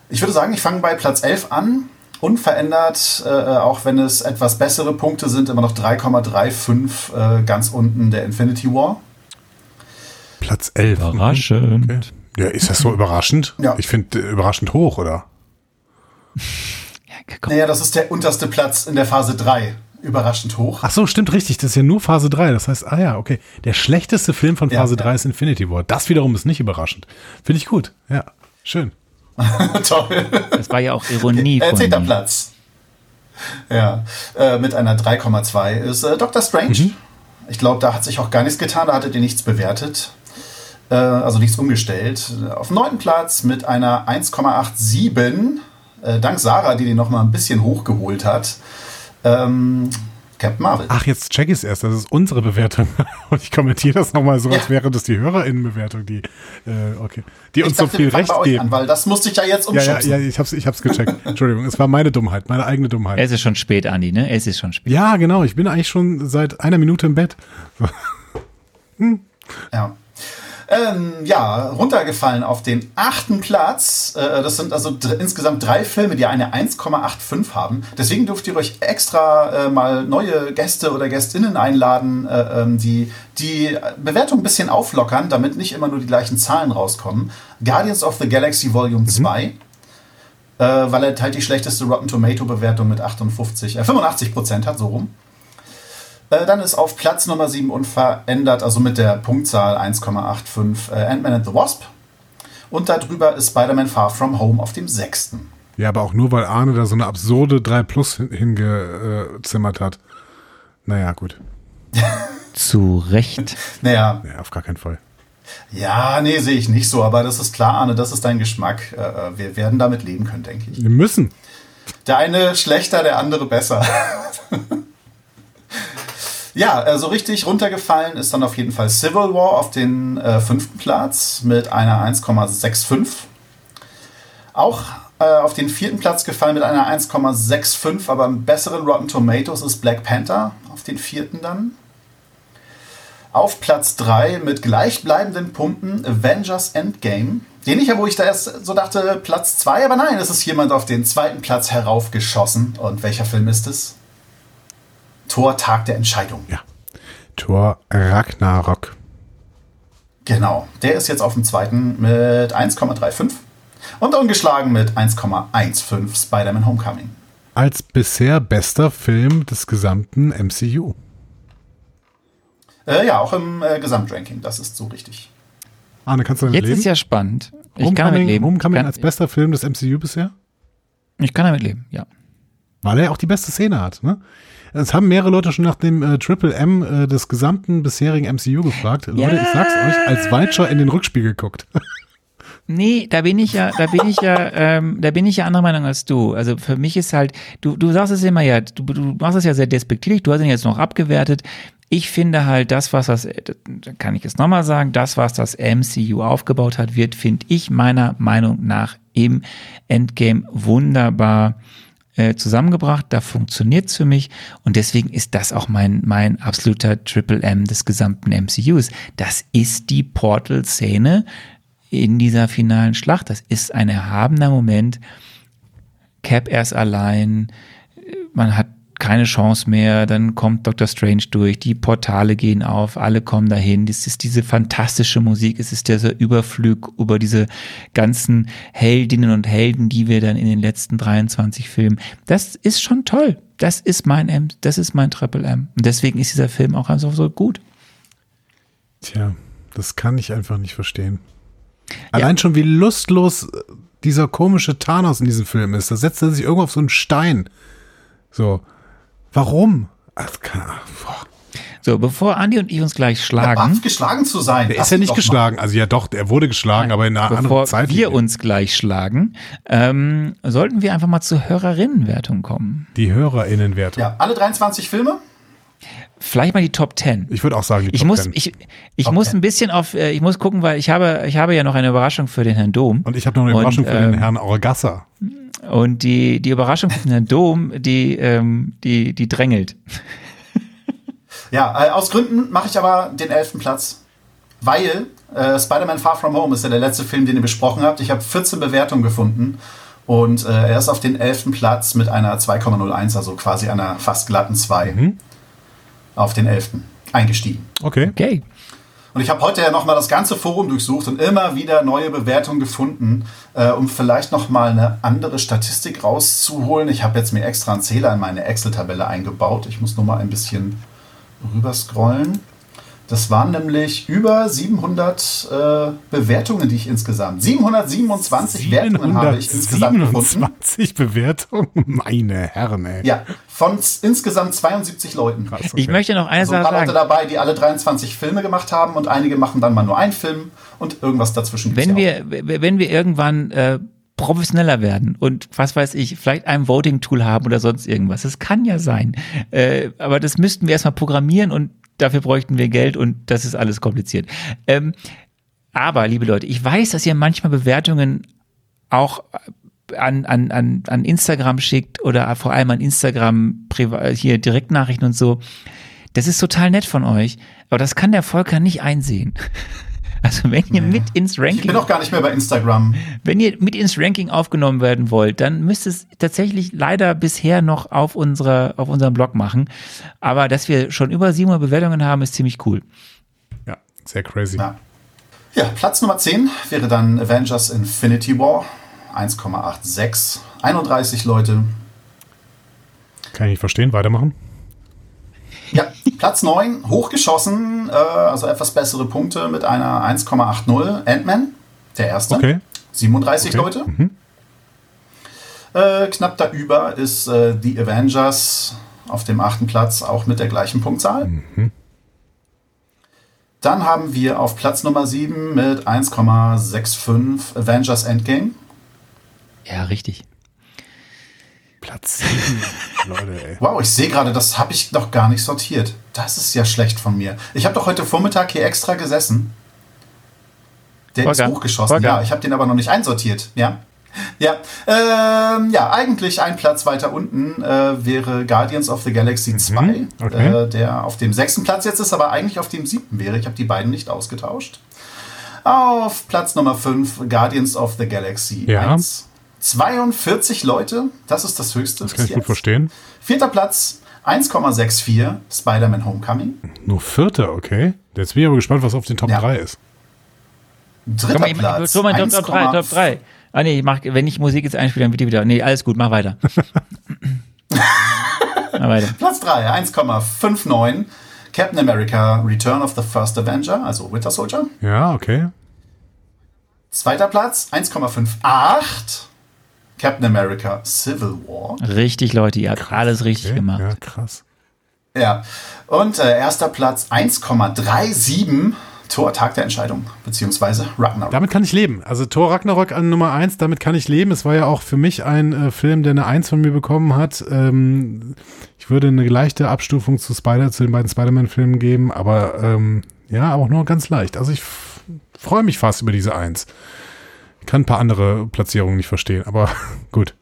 Ich würde sagen, ich fange bei Platz 11 an. Unverändert, auch wenn es etwas bessere Punkte sind, immer noch 3,35 äh, ganz unten der Infinity War. Platz 11. Überraschend. Okay. Ja, ist das so überraschend? Ja. Ich finde äh, überraschend hoch, oder? ja, naja, das ist der unterste Platz in der Phase 3 überraschend hoch. Ach so, stimmt richtig. Das ist ja nur Phase 3. Das heißt, ah ja, okay. Der schlechteste Film von Phase ja, 3 ja. ist Infinity War. Das wiederum ist nicht überraschend. Finde ich gut. Ja, schön. Toll. Das war ja auch Ironie. Okay. Zehnter Platz. Ja, äh, mit einer 3,2 ist äh, Doctor Strange. Mhm. Ich glaube, da hat sich auch gar nichts getan. Da hattet ihr nichts bewertet. Äh, also nichts umgestellt. Auf dem neunten Platz mit einer 1,87. Äh, dank Sarah, die den noch mal ein bisschen hochgeholt hat. Ähm, Captain Marvel. Ach, jetzt check ich es erst. Das ist unsere Bewertung. Und ich kommentiere das nochmal so, als wäre das die HörerInnenbewertung, die, äh, okay, die uns dachte, so viel Recht geben. An, weil das musste ich ja jetzt umschubsen. Ja, ja, ja, ich hab's, ich hab's gecheckt. Entschuldigung, es war meine Dummheit, meine eigene Dummheit. Es ist schon spät, Andi, ne? Es ist schon spät. Ja, genau. Ich bin eigentlich schon seit einer Minute im Bett. hm. Ja. Ähm, ja, runtergefallen auf den achten Platz. Äh, das sind also insgesamt drei Filme, die eine 1,85 haben. Deswegen dürft ihr euch extra äh, mal neue Gäste oder Gästinnen einladen, äh, ähm, die die Bewertung ein bisschen auflockern, damit nicht immer nur die gleichen Zahlen rauskommen. Guardians of the Galaxy Volume mhm. 2. weil er halt die schlechteste Rotten Tomato Bewertung mit 58, äh, 85 Prozent hat, so rum. Äh, dann ist auf Platz Nummer 7 unverändert, also mit der Punktzahl 1,85 äh, Ant-Man and the Wasp. Und darüber ist Spider-Man Far From Home auf dem 6. Ja, aber auch nur, weil Arne da so eine absurde 3 Plus hingezimmert hat. Naja, gut. Zu Recht. Naja. Ja, auf gar keinen Fall. Ja, nee, sehe ich nicht so, aber das ist klar, Arne, das ist dein Geschmack. Äh, äh, wir werden damit leben können, denke ich. Wir müssen. Der eine schlechter, der andere besser. Ja, äh, so richtig runtergefallen ist dann auf jeden Fall Civil War auf den äh, fünften Platz mit einer 1,65. Auch äh, auf den vierten Platz gefallen mit einer 1,65, aber im besseren Rotten Tomatoes ist Black Panther auf den vierten dann. Auf Platz 3 mit gleichbleibenden Punkten Avengers Endgame. Den ich ja, wo ich da erst so dachte, Platz 2, aber nein, es ist jemand auf den zweiten Platz heraufgeschossen. Und welcher Film ist es? Tor Tag der Entscheidung. Ja. Tor Ragnarok. Genau. Der ist jetzt auf dem zweiten mit 1,35 und ungeschlagen mit 1,15 Spider-Man Homecoming. Als bisher bester Film des gesamten MCU. Äh, ja, auch im äh, Gesamtranking, das ist so richtig. Arne, kannst du damit Jetzt leben? ist ja spannend. Ich Homecoming, kann damit leben. Homecoming kann, als bester Film des MCU bisher? Ich kann damit leben, ja. Weil er auch die beste Szene hat, ne? Es haben mehrere Leute schon nach dem äh, Triple M äh, des gesamten bisherigen MCU gefragt. Ja. Leute, ich sag's euch, als Weitscher in den Rückspiegel guckt. Nee, da bin ich ja, da bin ich ja, ähm, da bin ich ja anderer Meinung als du. Also für mich ist halt, du, du sagst es immer ja, du, du machst es ja sehr despektierlich, du hast ihn jetzt noch abgewertet. Ich finde halt, das, was das, kann ich jetzt nochmal sagen, das, was das MCU aufgebaut hat, wird, finde ich meiner Meinung nach im Endgame wunderbar äh, zusammengebracht, da funktioniert es für mich und deswegen ist das auch mein, mein absoluter Triple M des gesamten MCUs. Das ist die Portal-Szene in dieser finalen Schlacht. Das ist ein erhabener Moment. Cap erst allein, man hat keine Chance mehr, dann kommt Dr. Strange durch, die Portale gehen auf, alle kommen dahin. Es ist diese fantastische Musik, es ist dieser Überflug über diese ganzen Heldinnen und Helden, die wir dann in den letzten 23 Filmen. Das ist schon toll. Das ist mein M, das ist mein Triple M. Und deswegen ist dieser Film auch einfach so gut. Tja, das kann ich einfach nicht verstehen. Allein ja. schon wie lustlos dieser komische Thanos in diesem Film ist. Da setzt er sich irgendwo auf so einen Stein. So. Warum? Ach, so, bevor Andi und ich uns gleich schlagen. Er geschlagen zu sein. Der ist ja nicht geschlagen. Mal. Also ja doch, er wurde geschlagen, Nein, aber in einer bevor anderen Zeit. Bevor wir uns gleich schlagen, ähm, sollten wir einfach mal zur Hörerinnenwertung kommen. Die Hörerinnenwertung. Ja, alle 23 Filme? Vielleicht mal die Top 10. Ich würde auch sagen, die ich Top muss, 10. Ich, ich muss 10. ein bisschen auf, äh, ich muss gucken, weil ich habe, ich habe ja noch eine Überraschung für den Herrn Dom. Und ich habe noch eine Überraschung und, für ähm, den Herrn Orgasser. Und die, die Überraschung für den Dom, die, ähm, die, die drängelt. Ja, äh, aus Gründen mache ich aber den elften Platz. Weil äh, Spider-Man Far From Home ist ja der letzte Film, den ihr besprochen habt. Ich habe 14 Bewertungen gefunden. Und äh, er ist auf den elften Platz mit einer 2,01, also quasi einer fast glatten 2. Mhm. Auf den elften eingestiegen. Okay. Okay. Und ich habe heute ja nochmal das ganze Forum durchsucht und immer wieder neue Bewertungen gefunden, äh, um vielleicht nochmal eine andere Statistik rauszuholen. Ich habe jetzt mir extra einen Zähler in meine Excel-Tabelle eingebaut. Ich muss nur mal ein bisschen rüber scrollen. Das waren nämlich über 700 äh, Bewertungen, die ich insgesamt. 727 700, Wertungen habe ich insgesamt 27 Bewertungen? Meine Herren, ey. Ja, von insgesamt 72 Leuten. Krass, okay. Ich möchte noch eine also Sache sagen. Leute dabei, die alle 23 Filme gemacht haben und einige machen dann mal nur einen Film und irgendwas dazwischen. Wenn wir, wenn wir irgendwann äh, professioneller werden und was weiß ich, vielleicht ein Voting-Tool haben oder sonst irgendwas. Das kann ja sein. Äh, aber das müssten wir erstmal programmieren und dafür bräuchten wir Geld und das ist alles kompliziert. Ähm, aber, liebe Leute, ich weiß, dass ihr manchmal Bewertungen auch an, an, an, an Instagram schickt oder vor allem an Instagram hier Direktnachrichten und so. Das ist total nett von euch, aber das kann der Volker nicht einsehen. Also wenn ihr nee. mit ins Ranking. Ich bin auch gar nicht mehr bei Instagram. Wenn ihr mit ins Ranking aufgenommen werden wollt, dann müsst es tatsächlich leider bisher noch auf unserer, auf unserem Blog machen. Aber dass wir schon über 700 Bewertungen haben, ist ziemlich cool. Ja, sehr crazy. Ja. ja, Platz Nummer 10 wäre dann Avengers Infinity War. 1,86. 31 Leute. Kann ich nicht verstehen. Weitermachen. Ja, Platz 9, hochgeschossen, äh, also etwas bessere Punkte mit einer 1,80. Ant-Man, der erste. Okay. 37 okay. Leute. Mhm. Äh, knapp darüber ist äh, The Avengers auf dem achten Platz, auch mit der gleichen Punktzahl. Mhm. Dann haben wir auf Platz Nummer 7 mit 1,65 Avengers Endgame. Ja, richtig. Platz 7. Leute, ey. Wow, ich sehe gerade, das habe ich noch gar nicht sortiert. Das ist ja schlecht von mir. Ich habe doch heute Vormittag hier extra gesessen. Der Volker. ist hochgeschossen. Volker. Ja, ich habe den aber noch nicht einsortiert. Ja. Ja, ähm, ja, eigentlich ein Platz weiter unten äh, wäre Guardians of the Galaxy 2, mhm, okay. äh, der auf dem sechsten Platz jetzt ist, aber eigentlich auf dem siebten wäre. Ich habe die beiden nicht ausgetauscht. Auf Platz Nummer 5 Guardians of the Galaxy ja. 1. 42 Leute, das ist das höchste. Das kann ich jetzt. gut verstehen. Vierter Platz, 1,64 Spider-Man Homecoming. Nur vierter, okay. Jetzt bin ich aber gespannt, was auf den Top ja. 3 ist. Dritter mal, Platz. So, mein Top, Top 3, Top 3. Ah nee, ich mach, wenn ich Musik jetzt einspiele, dann bitte wieder. Nee, alles gut, mach weiter. mach weiter. Platz 3, 1,59. Captain America Return of the First Avenger, also Winter Soldier. Ja, okay. Zweiter Platz, 1,58. Captain America Civil War. Richtig, Leute, ihr habt krass, alles richtig okay. gemacht. Ja, krass. Ja. Und äh, erster Platz 1,37. Tor Tag der Entscheidung, beziehungsweise Ragnarok. Damit kann ich leben. Also Tor Ragnarok an Nummer 1, damit kann ich leben. Es war ja auch für mich ein äh, Film, der eine 1 von mir bekommen hat. Ähm, ich würde eine leichte Abstufung zu Spider, zu den beiden Spider-Man-Filmen geben, aber ähm, ja, auch nur ganz leicht. Also ich freue mich fast über diese 1. Ich kann ein paar andere Platzierungen nicht verstehen, aber gut.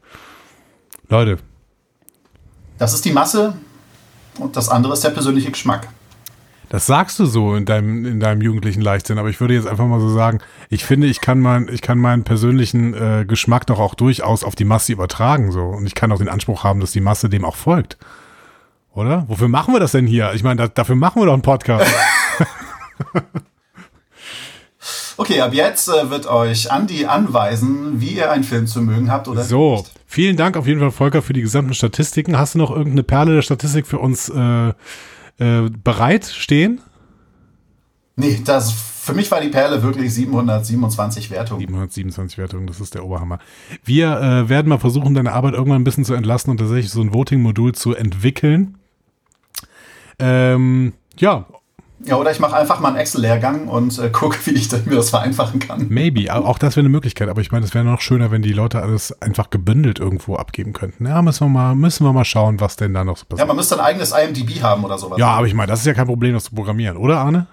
Leute. Das ist die Masse und das andere ist der persönliche Geschmack. Das sagst du so in deinem, in deinem jugendlichen Leichtsinn, aber ich würde jetzt einfach mal so sagen, ich finde, ich kann, mein, ich kann meinen persönlichen äh, Geschmack doch auch durchaus auf die Masse übertragen. So. Und ich kann auch den Anspruch haben, dass die Masse dem auch folgt. Oder? Wofür machen wir das denn hier? Ich meine, da, dafür machen wir doch einen Podcast. Okay, ab jetzt äh, wird euch Andi anweisen, wie ihr einen Film zu mögen habt oder So, nicht. vielen Dank auf jeden Fall, Volker, für die gesamten Statistiken. Hast du noch irgendeine Perle der Statistik für uns äh, äh, bereit stehen? Nee, das, für mich war die Perle wirklich 727 Wertungen. 727 Wertungen, das ist der Oberhammer. Wir äh, werden mal versuchen, deine Arbeit irgendwann ein bisschen zu entlassen und tatsächlich so ein Voting-Modul zu entwickeln. Ähm, ja, ja, oder ich mache einfach mal einen Excel-Lehrgang und äh, gucke, wie ich mir das vereinfachen kann. Maybe, auch das wäre eine Möglichkeit. Aber ich meine, es wäre noch schöner, wenn die Leute alles einfach gebündelt irgendwo abgeben könnten. Ja, müssen wir mal, müssen wir mal schauen, was denn da noch so passiert. Ja, man müsste ein eigenes IMDb haben oder sowas. Ja, aber ich meine, das ist ja kein Problem, das zu programmieren, oder Arne?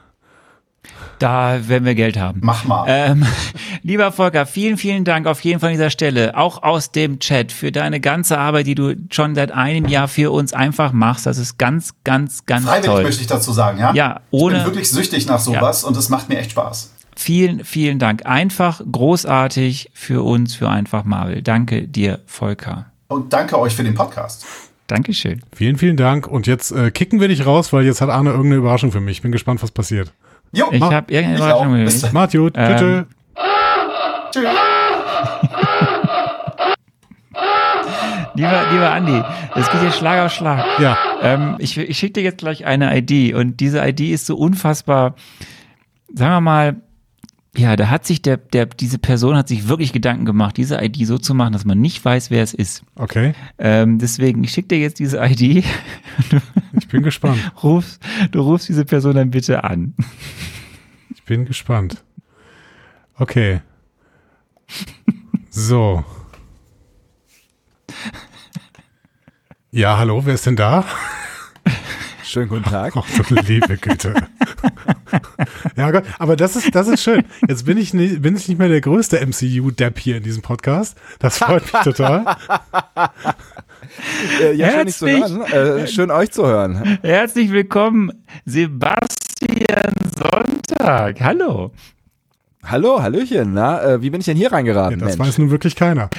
Da werden wir Geld haben. Mach mal. Ähm, lieber Volker, vielen, vielen Dank auf jeden Fall an dieser Stelle, auch aus dem Chat, für deine ganze Arbeit, die du schon seit einem Jahr für uns einfach machst. Das ist ganz, ganz, ganz Freiwillig toll. möchte ich dazu sagen, ja? Ja, ohne. Ich bin wirklich süchtig nach sowas ja. und es macht mir echt Spaß. Vielen, vielen Dank. Einfach großartig für uns, für Einfach Marvel. Danke dir, Volker. Und danke euch für den Podcast. Dankeschön. Vielen, vielen Dank. Und jetzt äh, kicken wir dich raus, weil jetzt hat Arne irgendeine Überraschung für mich. Ich bin gespannt, was passiert. Jo, ich habe irgendeine Überraschung. Macht gut. Ähm, Tschüss. lieber, lieber Andi, es geht hier Schlag auf Schlag. Ja. Ähm, ich ich schicke dir jetzt gleich eine ID und diese ID ist so unfassbar, sagen wir mal, ja, da hat sich der, der, diese Person hat sich wirklich Gedanken gemacht, diese ID so zu machen, dass man nicht weiß, wer es ist. Okay. Ähm, deswegen, ich schicke dir jetzt diese ID. Du, ich bin gespannt. Rufst, du rufst diese Person dann bitte an. Ich bin gespannt. Okay. So. Ja, hallo, wer ist denn da? Schönen guten Tag. Ach, du liebe Güte. ja Gott, aber das ist, das ist schön. Jetzt bin ich nicht, bin ich nicht mehr der größte MCU-Depp hier in diesem Podcast. Das freut mich total. Äh, ja, schön, zu hören. Äh, schön euch zu hören. Herzlich willkommen, Sebastian Sonntag. Hallo. Hallo, Hallöchen. Na, äh, wie bin ich denn hier reingeraten? Ja, das Mensch? weiß nun wirklich keiner.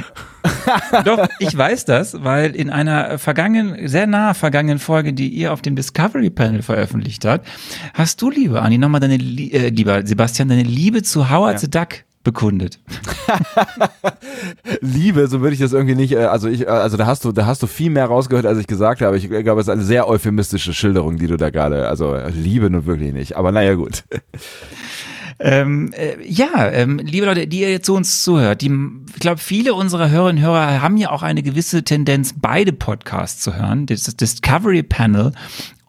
Doch, ich weiß das, weil in einer vergangenen, sehr nah vergangenen Folge, die ihr auf dem Discovery Panel veröffentlicht habt, hast du, liebe Anni, nochmal deine, äh, lieber Sebastian, deine Liebe zu Howard ja. the Duck bekundet. Liebe, so würde ich das irgendwie nicht, äh, also ich, äh, also da hast du, da hast du viel mehr rausgehört, als ich gesagt habe. Ich glaube, es ist eine sehr euphemistische Schilderung, die du da gerade, also Liebe nun wirklich nicht, aber naja, gut. Ähm, äh, ja, ähm, liebe Leute, die ihr jetzt zu uns zuhört, die, ich glaube, viele unserer Hörerinnen und Hörer haben ja auch eine gewisse Tendenz, beide Podcasts zu hören. Das, das Discovery Panel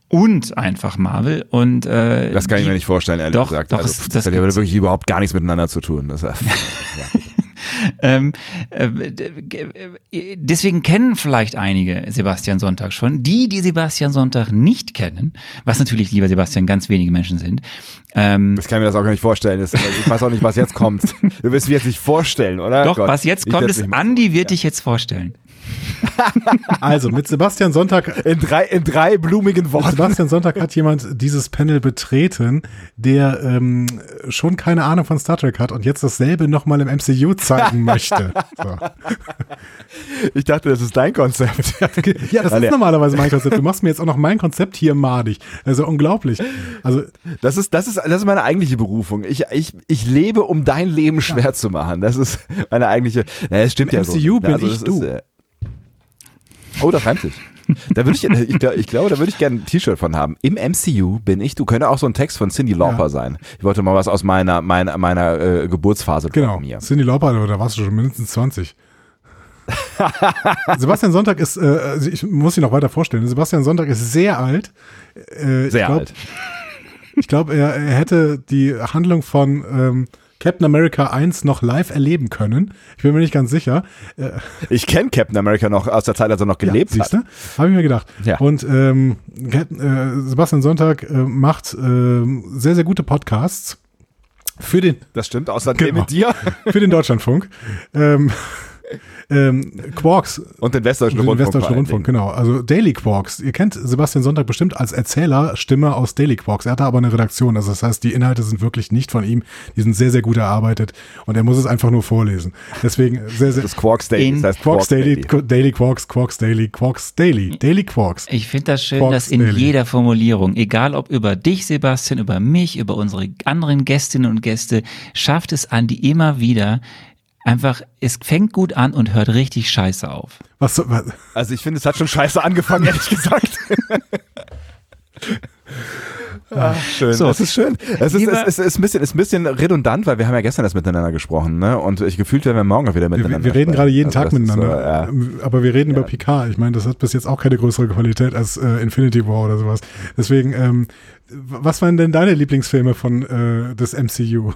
und einfach Marvel und äh, das kann ich mir nicht vorstellen ehrlich doch, gesagt doch, also, das, das hat ja wirklich überhaupt gar nichts miteinander zu tun das, ja. Ähm, äh, deswegen kennen vielleicht einige Sebastian Sonntag schon. Die, die Sebastian Sonntag nicht kennen, was natürlich lieber Sebastian ganz wenige Menschen sind. Ähm, das kann mir das auch gar nicht vorstellen. Das, ich weiß auch nicht, was jetzt kommt. Du wirst mir jetzt nicht vorstellen, oder? Doch, Gott, was jetzt kommt, ist, Andi wird ja. dich jetzt vorstellen. also mit Sebastian Sonntag in drei, in drei blumigen Worten. Sebastian Sonntag hat jemand dieses Panel betreten, der ähm, schon keine Ahnung von Star Trek hat und jetzt dasselbe nochmal im MCU zeigen möchte. So. Ich dachte, das ist dein Konzept. ja, das ist normalerweise mein Konzept. Du machst mir jetzt auch noch mein Konzept hier madig. Also unglaublich. Also das ist, das ist, das ist meine eigentliche Berufung. Ich, ich, ich lebe, um dein Leben schwer ja. zu machen. Das ist meine eigentliche. Naja, es stimmt Im ja MCU so. bin also, ich du. Ist, äh, Oh, das reimt sich. Da würde ich, ich, ich, glaube, da würde ich gerne ein T-Shirt von haben. Im MCU bin ich, du könnte auch so ein Text von Cindy Lauper ja. sein. Ich wollte mal was aus meiner, meiner, meiner äh, Geburtsphase genau. mir. Cindy Lauper, da warst du schon mindestens 20. Sebastian Sonntag ist, äh, also ich muss ihn noch weiter vorstellen. Sebastian Sonntag ist sehr alt. Äh, sehr glaub, alt. Ich glaube, er, er, hätte die Handlung von ähm, Captain America 1 noch live erleben können. Ich bin mir nicht ganz sicher. Äh, ich kenne Captain America noch aus der Zeit, als er noch gelebt ja, hat. Habe ich mir gedacht. Ja. Und ähm, äh, Sebastian Sonntag äh, macht äh, sehr, sehr gute Podcasts. Für den. Das stimmt, außer genau, mit dir. Für den Deutschlandfunk. ähm, ähm, Quarks. Und den Westdeutschen Rundfunk. Den Westdeutschen Rundfunk, genau. Also Daily Quarks. Ihr kennt Sebastian Sonntag bestimmt als Erzählerstimme aus Daily Quarks. Er hat da aber eine Redaktion. Also das heißt, die Inhalte sind wirklich nicht von ihm. Die sind sehr, sehr gut erarbeitet. Und er muss es einfach nur vorlesen. Deswegen sehr, sehr. Das Quarks Daily. Das heißt Quarks, Quarks Daily, Daily, Daily Quarks, Quarks Daily, Quarks Daily, Daily Quarks. Ich finde das schön, Quarks dass in Daily. jeder Formulierung, egal ob über dich, Sebastian, über mich, über unsere anderen Gästinnen und Gäste, schafft es Andi immer wieder, einfach, es fängt gut an und hört richtig scheiße auf. Was, was? Also ich finde, es hat schon scheiße angefangen, ehrlich gesagt. Ah, schön. So. Es ist schön. Es ist, es, ist, es ist, ein bisschen, ist ein bisschen redundant, weil wir haben ja gestern das miteinander gesprochen, ne? Und ich gefühlt werden wir morgen wieder miteinander. Wir, wir reden gerade jeden also Tag miteinander. So, ja. Aber wir reden ja. über Picard. Ich meine, das hat bis jetzt auch keine größere Qualität als äh, Infinity War oder sowas. Deswegen, ähm, was waren denn deine Lieblingsfilme von äh, des MCU?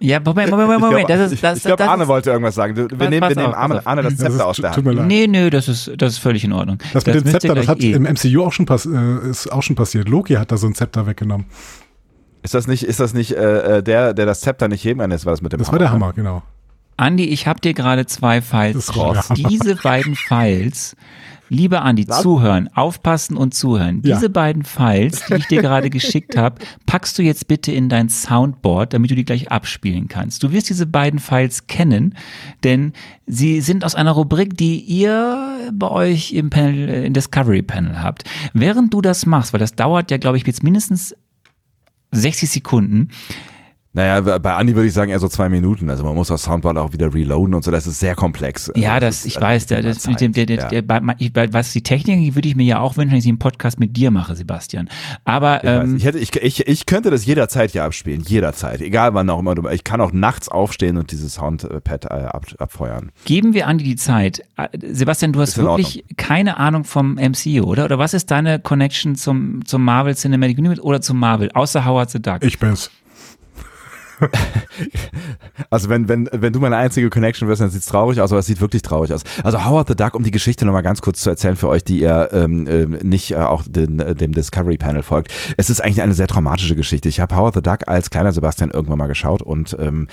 Ja, Moment, Moment, Moment, Moment. Das ist, das, ich glaube, Arne ist, wollte irgendwas sagen. Wir nehmen, wir nehmen Arne, Arne das Zepter aus der Hand. Nee, nee, das ist, das ist völlig in Ordnung. Das, das mit dem Zepter, das hat eh. im MCU auch schon, pass, äh, ist auch schon passiert. Loki hat da so ein Zepter weggenommen. Ist das nicht, ist das nicht äh, äh der, der das Zepter nicht heben kann? Das war das mit dem Das Hammer, war der ne? Hammer, genau. Andi, ich habe dir gerade zwei Files raus. Diese beiden Files Lieber Andi, Was? zuhören, aufpassen und zuhören. Ja. Diese beiden Files, die ich dir gerade geschickt habe, packst du jetzt bitte in dein Soundboard, damit du die gleich abspielen kannst. Du wirst diese beiden Files kennen, denn sie sind aus einer Rubrik, die ihr bei euch im Panel, äh, im Discovery Panel habt. Während du das machst, weil das dauert ja, glaube ich, jetzt mindestens 60 Sekunden, naja, bei Andi würde ich sagen eher so zwei Minuten. Also man muss das Soundboard auch wieder reloaden und so. Das ist sehr komplex. Also ja, das, das ich weiß. Der, das mit dem, der, der, ja. der, was die Technik würde ich mir ja auch wünschen, wenn ich einen Podcast mit dir mache, Sebastian. Aber ich, ähm, ich, hätte, ich, ich, ich könnte das jederzeit hier abspielen, jederzeit, egal wann auch immer. Du, ich kann auch nachts aufstehen und dieses Soundpad äh, ab, abfeuern. Geben wir Andi die Zeit. Äh, Sebastian, du hast wirklich keine Ahnung vom MCU, oder? Oder was ist deine Connection zum zum Marvel Cinematic Universe oder zum Marvel außer Howard the Duck? Ich bin's. Also wenn, wenn, wenn du meine einzige Connection wirst, dann sieht es traurig aus, aber es sieht wirklich traurig aus. Also Howard the Duck, um die Geschichte nochmal ganz kurz zu erzählen für euch, die ihr ähm, äh, nicht äh, auch den, äh, dem Discovery Panel folgt. Es ist eigentlich eine sehr traumatische Geschichte. Ich habe Howard the Duck als kleiner Sebastian irgendwann mal geschaut und ähm,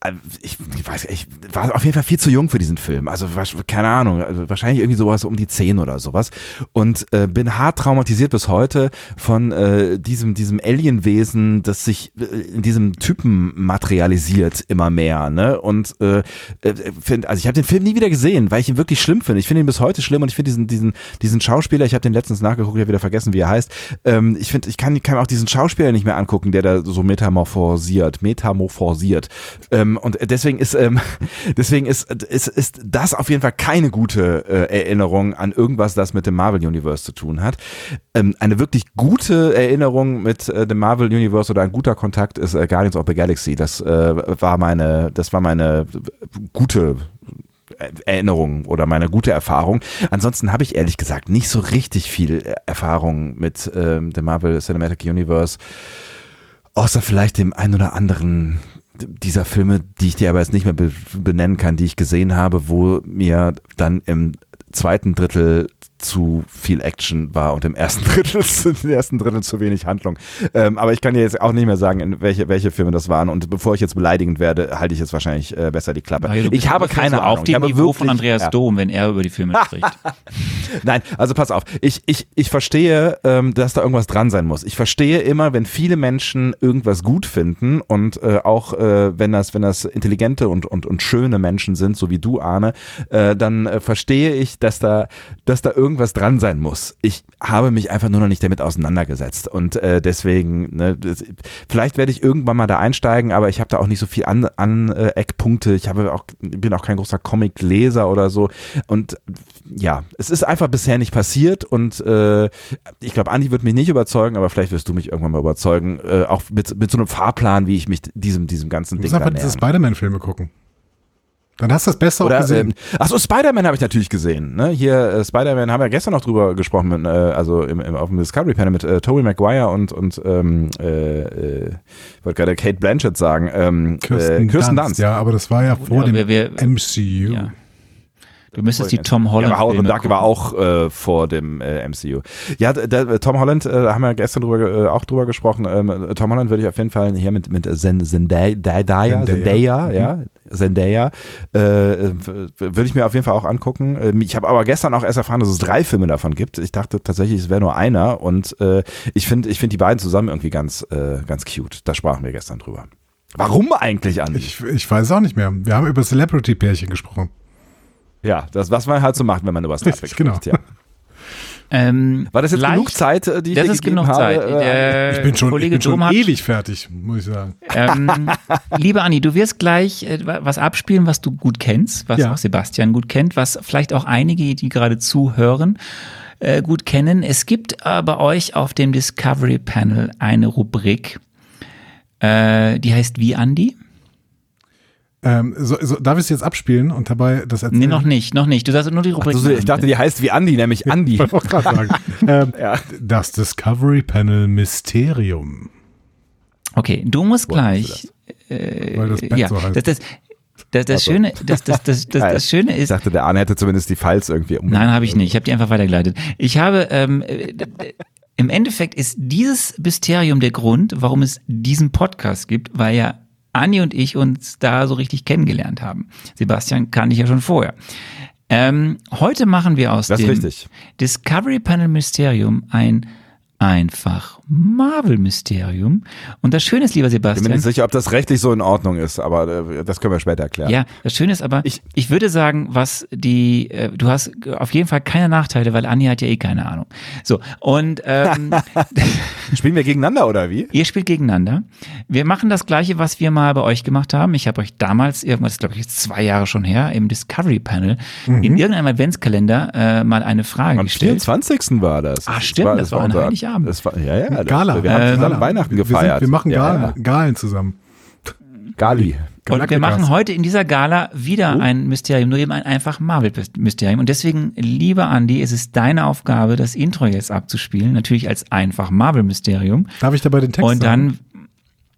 äh, ich, ich weiß, ich war auf jeden Fall viel zu jung für diesen Film. Also keine Ahnung, also wahrscheinlich irgendwie sowas um die zehn oder sowas. Und äh, bin hart traumatisiert bis heute von äh, diesem, diesem Alienwesen, das sich äh, in diesem Typen materialisiert immer mehr. Ne? Und äh, äh find, also ich habe den Film nie wieder gesehen, weil ich ihn wirklich schlimm finde. Ich finde ihn bis heute schlimm und ich finde diesen, diesen, diesen Schauspieler, ich habe den letztens nachgeguckt, ich habe wieder vergessen, wie er heißt. Ähm, ich finde, ich kann, kann auch diesen Schauspieler nicht mehr angucken, der da so metamorphosiert, metamorphosiert. Ähm, und deswegen ist, ähm, deswegen ist, ist, ist das auf jeden Fall keine gute äh, Erinnerung an irgendwas, das mit dem Marvel Universe zu tun hat. Ähm, eine wirklich gute Erinnerung mit äh, dem Marvel Universe oder ein guter Kontakt ist äh, Guardians of the Galaxy. Das äh, war meine, das war meine gute Erinnerung oder meine gute Erfahrung. Ansonsten habe ich ehrlich gesagt nicht so richtig viel Erfahrung mit ähm, dem Marvel Cinematic Universe, außer vielleicht dem ein oder anderen dieser Filme, die ich dir aber jetzt nicht mehr benennen kann, die ich gesehen habe, wo mir dann im zweiten Drittel zu viel Action war und im ersten Drittel, im ersten Drittel zu wenig Handlung. Ähm, aber ich kann dir jetzt auch nicht mehr sagen, welche, welche Filme das waren. Und bevor ich jetzt beleidigend werde, halte ich jetzt wahrscheinlich äh, besser die Klappe. Mario, ich habe keine Ahnung. Auf dem Niveau wirklich, von Andreas ja. Dom, wenn er über die Filme spricht. Nein, also pass auf. Ich, ich, ich verstehe, ähm, dass da irgendwas dran sein muss. Ich verstehe immer, wenn viele Menschen irgendwas gut finden und äh, auch äh, wenn das, wenn das intelligente und, und, und schöne Menschen sind, so wie du, Arne, äh, dann äh, verstehe ich, dass da, dass da irgendwas irgendwas dran sein muss. Ich habe mich einfach nur noch nicht damit auseinandergesetzt und äh, deswegen, ne, das, vielleicht werde ich irgendwann mal da einsteigen, aber ich habe da auch nicht so viel an, an äh, Eckpunkte. Ich habe auch, bin auch kein großer Comic-Leser oder so und ja, es ist einfach bisher nicht passiert und äh, ich glaube, Andi wird mich nicht überzeugen, aber vielleicht wirst du mich irgendwann mal überzeugen, äh, auch mit, mit so einem Fahrplan, wie ich mich diesem, diesem ganzen du Ding einfach diese Spider-Man-Filme gucken. Dann hast du das Beste Oder, auch gesehen. Ähm, achso, Spider-Man habe ich natürlich gesehen. Ne? Hier, äh, Spider-Man haben wir gestern noch drüber gesprochen, mit, äh, also im, im, auf dem Discovery Panel mit äh, Tobey Maguire und, und ähm, äh, äh, ich wollte gerade Kate Blanchett sagen. Ähm, Kirsten, äh, Kirsten Dunst. Dunst. Ja, aber das war ja vor ja, dem wir, wir, MCU. Ja. Du müsstest die Tom Holland. Ja, Howard the Duck war auch äh, vor dem äh, MCU. Ja, der, Tom Holland, äh, haben wir gestern drüber, äh, auch drüber gesprochen. Ähm, Tom Holland würde ich auf jeden Fall hier mit, mit Zendaya, Zendaya, Zendaya, ja, Zendaya, äh, würde ich mir auf jeden Fall auch angucken. Ähm, ich habe aber gestern auch erst erfahren, dass es drei Filme davon gibt. Ich dachte tatsächlich, es wäre nur einer und äh, ich finde ich finde die beiden zusammen irgendwie ganz, äh, ganz cute. Da sprachen wir gestern drüber. Warum eigentlich, Andi? Ich, ich weiß auch nicht mehr. Wir haben über Celebrity-Pärchen gesprochen. Ja, das, was man halt so macht, wenn man über Star Trek genau. spricht. Ja. Ähm, War das jetzt leicht, genug Zeit, äh, die ich Das ist genug habe? Zeit. Äh, Der ich bin schon, Kollege ich bin schon ewig fertig, muss ich sagen. Ähm, liebe Anni, du wirst gleich äh, was abspielen, was du gut kennst, was ja. auch Sebastian gut kennt, was vielleicht auch einige, die gerade zuhören, äh, gut kennen. Es gibt äh, bei euch auf dem Discovery Panel eine Rubrik, äh, die heißt Wie Andi? Ähm, so, so, darf ich es jetzt abspielen und dabei das erzählen? Nee, noch nicht, noch nicht. Du sagst nur die Rubrik. Ach, ich dachte, die heißt wie Andi, nämlich Andi. ich wollte gerade sagen. ähm, ja. Das Discovery Panel Mysterium. Okay, du musst gleich. Äh, Weil das Band ja, so heißt. Das, das, das, das, Schöne, das, das, das, das, das Schöne ist. Ich dachte, der Arne hätte zumindest die Files irgendwie um. Nein, habe ich nicht. Ich habe die einfach weitergeleitet. Ich habe ähm, äh, im Endeffekt ist dieses Mysterium der Grund, warum es diesen Podcast gibt, weil ja Anni und ich uns da so richtig kennengelernt haben. Sebastian kannte ich ja schon vorher. Ähm, heute machen wir aus das dem Discovery Panel Mysterium ein einfach Marvel-Mysterium. Und das Schöne ist, lieber Sebastian. Ich bin mir nicht sicher, ob das rechtlich so in Ordnung ist, aber äh, das können wir später erklären. Ja, das Schöne ist aber, ich, ich würde sagen, was die, äh, du hast auf jeden Fall keine Nachteile, weil Anja hat ja eh keine Ahnung. So, und ähm, Spielen wir gegeneinander oder wie? Ihr spielt gegeneinander. Wir machen das gleiche, was wir mal bei euch gemacht haben. Ich habe euch damals, irgendwas, glaube ich, zwei Jahre schon her, im Discovery Panel, mhm. in irgendeinem Adventskalender äh, mal eine Frage Am gestellt. Am 24. war das. Ah, stimmt, das, das war, das war ein Heiligabend. Das war, ja, ja. Gala. Wir haben zusammen ähm, Weihnachten gefeiert. Wir, sind, wir machen Galen, ja, ja. Galen zusammen. Gali. Und wir machen heute in dieser Gala wieder oh. ein Mysterium, nur eben ein einfach Marvel-Mysterium. Und deswegen, lieber Andy, es ist deine Aufgabe, das Intro jetzt abzuspielen. Natürlich als einfach Marvel-Mysterium. Darf ich dabei den Text Und dann,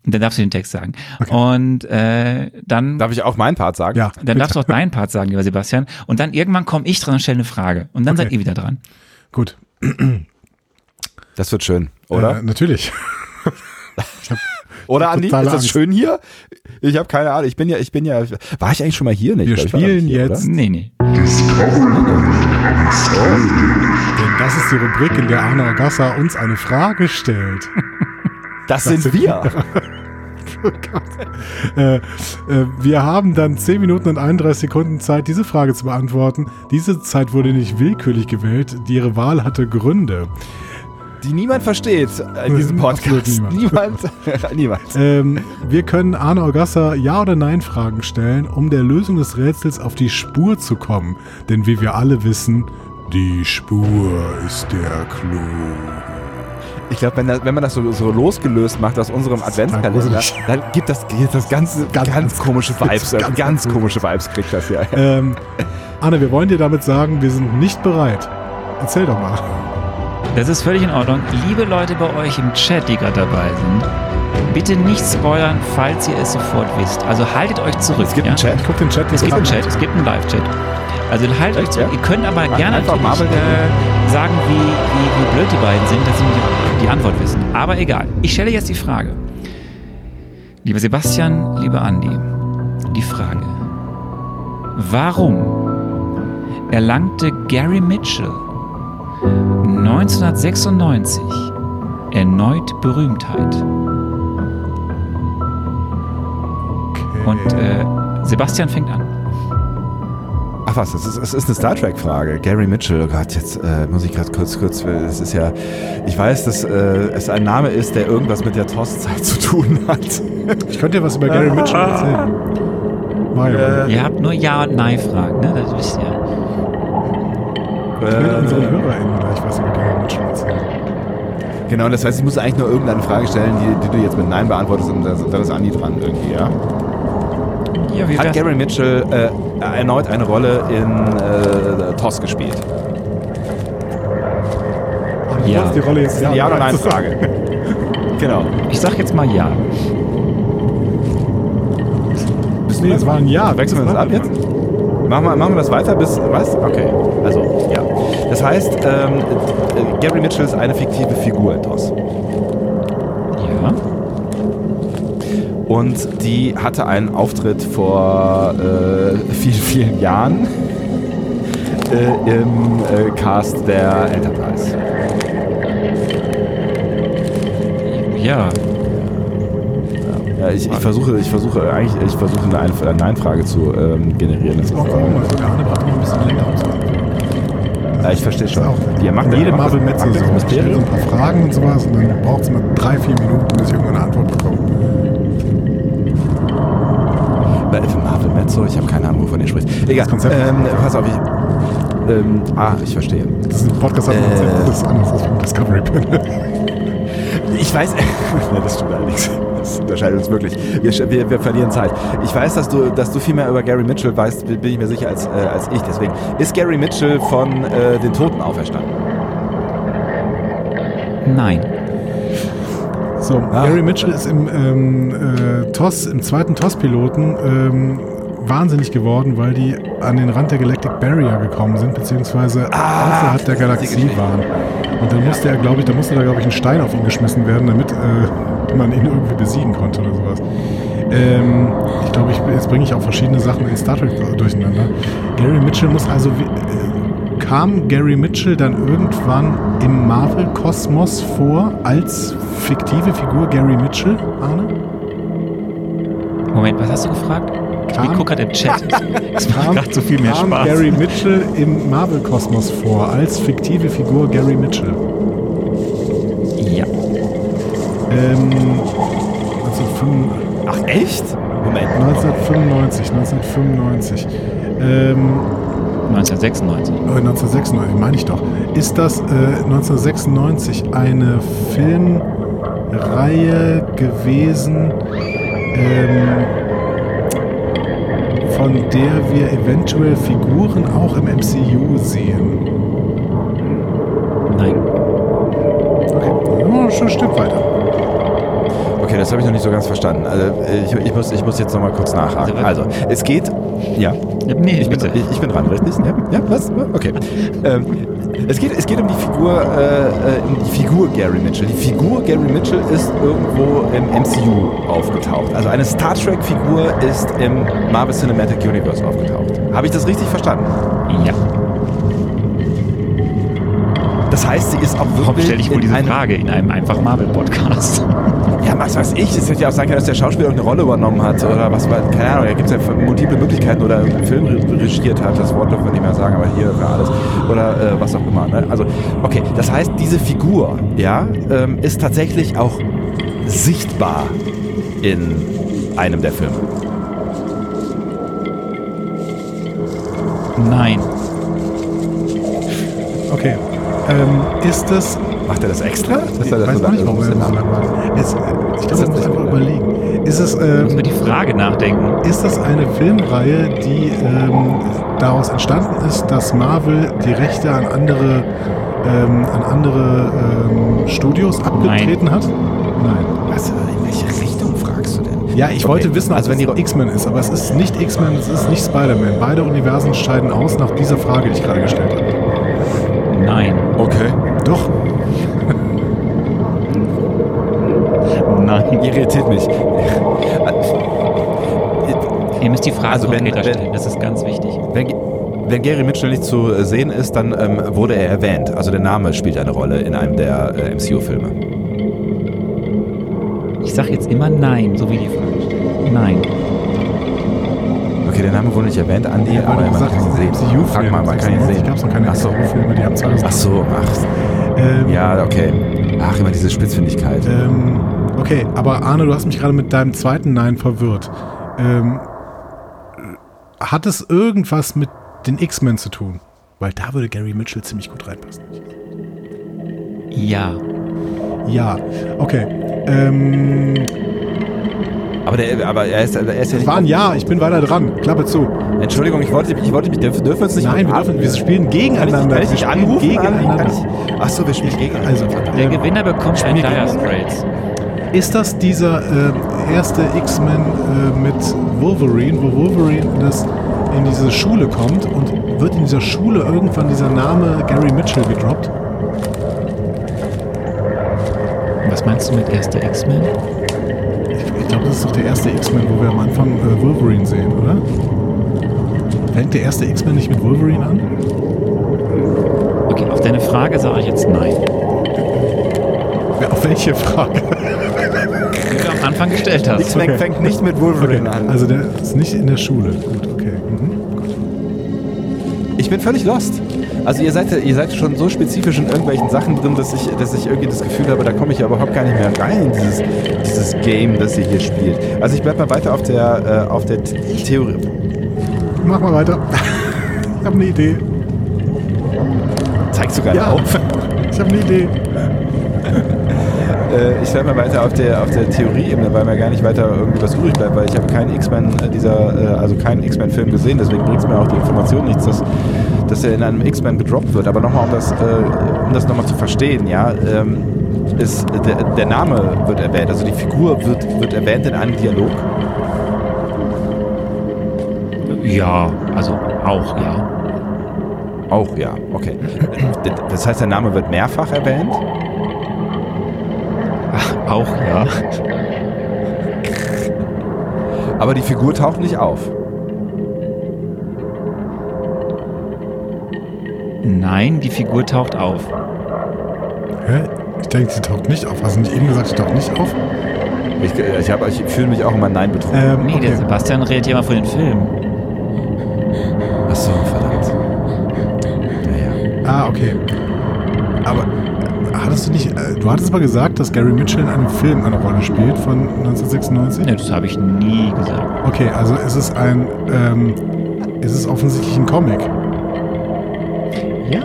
Dann darfst du den Text sagen. Okay. Und äh, dann. Darf ich auch meinen Part sagen? Ja. Dann bitte. darfst du auch deinen Part sagen, lieber Sebastian. Und dann irgendwann komme ich dran und stelle eine Frage. Und dann okay. seid ihr wieder dran. Gut. Das wird schön, oder? Äh, natürlich. Oder Andi, ist das Angst. schön hier? Ich habe keine Ahnung. Ich bin ja, ich bin ja. War ich eigentlich schon mal hier? Nee, Wir spielen hier, jetzt. Oder? Nee, nee. Denn das ist die Rubrik, in der Arno Agassa uns eine Frage stellt. Das, das sind, sind wir. äh, äh, wir haben dann 10 Minuten und 31 Sekunden Zeit, diese Frage zu beantworten. Diese Zeit wurde nicht willkürlich gewählt. Ihre Wahl hatte Gründe die niemand versteht in diesem Podcast. niemand. Niemand. niemand. Ähm, wir können Arne Augasser Ja- oder Nein-Fragen stellen, um der Lösung des Rätsels auf die Spur zu kommen. Denn wie wir alle wissen, die Spur ist der Clou. Ich glaube, wenn, wenn man das so, so, losgelöst macht aus unserem Adventskalender, dann gibt das, gibt das ganz, ganz, ganz komische Vibes. Ganz, ganz, ganz komische Vibes kriegt das ja. Ähm, Anne, wir wollen dir damit sagen, wir sind nicht bereit. Erzähl doch mal. Das ist völlig in Ordnung. Liebe Leute bei euch im Chat, die gerade dabei sind, bitte nicht spoilern, falls ihr es sofort wisst. Also haltet euch zurück. Es gibt ja? einen Chat, guckt den Chat. Es gibt einen Chat, es gibt einen Live-Chat. Also haltet euch zurück. Ja? Ihr könnt aber Mal gerne natürlich äh, sagen, wie, wie, wie blöd die beiden sind, dass sie nicht die Antwort wissen. Aber egal. Ich stelle jetzt die Frage. Lieber Sebastian, lieber Andi, die Frage. Warum erlangte Gary Mitchell 1996 erneut Berühmtheit. Okay. Und äh, Sebastian fängt an. Ach was, es ist, es ist eine Star Trek-Frage. Gary Mitchell, oh Gott, jetzt äh, muss ich gerade kurz, kurz, es ist ja, ich weiß, dass äh, es ein Name ist, der irgendwas mit der TOS-Zeit zu tun hat. Ich könnte dir was über Gary Mitchell erzählen. Mario. Äh, ihr habt nur Ja- und Nein-Fragen, ne? Das wisst ihr. Ich will äh, unseren HörerInnen gleich was über Gary. Genau, das heißt, ich muss eigentlich nur irgendeine Frage stellen, die, die du jetzt mit Nein beantwortest und da ist Andi dran irgendwie, ja? ja wie Hat Gary Mitchell äh, erneut eine Rolle in äh, TOS gespielt? Ach, ja. Die Rolle jetzt ja, ja oder Nein Frage. genau. Ich sag jetzt mal Ja. Nee, es war ein Ja. Wechseln wir das ab jetzt? Machen wir, machen wir das weiter bis, was? Okay, also, ja. Das heißt, ähm, Gary Mitchell ist eine fiktive Figur in TOS. Ja. Und die hatte einen Auftritt vor äh, vielen, vielen Jahren äh, im äh, Cast der Enterprise. Ja, ja, ich, ich, versuche, ich versuche eigentlich, ich versuche eine, eine Nein-Frage zu ähm, generieren. Das ist auch cool, also der Arne braucht noch ein bisschen länger ja, ich verstehe schon. Die macht jede Marvel Metze so. Ich stelle so ein paar Fragen und sowas und dann braucht es mal drei, vier Minuten, bis ich irgendwann eine Antwort bekomme. Bei Marvel Mezzo, ich habe keine Ahnung, wovon ihr spricht. Egal. Ähm, pass auf, ich. Ähm, ah, ich verstehe. Das ist ein Podcast, äh, das ist anders als beim Discovery Panel. ich weiß. das stimmt allerdings das unterscheidet uns wirklich. Wir, wir, wir, verlieren Zeit. Ich weiß, dass du, dass du viel mehr über Gary Mitchell weißt, bin ich mir sicher, als, äh, als ich. Deswegen, ist Gary Mitchell von äh, den Toten auferstanden? Nein. So, Ach. Gary Mitchell ist im ähm, äh, TOS, im zweiten TOS-Piloten ähm, wahnsinnig geworden, weil die an den Rand der Galactic Barrier gekommen sind, beziehungsweise ah, außerhalb der Galaxie waren. Und dann musste er, glaube ich, da musste da, glaube ich, ein Stein auf ihn geschmissen werden, damit äh, man ihn irgendwie besiegen konnte oder sowas. Ähm, ich glaube, ich, jetzt bringe ich auch verschiedene Sachen in Star Trek durcheinander. Gary Mitchell muss also. Äh, kam Gary Mitchell dann irgendwann im Marvel-Kosmos vor als fiktive Figur Gary Mitchell, Arne? Moment, was hast du gefragt? Kam, ich gucke gerade im Chat. Es macht gerade so viel mehr kam Spaß. Gary Mitchell im Marvel-Kosmos vor als fiktive Figur Gary Mitchell. Ähm, 1995. Ach echt? Moment. 1995, 1995. Ähm, 1996. 1996, meine ich doch. Ist das äh, 1996 eine Filmreihe gewesen, ähm, von der wir eventuell Figuren auch im MCU sehen? Nein. Okay, schon ein Stück weiter. Okay, das habe ich noch nicht so ganz verstanden. Also ich, ich, muss, ich muss jetzt noch mal kurz nachhaken. Also, es geht. Ja. Nee, ich bin, ich, ich bin dran, richtig? Ja, ja was? Okay. Ähm, es, geht, es geht um die Figur, äh, um die Figur Gary Mitchell. Die Figur Gary Mitchell ist irgendwo im MCU aufgetaucht. Also eine Star Trek-Figur ist im Marvel Cinematic Universe aufgetaucht. Habe ich das richtig verstanden? Ja. Das heißt, sie ist auch wirklich. Warum stelle ich wohl diese Frage in einem einfach Marvel-Podcast? Was weiß ich. Es hätte ja auch sein können, dass der Schauspieler eine Rolle übernommen hat oder was, keine Ahnung, da gibt es ja multiple Möglichkeiten oder einen Film regiert hat, das Wort dürfen wir nicht mehr sagen, aber hier für alles oder äh, was auch immer. Ne? Also, okay, das heißt, diese Figur, ja, ähm, ist tatsächlich auch sichtbar in einem der Filme. Nein. Okay. Ähm, ist das. Macht er das extra? Ich weiß so nicht, warum er das Jetzt, Ich glaube, muss einfach überlegen. Ist es. Ähm, muss über die Frage nachdenken. Ist das eine Filmreihe, die ähm, daraus entstanden ist, dass Marvel die Rechte an andere, ähm, an andere ähm, Studios abgetreten Nein. hat? Nein. Was, in welche Richtung fragst du denn? Ja, ich okay. wollte wissen, also wenn die X-Men ist, aber es ist nicht X-Men, es ist nicht Spider-Man. Beide Universen scheiden aus nach dieser Frage, die ich gerade gestellt habe. Nein. Okay. Doch. Nein. Irritiert mich. Ihr müsst die Frage also wenn, stellen, das ist ganz wichtig. Wenn, wenn Gary Mitchell nicht zu sehen ist, dann ähm, wurde er erwähnt. Also der Name spielt eine Rolle in einem der äh, MCU-Filme. Ich sag jetzt immer Nein, so wie die Frage steht. Nein. Okay, der Name wurde nicht erwähnt, Andi, ja, aber man gesagt, kann ihn sehen. Frag mal, man kann ihn sehen. Gab es noch keine Ach so. Filme, die haben 2000. Ach so, ach. Ähm, ja, okay. Ach, immer diese Spitzfindigkeit. Ähm, okay, aber Arne, du hast mich gerade mit deinem zweiten Nein verwirrt. Ähm, hat es irgendwas mit den X-Men zu tun? Weil da würde Gary Mitchell ziemlich gut reinpassen. Ja. Ja, okay. Ähm, aber, der, aber er, ist, er ist ja nicht. War ein Ja, ich bin weiter dran. Klappe zu. Entschuldigung, ich wollte, ich wollte mich. Dürfen wir uns nicht. Nein, wir, dürfen, wir spielen gegeneinander. Kann ich, kann ich nicht anrufen? Gegeneinander. Achso, wir spielen gegeneinander. Also, der Gewinner bekommt ein Dire Straits. Ist das dieser äh, erste X-Men äh, mit Wolverine, wo Wolverine das in diese Schule kommt und wird in dieser Schule irgendwann dieser Name Gary Mitchell gedroppt? Was meinst du mit erster X-Men? Ich glaube, das ist doch der erste X-Men, wo wir am Anfang äh, Wolverine sehen, oder? Fängt der erste X-Men nicht mit Wolverine an? Okay, auf deine Frage sage ich jetzt nein. Ja, auf welche Frage? Anfang gestellt hast. X-Men okay. fängt nicht mit Wolverine okay. an. Also der ist nicht in der Schule. Gut, okay. Mhm. Gut. Ich bin völlig lost. Also ihr seid, ihr seid schon so spezifisch in irgendwelchen Sachen drin, dass ich, dass ich irgendwie das Gefühl habe, da komme ich ja überhaupt gar nicht mehr rein in dieses, dieses Game, das ihr hier spielt. Also ich bleibe mal weiter auf der, äh, auf der Theorie. Mach mal weiter. ich habe eine Idee. Zeigst du gerade ja. auf? Ich habe eine Idee. Äh, ich bleibe mal weiter auf der, auf der Theorieebene, weil mir gar nicht weiter irgendwie was übrig bleibt, weil ich habe keinen X-Men äh, dieser, äh, also keinen X-Men-Film gesehen, deswegen bringt es mir auch die Information nichts, dass dass er in einem X-Men gedroppt wird. Aber nochmal, um das, äh, um das nochmal zu verstehen, ja, ähm, ist, der, der, Name wird erwähnt, also die Figur wird, wird erwähnt in einem Dialog. Ja, also auch, ja. Auch, ja, okay. Das heißt, der Name wird mehrfach erwähnt? Auch, ja. Aber die Figur taucht nicht auf. Nein, die Figur taucht auf. Hä? Ich denke, sie taucht nicht auf. Hast du nicht eben gesagt, sie taucht nicht auf? Ich, ich, ich fühle mich auch immer Nein betroffen. Ähm, nee, okay. der Sebastian redet ja immer von den Filmen. Achso, verdammt. Naja. Ah, okay. Aber hattest du nicht, äh, du hattest mal gesagt, dass Gary Mitchell in einem Film eine Rolle spielt von 1996? Nee, das habe ich nie gesagt. Okay, also ist es ein, ähm, ist es offensichtlich ein Comic? Ja.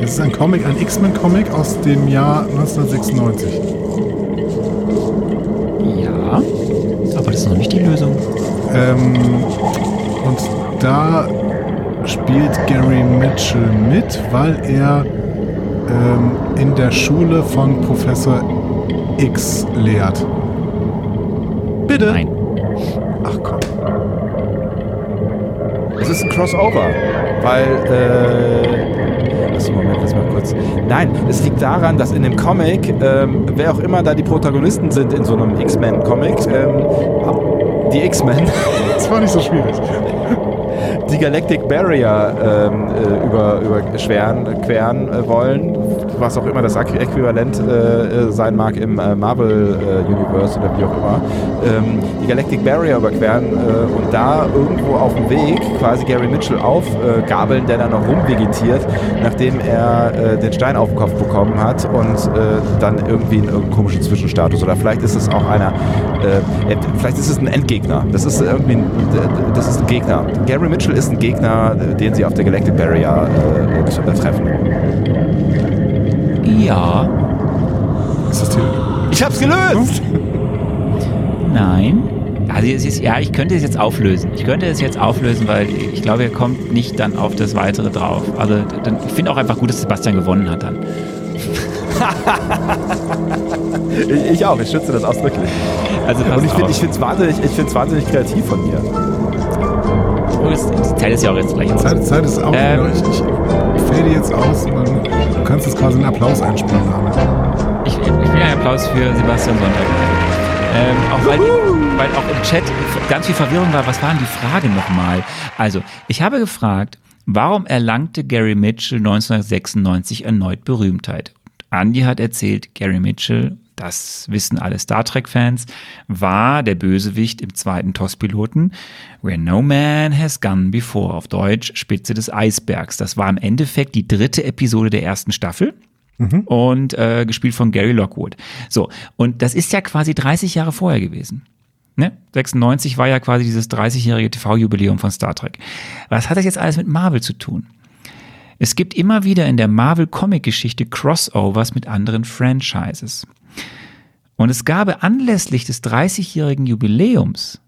Es ist ein Comic, ein X-Men-Comic aus dem Jahr 1996. Ja, aber das ist noch nicht die Lösung. Ähm, und da spielt Gary Mitchell mit, weil er ähm, in der Schule von Professor X lehrt. Bitte? Nein. Ach komm. Es ist ein Crossover, weil, äh, also Moment, lass mal kurz. Nein, es liegt daran, dass in dem Comic, ähm, wer auch immer da die Protagonisten sind in so einem X-Men-Comic, ähm, die X-Men. Das war nicht so schwierig. die Galactic Barrier ähm, äh, über, überschweren, queren äh, wollen, was auch immer das Äquivalent äh, sein mag im äh, Marvel äh, Universe oder wie auch immer, ähm, die Galactic Barrier überqueren äh, und da irgendwo auf dem Weg quasi Gary Mitchell aufgabeln, der dann noch rumvegetiert, nachdem er den Stein auf den Kopf bekommen hat und dann irgendwie in irgendeinem komischen Zwischenstatus oder vielleicht ist es auch einer, vielleicht ist es ein Endgegner, das ist irgendwie ein, das ist ein Gegner. Gary Mitchell ist ein Gegner, den sie auf der Galactic Barrier treffen. Ja. Ist das die Ich hab's gelöst! Nein. Also es ist, ja, ich könnte es jetzt auflösen. Ich könnte es jetzt auflösen, weil ich glaube, er kommt nicht dann auf das Weitere drauf. Also dann, ich finde auch einfach gut, dass Sebastian gewonnen hat dann. ich, ich, auch, ich schütze das ausdrücklich. Also Und ich finde es wahnsinnig, wahnsinnig kreativ von dir. Oh, die Zeit ist ja auch jetzt gleich. Zeit, Zeit ist auch. Ähm, ich, ich fade jetzt aus und dann, kannst jetzt quasi einen Applaus einspielen. Ich, ich will einen Applaus für Sebastian Sonntag. Ähm, auch weil, weil auch im Chat ganz viel Verwirrung war. Was waren die Fragen nochmal? Also, ich habe gefragt, warum erlangte Gary Mitchell 1996 erneut Berühmtheit? Andy hat erzählt, Gary Mitchell das wissen alle Star Trek-Fans, war der Bösewicht im zweiten TOS-Piloten Where No Man Has Gone Before, auf Deutsch Spitze des Eisbergs. Das war im Endeffekt die dritte Episode der ersten Staffel. Mhm. Und äh, gespielt von Gary Lockwood. So, und das ist ja quasi 30 Jahre vorher gewesen. Ne? 96 war ja quasi dieses 30-jährige TV-Jubiläum von Star Trek. Was hat das jetzt alles mit Marvel zu tun? Es gibt immer wieder in der Marvel-Comic-Geschichte Crossovers mit anderen Franchises. Und es gab anlässlich des 30-jährigen Jubiläums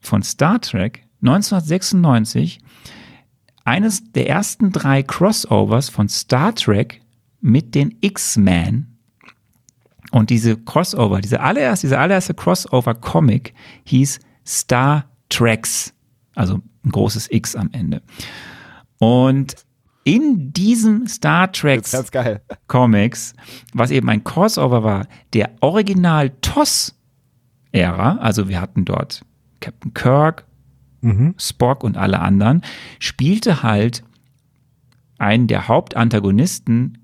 von Star Trek 1996 eines der ersten drei Crossovers von Star Trek mit den X-Men. Und diese Crossover, diese allererste, dieser allererste Crossover-Comic hieß Star Treks, also ein großes X am Ende. Und in diesem Star Trek Comics, was eben ein Crossover war, der Original TOS-Ära, also wir hatten dort Captain Kirk, mhm. Spock und alle anderen, spielte halt einen der Hauptantagonisten,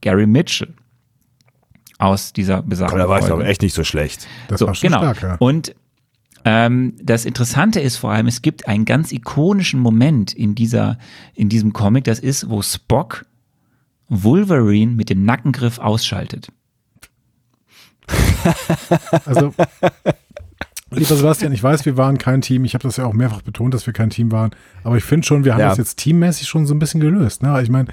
Gary Mitchell, aus dieser besagten Aber da war ich doch echt nicht so schlecht. Das so, war schon genau. stark, ja. Und ähm, das Interessante ist vor allem, es gibt einen ganz ikonischen Moment in dieser, in diesem Comic, das ist, wo Spock Wolverine mit dem Nackengriff ausschaltet. Also, lieber Sebastian, ich weiß, wir waren kein Team. Ich habe das ja auch mehrfach betont, dass wir kein Team waren. Aber ich finde schon, wir haben ja. das jetzt teammäßig schon so ein bisschen gelöst. Ne? Ich meine,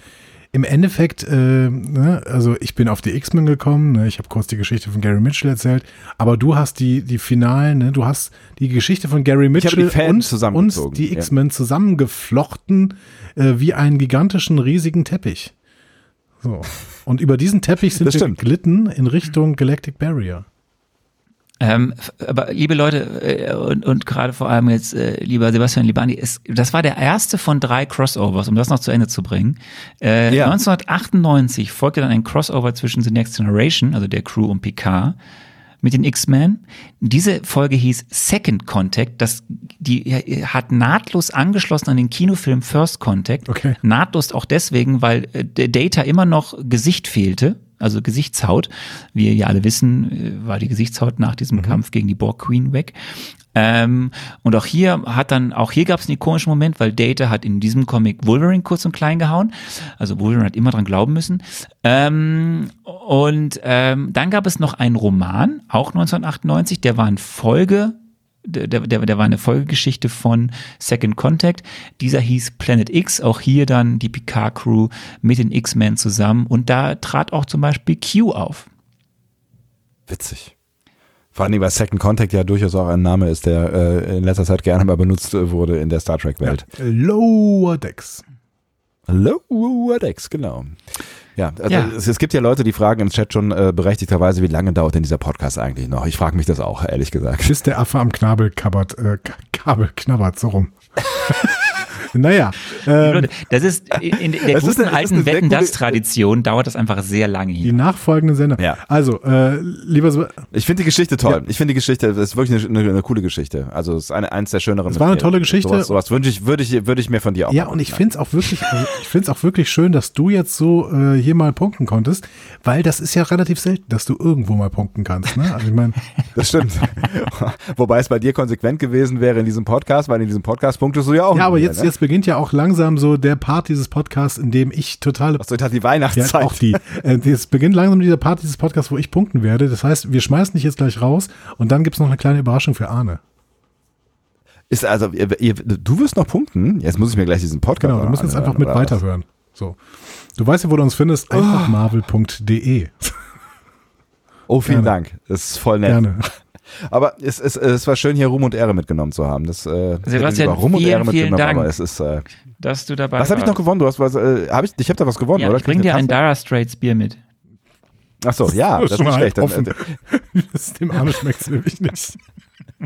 im Endeffekt, äh, ne, also ich bin auf die X-Men gekommen, ne, ich habe kurz die Geschichte von Gary Mitchell erzählt, aber du hast die, die Finalen, ne, du hast die Geschichte von Gary Mitchell die und, und, die X-Men ja. zusammengeflochten äh, wie einen gigantischen, riesigen Teppich. So. Und über diesen Teppich sind wir geglitten in Richtung Galactic Barrier. Ähm, aber liebe Leute äh, und, und gerade vor allem jetzt äh, lieber Sebastian Libani, es, das war der erste von drei Crossovers, um das noch zu Ende zu bringen. Äh, ja. 1998 folgte dann ein Crossover zwischen The Next Generation, also der Crew und Picard, mit den X-Men. Diese Folge hieß Second Contact. Das, die hat nahtlos angeschlossen an den Kinofilm First Contact. Okay. Nahtlos auch deswegen, weil äh, der Data immer noch Gesicht fehlte also Gesichtshaut. Wie ihr ja alle wissen, äh, war die Gesichtshaut nach diesem mhm. Kampf gegen die Borg Queen weg. Ähm, und auch hier hat dann, auch hier gab es einen ikonischen Moment, weil Data hat in diesem Comic Wolverine kurz und klein gehauen. Also Wolverine hat immer dran glauben müssen. Ähm, und ähm, dann gab es noch einen Roman, auch 1998, der war in Folge der, der, der war eine Folgegeschichte von Second Contact. Dieser hieß Planet X, auch hier dann die Picard-Crew mit den X-Men zusammen. Und da trat auch zum Beispiel Q auf. Witzig. Vor allem, weil Second Contact ja durchaus auch ein Name ist, der äh, in letzter Zeit gerne mal benutzt wurde in der Star Trek-Welt. Ja. Lower Decks. Lower Decks, genau. Ja, also ja. Es, es, gibt ja Leute, die fragen im Chat schon äh, berechtigterweise, wie lange dauert denn dieser Podcast eigentlich noch? Ich frage mich das auch, ehrlich gesagt. Bis der Affe am Knabel kabbert, äh, Kabel knabbert, so rum. Naja. Ähm, das ist in der das guten eine, alten Wetten das Tradition dauert das einfach sehr lange hier. Die nachfolgenden Sender. Ja. Also, äh, lieber so. Ich finde die Geschichte toll. Ja. Ich finde die Geschichte, das ist wirklich eine, eine, eine, coole Geschichte. Also, es ist eine, eins der schöneren. Es war eine tolle Geschichte. Sowas, sowas würde ich, würde ich, würde ich mir von dir auch Ja, und ich finde es auch wirklich, also ich finde es auch wirklich schön, dass du jetzt so äh, hier mal punkten konntest, weil das ist ja relativ selten, dass du irgendwo mal punkten kannst. Ne? Also ich meine, das stimmt. Wobei es bei dir konsequent gewesen wäre in diesem Podcast, weil in diesem Podcast punktest du ja auch. Ja, aber jetzt, ne? jetzt beginnt ja auch langsam so der Part dieses Podcasts, in dem ich totale. Achso, ich die Weihnachtszeit. Ja, auch die. Äh, es beginnt langsam dieser Part dieses Podcasts, wo ich punkten werde. Das heißt, wir schmeißen dich jetzt gleich raus und dann gibt es noch eine kleine Überraschung für Arne. Ist also, ihr, ihr, du wirst noch punkten? Jetzt muss ich mir gleich diesen Podcast Genau, du musst jetzt einfach mit weiterhören. So. Du weißt ja, wo du uns findest, oh. einfachmarvel.de. Oh, vielen Gerne. Dank. Das ist voll nett. Gerne. Aber es, es, es war schön, hier Ruhm und Ehre mitgenommen zu haben. Das, äh, Sebastian, Ruhm und Ehre vielen Dank, aber es ist, äh, dass du dabei Was habe ich noch gewonnen? Du hast was, äh, hab ich, ich habe da was gewonnen, ja, oder? Ich bring dir ein Dara Straits Bier mit. Ach so, ja, das, das ist nicht schlecht. Dann, äh, das dem Arme schmeckt es nämlich nicht.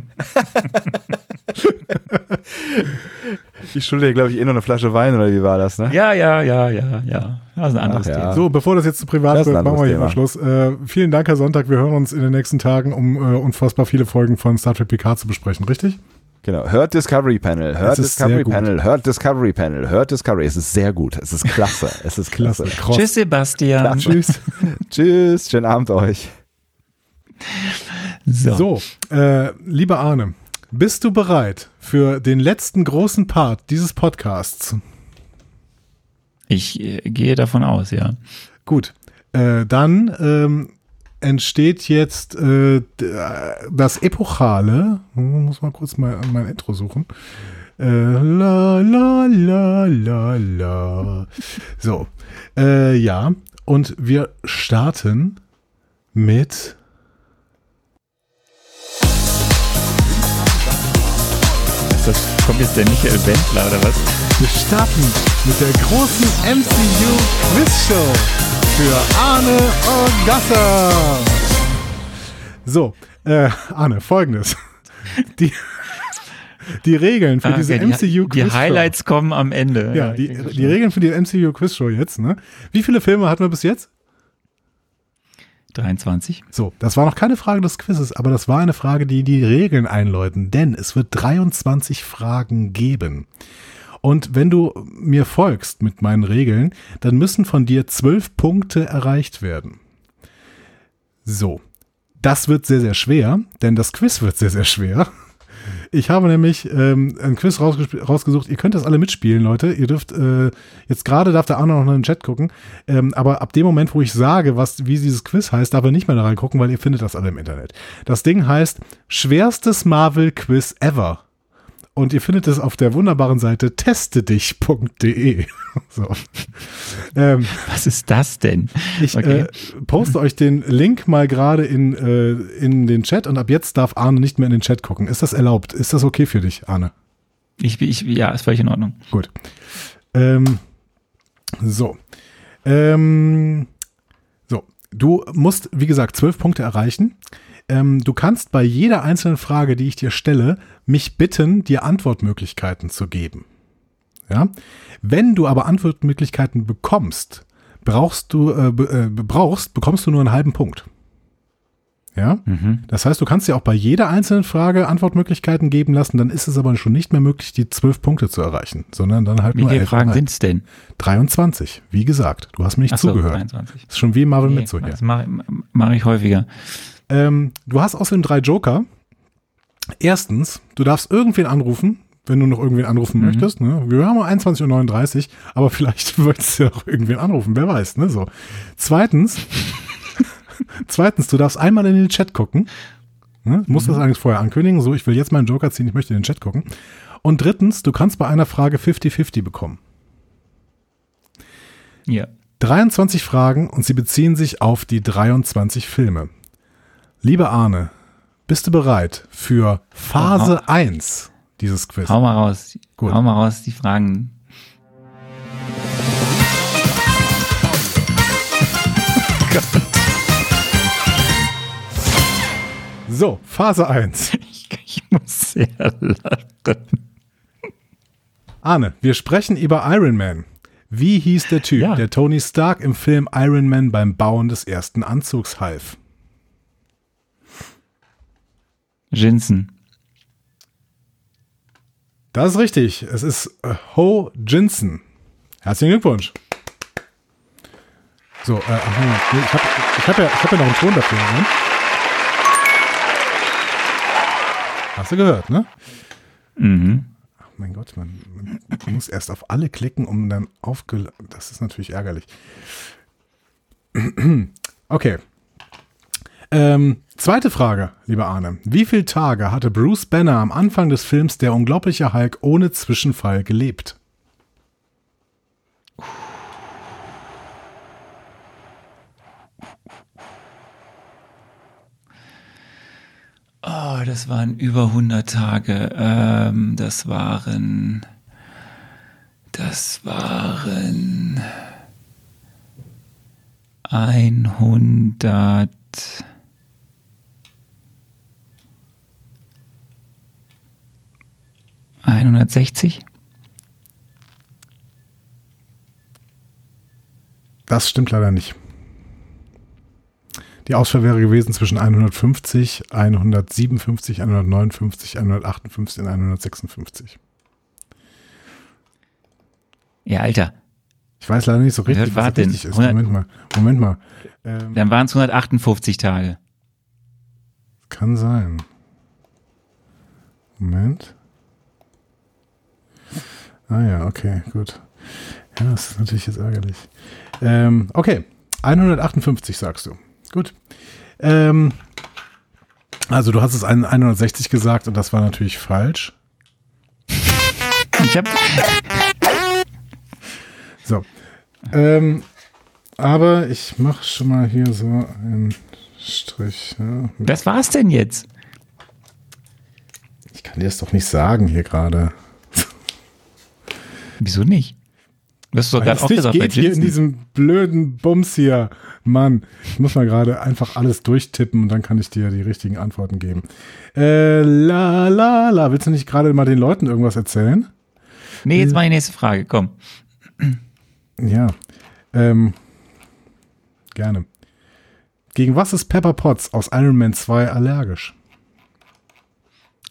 ich schulde dir, glaube ich, eh noch eine Flasche Wein, oder wie war das, ne? Ja, ja, ja, ja, ja. Das ist ein anderes ja. Thema. So, bevor das jetzt zu privat wird, machen wir hier mal Schluss. Äh, vielen Dank, Herr Sonntag. Wir hören uns in den nächsten Tagen, um äh, unfassbar viele Folgen von Star Trek PK zu besprechen, richtig? Genau, hört Discovery Panel, hört Discovery Panel, hört Discovery Panel, hört Discovery. Es ist sehr gut, es ist klasse, es ist klasse. klasse. Tschüss, Sebastian. Klasse. Tschüss. Tschüss, schönen Abend euch. So, so äh, lieber Arne, bist du bereit für den letzten großen Part dieses Podcasts? Ich äh, gehe davon aus, ja. Gut, äh, dann ähm, entsteht jetzt äh, das Epochale. Hm, muss mal kurz mal mein Intro suchen. Äh, la la la la la. So, äh, ja. Und wir starten mit das kommt jetzt der Michael Wendler oder was? Wir starten mit der großen MCU Quiz Show für Arne und Gasser. So, äh, Arne, folgendes. Die, die Regeln für ah, diese okay, MCU Quiz Show. Die Highlights kommen am Ende. Ja, die, die Regeln für die MCU Quiz Show jetzt, ne? Wie viele Filme hatten wir bis jetzt? 23. So, das war noch keine Frage des Quizzes, aber das war eine Frage, die die Regeln einläuten, denn es wird 23 Fragen geben. Und wenn du mir folgst mit meinen Regeln, dann müssen von dir zwölf Punkte erreicht werden. So, das wird sehr, sehr schwer, denn das Quiz wird sehr, sehr schwer. Ich habe nämlich ähm, ein Quiz rausgesucht. Ihr könnt das alle mitspielen, Leute. Ihr dürft, äh, jetzt gerade darf der Arno noch in den Chat gucken. Ähm, aber ab dem Moment, wo ich sage, was, wie dieses Quiz heißt, darf er nicht mehr da reingucken, weil ihr findet das alle im Internet. Das Ding heißt schwerstes Marvel-Quiz ever. Und ihr findet es auf der wunderbaren Seite testedich.de. so. ähm, Was ist das denn? Ich okay. äh, poste euch den Link mal gerade in, äh, in den Chat und ab jetzt darf Arne nicht mehr in den Chat gucken. Ist das erlaubt? Ist das okay für dich, Arne? Ich, ich, ja, ist völlig in Ordnung. Gut. Ähm, so. Ähm, so. Du musst, wie gesagt, zwölf Punkte erreichen. Ähm, du kannst bei jeder einzelnen Frage, die ich dir stelle, mich bitten, dir Antwortmöglichkeiten zu geben. Ja? Wenn du aber Antwortmöglichkeiten bekommst, brauchst du, äh, äh, brauchst, bekommst du nur einen halben Punkt. Ja? Mhm. Das heißt, du kannst dir auch bei jeder einzelnen Frage Antwortmöglichkeiten geben lassen, dann ist es aber schon nicht mehr möglich, die zwölf Punkte zu erreichen, sondern dann halt wie nur Wie viele Fragen sind es denn? 23, wie gesagt. Du hast mir nicht Ach zugehört. So, 23. Das ist schon wie Marvel mit so hier. Das mache mach ich häufiger. Ähm, du hast außerdem drei Joker. Erstens, du darfst irgendwen anrufen, wenn du noch irgendwen anrufen mhm. möchtest. Ne? Wir haben 21.39 Uhr, aber vielleicht möchtest du auch irgendwen anrufen, wer weiß. Ne? So. Zweitens, zweitens, du darfst einmal in den Chat gucken. Ne? Du musst mhm. das eigentlich vorher ankündigen. So, ich will jetzt meinen Joker ziehen, ich möchte in den Chat gucken. Und drittens, du kannst bei einer Frage 50-50 bekommen. Ja. 23 Fragen und sie beziehen sich auf die 23 Filme. Lieber Arne, bist du bereit für Phase Aha. 1 dieses Quiz? Hau mal raus. Gut. Hau mal raus die Fragen. So, Phase 1. Ich, ich muss sehr lachen. Arne, wir sprechen über Iron Man. Wie hieß der Typ, ja. der Tony Stark im Film Iron Man beim Bauen des ersten Anzugs half? Jinsen. Das ist richtig. Es ist äh, Ho Jinsen. Herzlichen Glückwunsch. So, äh, ich habe ich hab ja, hab ja noch einen Ton dafür. Ne? Hast du gehört, ne? Mhm. Ach mein Gott, man, man muss erst auf alle klicken, um dann aufge... Das ist natürlich ärgerlich. Okay. Ähm, zweite Frage, lieber Arne. Wie viele Tage hatte Bruce Banner am Anfang des Films Der unglaubliche Hulk ohne Zwischenfall gelebt? Oh, das waren über 100 Tage. Ähm, das waren, das waren 100. 160? Das stimmt leider nicht. Die Auswahl wäre gewesen zwischen 150, 157, 159, 158 und 156. Ja, Alter. Ich weiß leider nicht so richtig, was richtig ist. Moment mal. Moment mal. Ähm, Dann waren es 158 Tage. Kann sein. Moment. Ah ja, okay, gut. Ja, das ist natürlich jetzt ärgerlich. Ähm, okay, 158 sagst du. Gut. Ähm, also du hast es 160 gesagt und das war natürlich falsch. Ich hab so. Ähm, aber ich mache schon mal hier so einen Strich. Ja. Was war's denn jetzt? Ich kann dir das doch nicht sagen hier gerade. Wieso nicht? Du hast doch gerade auch gesagt, geht hier in diesem blöden Bums hier. Mann, ich muss mal gerade einfach alles durchtippen und dann kann ich dir die richtigen Antworten geben. Äh, la, la, la. Willst du nicht gerade mal den Leuten irgendwas erzählen? Nee, jetzt mal die nächste Frage, komm. Ja, ähm, gerne. Gegen was ist Pepper Potts aus Iron Man 2 allergisch?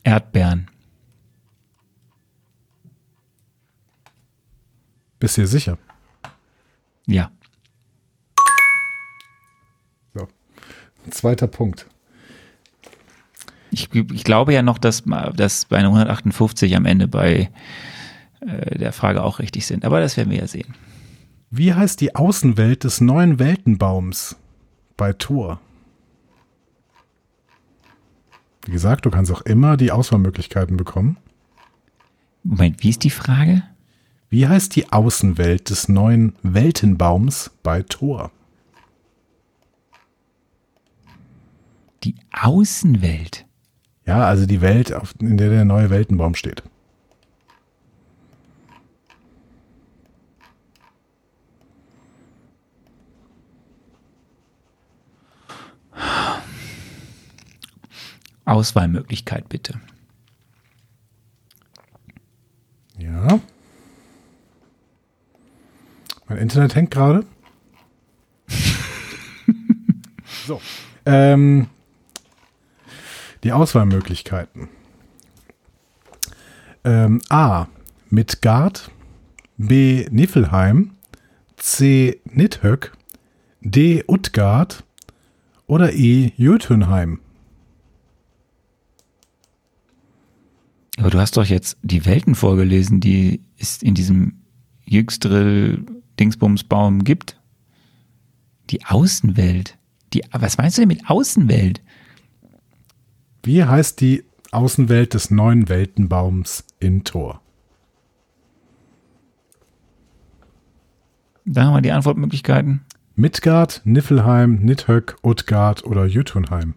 Erdbeeren. Bist du dir sicher? Ja. So. Zweiter Punkt. Ich, ich, glaube ja noch, dass, dass bei 158 am Ende bei äh, der Frage auch richtig sind. Aber das werden wir ja sehen. Wie heißt die Außenwelt des neuen Weltenbaums bei Tor? Wie gesagt, du kannst auch immer die Auswahlmöglichkeiten bekommen. Moment, wie ist die Frage? Wie heißt die Außenwelt des neuen Weltenbaums bei Thor? Die Außenwelt? Ja, also die Welt, in der der neue Weltenbaum steht. Auswahlmöglichkeit bitte. Ja. Mein Internet hängt gerade. so. Ähm, die Auswahlmöglichkeiten. Ähm, A. Midgard. B. Niffelheim. C. Nidhöck. D. Utgard. Oder E. Jötunheim. Aber du hast doch jetzt die Welten vorgelesen, die ist in diesem Jüxdrill Dingsbumsbaum gibt. Die Außenwelt. Die, was meinst du denn mit Außenwelt? Wie heißt die Außenwelt des neuen Weltenbaums in Tor? Da haben wir die Antwortmöglichkeiten. Midgard, Niffelheim, Nidhögg, Utgard oder Jutunheim.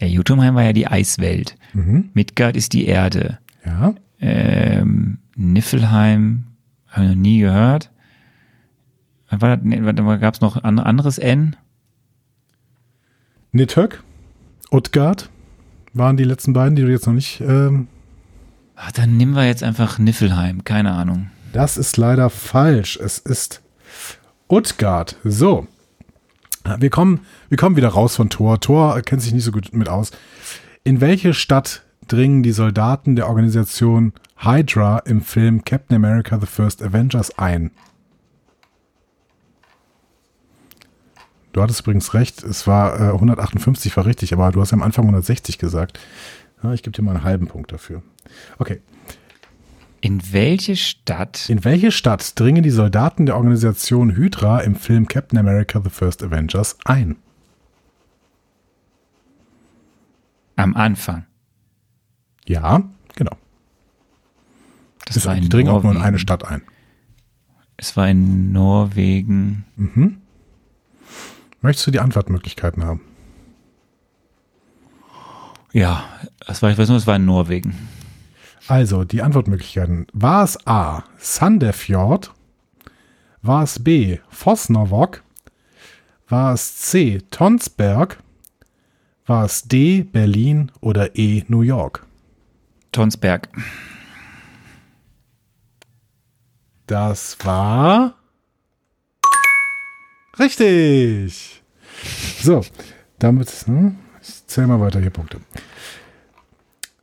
Ja, Jutunheim war ja die Eiswelt. Mhm. Midgard ist die Erde. Ja. Ähm, Niffelheim habe ich noch nie gehört. War das, nee, gab es noch ein anderes N? Nidhögg, Utgard waren die letzten beiden, die du jetzt noch nicht. Ähm Ach, dann nehmen wir jetzt einfach Niffelheim, keine Ahnung. Das ist leider falsch. Es ist Utgard. So. Wir kommen, wir kommen wieder raus von Thor. Thor kennt sich nicht so gut mit aus. In welche Stadt dringen die Soldaten der Organisation Hydra im Film Captain America The First Avengers ein? Du hattest übrigens recht, es war äh, 158 war richtig, aber du hast ja am Anfang 160 gesagt. Ja, ich gebe dir mal einen halben Punkt dafür. Okay. In welche Stadt? In welche Stadt dringen die Soldaten der Organisation Hydra im Film Captain America The First Avengers ein? Am Anfang. Ja, genau. Das es war die dringen auch nur in eine Stadt ein. Es war in Norwegen. Mhm. Möchtest du die Antwortmöglichkeiten haben? Ja, das war, ich weiß nur, es war in Norwegen. Also, die Antwortmöglichkeiten. War es A. Sandefjord? War es B. Fosnovok? War es C. Tonsberg? War es D. Berlin oder E. New York? Tonsberg. Das war richtig. So, damit, hm, ich zähle mal weiter hier Punkte.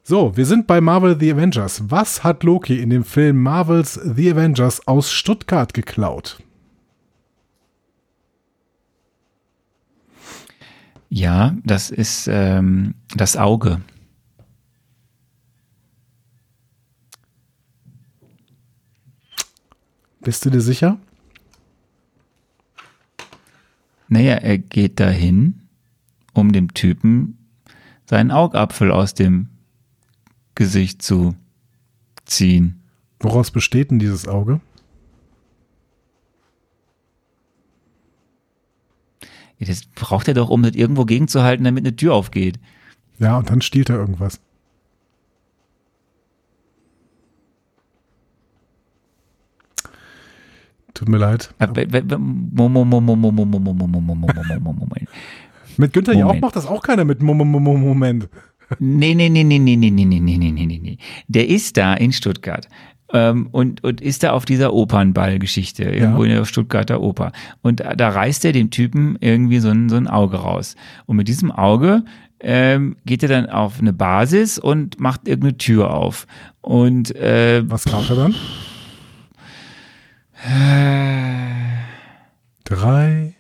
So, wir sind bei Marvel The Avengers. Was hat Loki in dem Film Marvels The Avengers aus Stuttgart geklaut? Ja, das ist ähm, das Auge. Bist du dir sicher? Naja, er geht dahin, um dem Typen seinen Augapfel aus dem Gesicht zu ziehen. Woraus besteht denn dieses Auge? Das braucht er doch, um das irgendwo gegenzuhalten, damit eine Tür aufgeht. Ja, und dann stiehlt er irgendwas. Tut mir leid. Mit Günther Jauch macht das auch keiner mit Moment. Nee, nee, nee, nee, nee, nee, nee, nee, nee, nee, nee, nee. Der ist da in Stuttgart. Ähm, und, und ist da auf dieser Opernballgeschichte, irgendwo ja. in der Stuttgarter Oper. Und da, da reißt er dem Typen irgendwie so ein, so ein Auge raus. Und mit diesem Auge ähm, geht er dann auf eine Basis und macht irgendeine Tür auf. Und äh, was klaut er dann? Drei,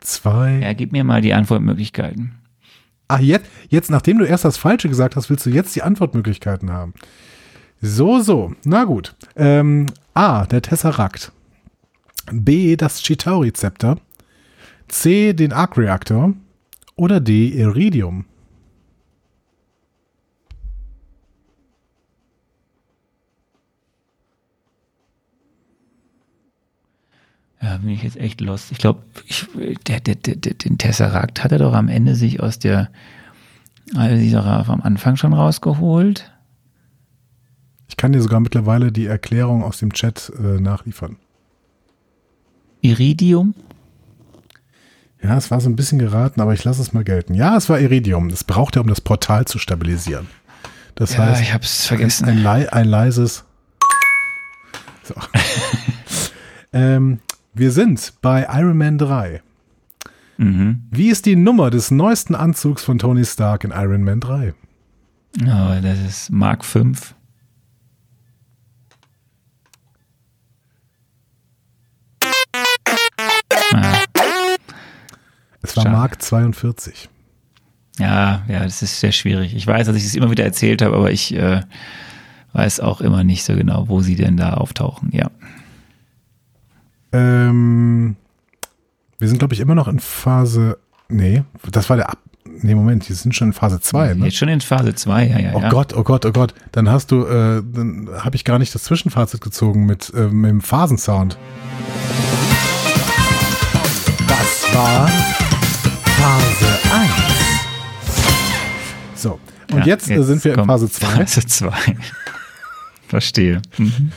zwei. Ja, gib mir mal die Antwortmöglichkeiten. Ach, jetzt, jetzt, nachdem du erst das Falsche gesagt hast, willst du jetzt die Antwortmöglichkeiten haben. So, so. Na gut. Ähm, A, der Tesseract. B, das Chitauri-Zepter. C, den Arc-Reaktor. Oder D, Iridium. Ja, bin ich jetzt echt lost. Ich glaube, der, der, der, den Tesseract hat er doch am Ende sich aus der, also sich doch am Anfang schon rausgeholt. Ich kann dir sogar mittlerweile die Erklärung aus dem Chat äh, nachliefern. Iridium? Ja, es war so ein bisschen geraten, aber ich lasse es mal gelten. Ja, es war Iridium. Das braucht er, um das Portal zu stabilisieren. Das ja, heißt, ich habe es vergessen. Ein, ein, ein leises. So. ähm, wir sind bei Iron Man 3. Mhm. Wie ist die Nummer des neuesten Anzugs von Tony Stark in Iron Man 3? Oh, das ist Mark 5. Ah. Es war Schade. Mark 42. Ja, ja, das ist sehr schwierig. Ich weiß, dass ich es immer wieder erzählt habe, aber ich äh, weiß auch immer nicht so genau, wo sie denn da auftauchen. Ja. Ähm, wir sind, glaube ich, immer noch in Phase. Nee, das war der Ab. Nee, Moment, wir sind schon in Phase 2. Ne? Jetzt schon in Phase 2, ja, ja. Oh ja. Gott, oh Gott, oh Gott. Dann hast du, äh, dann habe ich gar nicht das Zwischenfazit gezogen mit, äh, mit dem Phasensound. Das war Phase 1. So, und ja, jetzt, jetzt, sind wir in Phase 2. Phase 2. Verstehe. Mhm.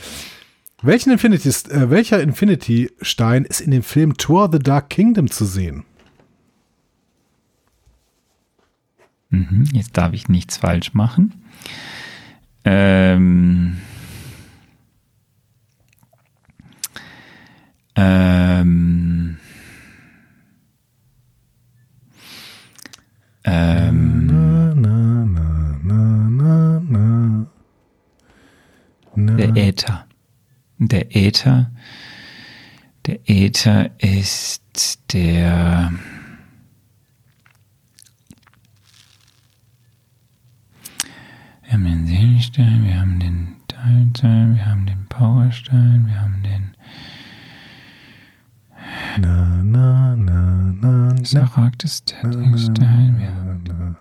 Welchen Infinity, äh, welcher Infinity-Stein ist in dem Film Thor The Dark Kingdom zu sehen? Mhm, jetzt darf ich nichts falsch machen. Ähm, ähm, ähm, na, na, na, der Äther. Der Äther. Der Äther ist der Wir haben den Seelenstein, wir haben den Teilstein, wir haben den Powerstein, wir haben den na, na, na, na, na. Smaragdes Stein, wir haben den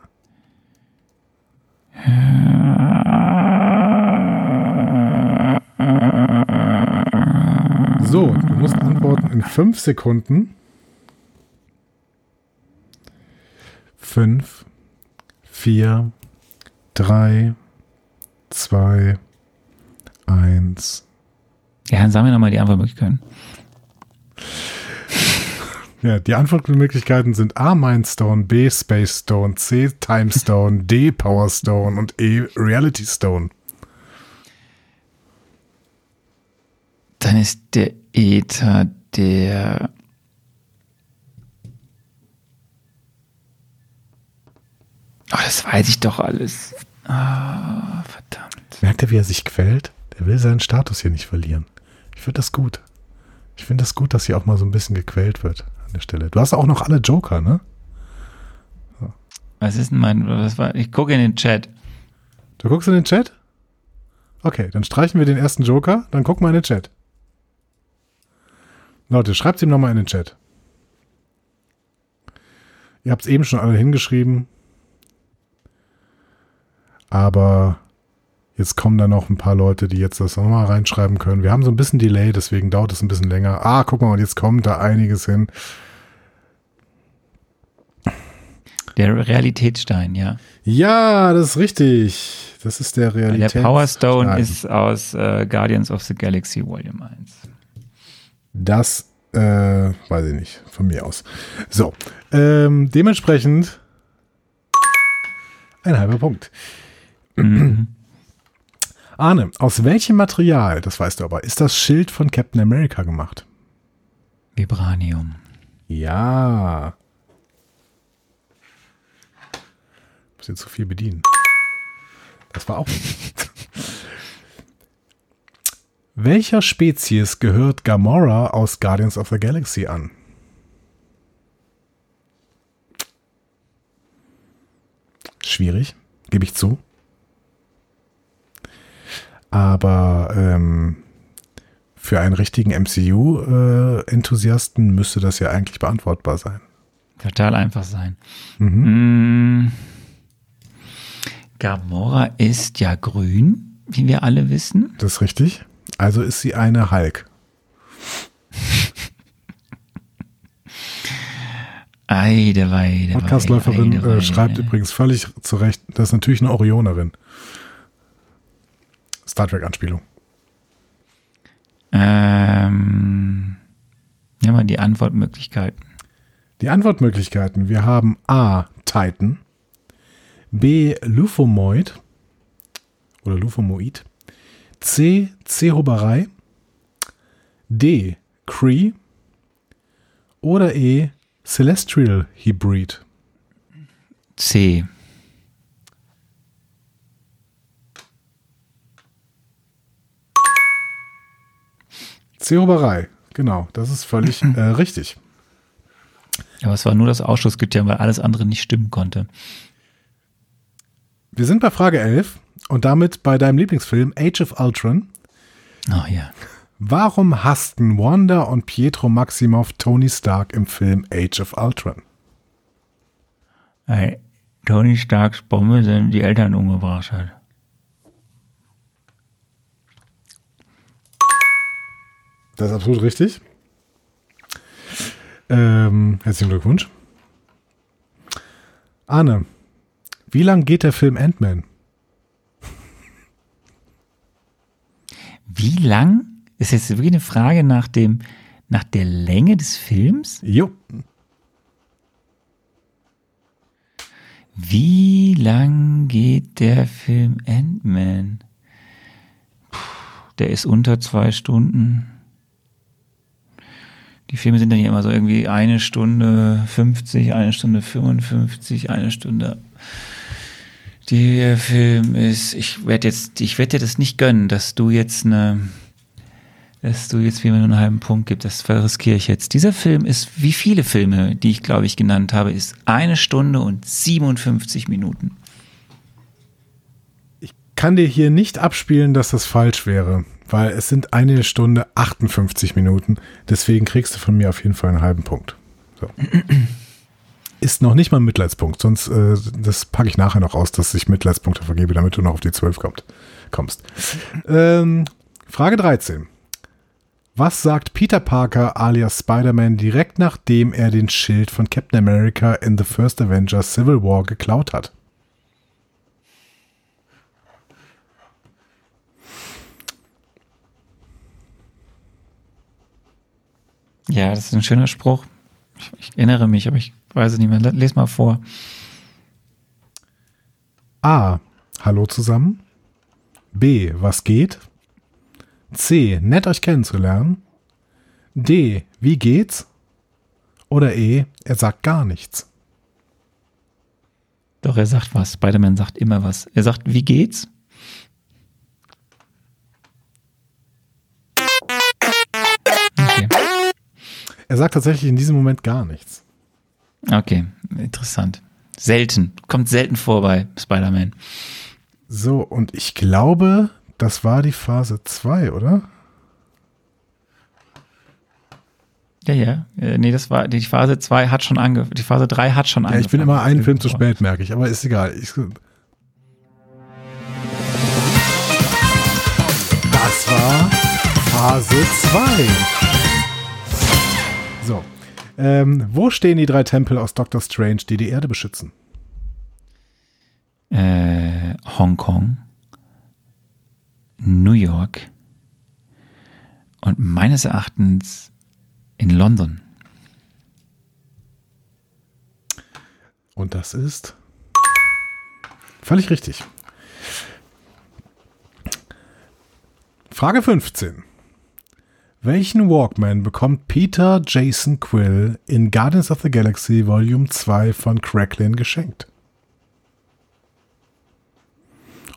so, du musst antworten in fünf Sekunden. Fünf, vier, drei, zwei, eins. Ja, dann sagen wir nochmal die Antwortmöglichkeiten. Ja, die Antwortmöglichkeiten sind A Mindstone, B Space Stone, C Time Stone, D Power Stone und E Reality Stone. Dann ist der Ether der Oh, das weiß ich doch alles. Ah, verdammt. Merkt er, wie er sich quält? Der will seinen Status hier nicht verlieren. Ich finde das gut. Ich finde das gut, dass hier auch mal so ein bisschen gequält wird an der Stelle. Du hast auch noch alle Joker, ne? So. Was ist denn mein, was war, ich gucke in den Chat. Du guckst in den Chat? Okay, dann streichen wir den ersten Joker, dann guck mal in den Chat. Leute, schreibt ihm nochmal in den Chat. Ihr habt es eben schon alle hingeschrieben. Aber jetzt kommen da noch ein paar Leute, die jetzt das nochmal reinschreiben können. Wir haben so ein bisschen Delay, deswegen dauert es ein bisschen länger. Ah, guck mal, und jetzt kommt da einiges hin. Der Realitätsstein, ja. Ja, das ist richtig. Das ist der Realitätsstein. Der Power Stone ist aus äh, Guardians of the Galaxy Volume 1. Das äh, weiß ich nicht, von mir aus. So, ähm, dementsprechend ein halber Punkt. Mhm. Arne, aus welchem Material, das weißt du aber, ist das Schild von Captain America gemacht? Vibranium. Ja. Muss jetzt zu viel bedienen. Das war auch. Welcher Spezies gehört Gamora aus Guardians of the Galaxy an? Schwierig, gebe ich zu. Aber ähm, für einen richtigen MCU-Enthusiasten äh, müsste das ja eigentlich beantwortbar sein. Total einfach sein. Mhm. Mm. Gamora ist ja grün, wie wir alle wissen. Das ist richtig. Also ist sie eine Hulk. Eide, weide, Podcastläuferin äh, schreibt übrigens völlig zu Recht, das ist natürlich eine Orionerin. Star Trek-Anspielung. Ähm, nehmen wir die Antwortmöglichkeiten. Die Antwortmöglichkeiten. Wir haben A. Titan, B. Lufomoid oder Lufomoid, C. Zehoberei, D. Cree oder E. Celestial Hybrid. C. Zehoberei, genau, das ist völlig äh, richtig. Aber es war nur das Ausschusskriterium, weil alles andere nicht stimmen konnte. Wir sind bei Frage 11 und damit bei deinem Lieblingsfilm Age of Ultron. Oh ja. Warum hassten Wanda und Pietro Maximoff Tony Stark im Film Age of Ultron? Weil Tony Starks Bombe sind die Eltern umgebracht hat. Das ist absolut richtig. Ähm, herzlichen Glückwunsch. Arne, wie lang geht der Film Ant-Man? Wie lang? Ist jetzt wirklich eine Frage nach dem, nach der Länge des Films? Jo. Wie lang geht der Film Ant-Man? Der ist unter zwei Stunden. Die Filme sind dann hier immer so irgendwie eine Stunde 50, eine Stunde 55, eine Stunde. Der Film ist, ich werde jetzt, ich werde dir das nicht gönnen, dass du jetzt eine, dass du jetzt mir nur einen halben Punkt gibst. Das riskiere ich jetzt. Dieser Film ist, wie viele Filme, die ich glaube ich genannt habe, ist eine Stunde und 57 Minuten. Ich kann dir hier nicht abspielen, dass das falsch wäre weil es sind eine Stunde 58 Minuten. Deswegen kriegst du von mir auf jeden Fall einen halben Punkt. So. Ist noch nicht mal ein Mitleidspunkt, sonst äh, das packe ich nachher noch aus, dass ich Mitleidspunkte vergebe, damit du noch auf die 12 kommt, kommst. Ähm, Frage 13. Was sagt Peter Parker alias Spider-Man direkt nachdem er den Schild von Captain America in The First Avengers Civil War geklaut hat? Ja, das ist ein schöner Spruch. Ich, ich erinnere mich, aber ich weiß es nicht mehr. Lies mal vor. A. Hallo zusammen. B. Was geht? C. Nett euch kennenzulernen. D. Wie geht's? Oder E. Er sagt gar nichts. Doch, er sagt was. Spider-Man sagt immer was. Er sagt, wie geht's? Er sagt tatsächlich in diesem Moment gar nichts. Okay, interessant. Selten. Kommt selten vor bei Spider-Man. So, und ich glaube, das war die Phase 2, oder? Ja, ja. Äh, nee, das war, die Phase 2 hat schon angefangen. Die Phase 3 hat schon angefangen. Ja, ich bin immer einen Film zu spät, merke ich, aber ist egal. Ich, das war Phase 2. So. Ähm, wo stehen die drei Tempel aus Doctor Strange, die die Erde beschützen? Äh, Hongkong, New York und meines Erachtens in London. Und das ist völlig richtig. Frage 15. Welchen Walkman bekommt Peter Jason Quill in Guardians of the Galaxy Volume 2 von Cracklin geschenkt?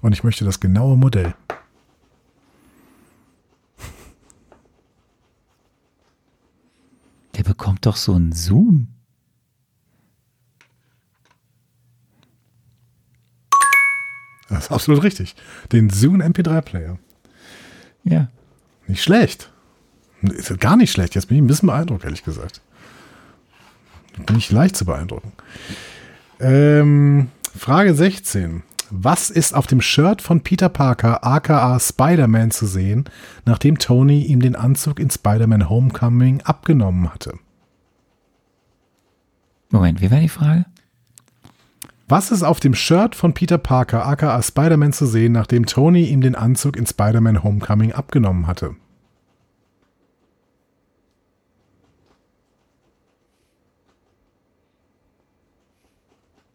Und ich möchte das genaue Modell. Der bekommt doch so einen Zoom. Das ist absolut richtig. Den Zoom MP3 Player. Ja. Nicht schlecht. Ist gar nicht schlecht. Jetzt bin ich ein bisschen beeindruckt, ehrlich gesagt. Bin ich leicht zu beeindrucken. Ähm, Frage 16. Was ist auf dem Shirt von Peter Parker, aka Spider-Man, zu sehen, nachdem Tony ihm den Anzug in Spider-Man Homecoming abgenommen hatte? Moment, wie war die Frage? Was ist auf dem Shirt von Peter Parker, aka Spider-Man, zu sehen, nachdem Tony ihm den Anzug in Spider-Man Homecoming abgenommen hatte?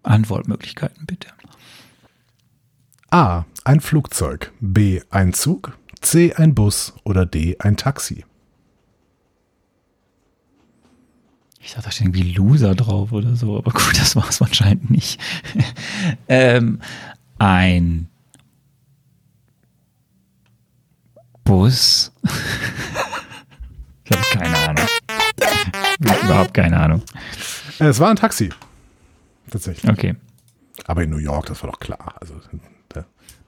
Antwortmöglichkeiten bitte. A. Ein Flugzeug. B. Ein Zug. C. Ein Bus. Oder D. Ein Taxi. Ich dachte, da steht irgendwie Loser drauf oder so, aber gut, das war es anscheinend nicht. ähm, ein Bus. ich habe keine Ahnung. Ich habe überhaupt keine Ahnung. Es war ein Taxi tatsächlich. Okay. Aber in New York, das war doch klar. Also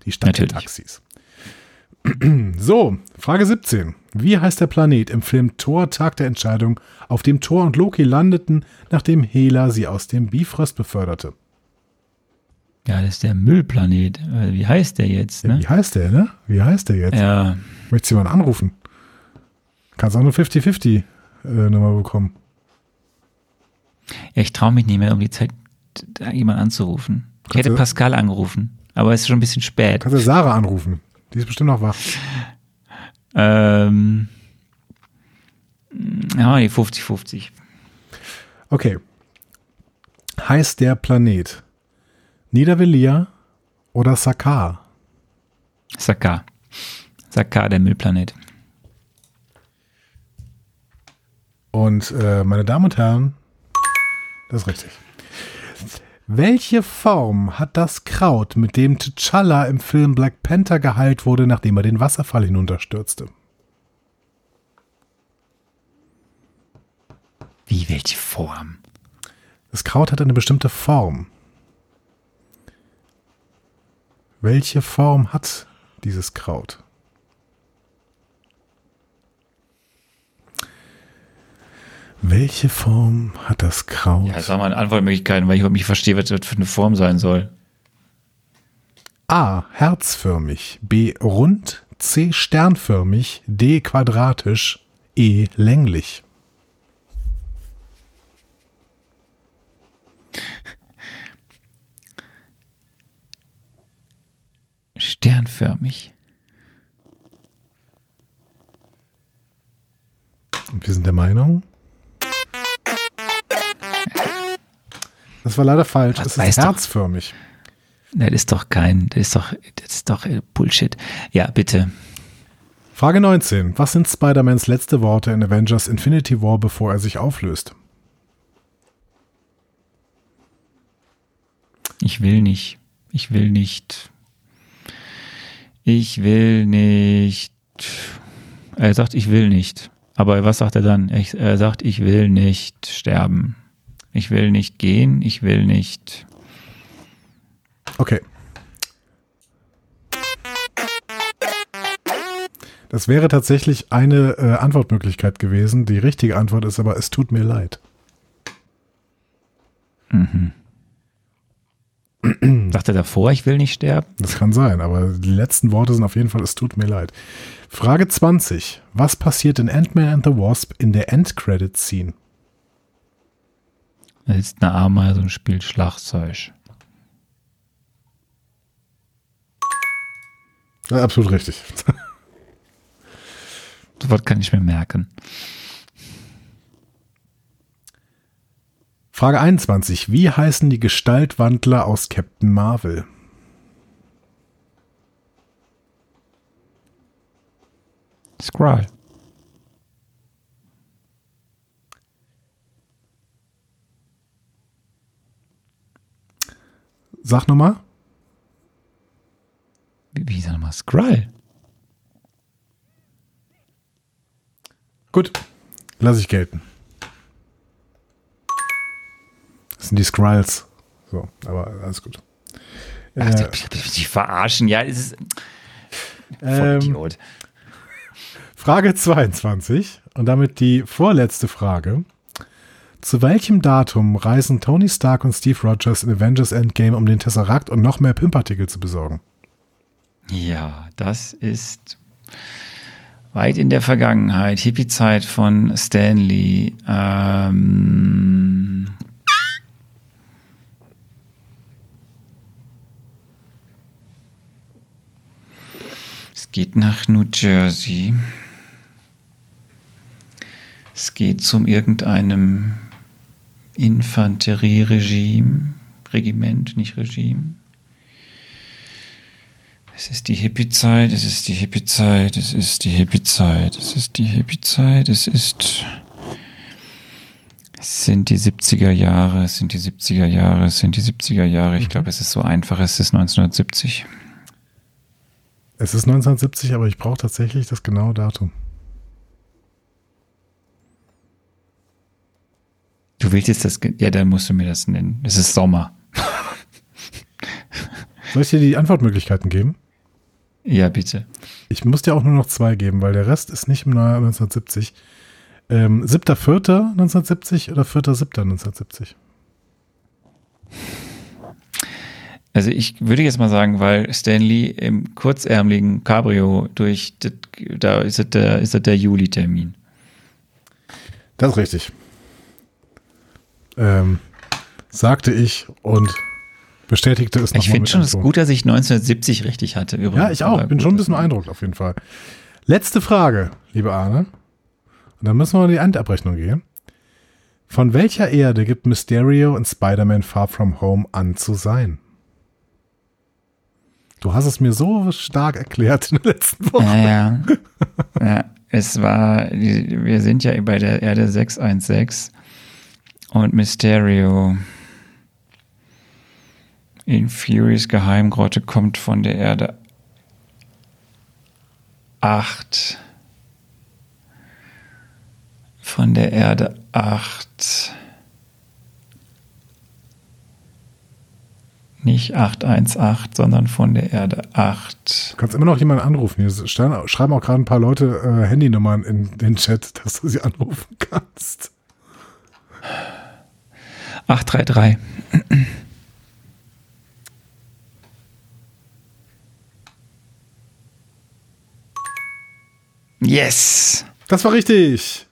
die Stadt Natürlich. der Taxis. So, Frage 17. Wie heißt der Planet im Film Thor Tag der Entscheidung, auf dem Thor und Loki landeten, nachdem Hela sie aus dem Bifrost beförderte? Ja, das ist der Müllplanet. Äh, wie heißt der jetzt? Ne? Wie heißt der, ne? Wie heißt der jetzt? Ja. Möchtest du jemanden anrufen? Kannst auch nur 50-50 äh, Nummer bekommen. Ja, ich traue mich nicht mehr um die Zeit da jemanden anzurufen. Ich hätte Pascal angerufen, aber es ist schon ein bisschen spät. Kannst du Sarah anrufen? Die ist bestimmt noch wach. Ähm, ja, die 50-50. Okay. Heißt der Planet Niedervilliers oder Sakar? Sakar. Sakar, der Müllplanet. Und äh, meine Damen und Herren, das ist richtig. Welche Form hat das Kraut, mit dem T'Challa im Film Black Panther geheilt wurde, nachdem er den Wasserfall hinunterstürzte? Wie, welche Form? Das Kraut hat eine bestimmte Form. Welche Form hat dieses Kraut? Welche Form hat das Kraut? Ja, sag mal Antwortmöglichkeiten, weil ich überhaupt nicht verstehe, was das für eine Form sein soll. A. Herzförmig. B. Rund. C. Sternförmig. D. Quadratisch. E. Länglich. Sternförmig. Wir sind der Meinung, Das war leider falsch. Das es ist herzförmig. Doch, das ist doch kein, das ist doch, das ist doch äh, Bullshit. Ja, bitte. Frage 19. Was sind Spider-Mans letzte Worte in Avengers Infinity War, bevor er sich auflöst? Ich will nicht. Ich will nicht. Ich will nicht. Er sagt, ich will nicht. Aber was sagt er dann? Er sagt, ich will nicht sterben. Ich will nicht gehen, ich will nicht. Okay. Das wäre tatsächlich eine äh, Antwortmöglichkeit gewesen. Die richtige Antwort ist aber, es tut mir leid. Mhm. Sagt er davor, ich will nicht sterben? Das kann sein, aber die letzten Worte sind auf jeden Fall, es tut mir leid. Frage 20. Was passiert in Ant-Man and the Wasp in der End-Credit-Scene? Da sitzt eine Ameise und spielt Schlagzeug. Ja, absolut richtig. Das Wort kann ich mir merken. Frage 21. Wie heißen die Gestaltwandler aus Captain Marvel? Skrull. Sag nochmal. Wie, wie sag nochmal? Skrull. Gut, lasse ich gelten. Das sind die Skrulls. So, aber alles gut. Ach, die, die, verarschen, ja, es ist. Ähm, Frage 22 und damit die vorletzte Frage. Zu welchem Datum reisen Tony Stark und Steve Rogers in Avengers Endgame, um den Tesseract und noch mehr Pimpartikel zu besorgen? Ja, das ist weit in der Vergangenheit. Hippie-Zeit von Stanley. Ähm es geht nach New Jersey. Es geht zum irgendeinem Infanterieregime, Regiment, nicht Regime. Es ist die Hippie-Zeit, es ist die Hippie-Zeit, es ist die Hippie-Zeit, es ist die Hippie-Zeit, es ist. Es sind die 70er Jahre, es sind die 70er Jahre, es sind die 70er Jahre. Ich mhm. glaube, es ist so einfach, es ist 1970. Es ist 1970, aber ich brauche tatsächlich das genaue Datum. Du willst jetzt das, ja, dann musst du mir das nennen. Es ist Sommer. Soll ich dir die Antwortmöglichkeiten geben? Ja, bitte. Ich muss dir auch nur noch zwei geben, weil der Rest ist nicht im Jahr 1970. Ähm, 7.4.1970 oder 4.7.1970? Also ich würde jetzt mal sagen, weil Stanley im kurzärmeligen Cabrio durch, da ist es der, ist es der Juli-Termin. Das ist richtig ähm, sagte ich und bestätigte es nochmal. Ich finde schon es gut, dass ich 1970 richtig hatte. Übrigens. Ja, ich auch. Bin schon ein bisschen beeindruckt auf jeden Fall. Letzte Frage, liebe Arne. Und dann müssen wir in die Endabrechnung gehen. Von welcher Erde gibt Mysterio in Spider-Man Far From Home an zu sein? Du hast es mir so stark erklärt in der letzten Woche. Ja, ja. ja es war, wir sind ja bei der Erde 616 und Mysterio in Furies Geheimgrotte kommt von der Erde 8. Von der Erde 8. Nicht 818, sondern von der Erde 8. Du kannst immer noch jemanden anrufen. Hier schreiben auch gerade ein paar Leute äh, Handynummern in den Chat, dass du sie anrufen kannst. 833. Yes! Das war richtig.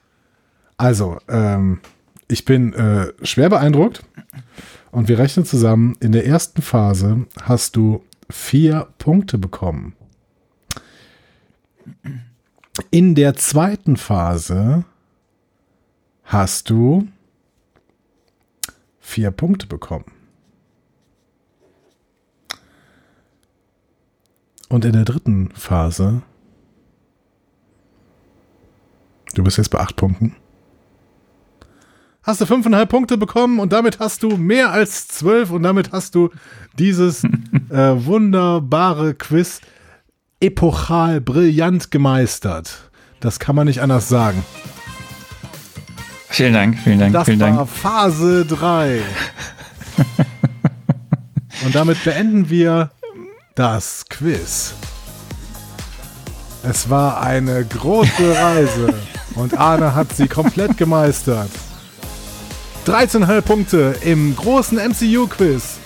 Also, ähm, ich bin äh, schwer beeindruckt und wir rechnen zusammen. In der ersten Phase hast du vier Punkte bekommen. In der zweiten Phase hast du vier Punkte bekommen. Und in der dritten Phase Du bist jetzt bei acht Punkten. Hast du fünfeinhalb Punkte bekommen und damit hast du mehr als zwölf und damit hast du dieses äh, wunderbare Quiz epochal brillant gemeistert. Das kann man nicht anders sagen. Vielen Dank, vielen Dank, das vielen Dank. Das war Phase 3. und damit beenden wir das Quiz. Es war eine große Reise. Und Arne hat sie komplett gemeistert. 13,5 Punkte im großen MCU-Quiz.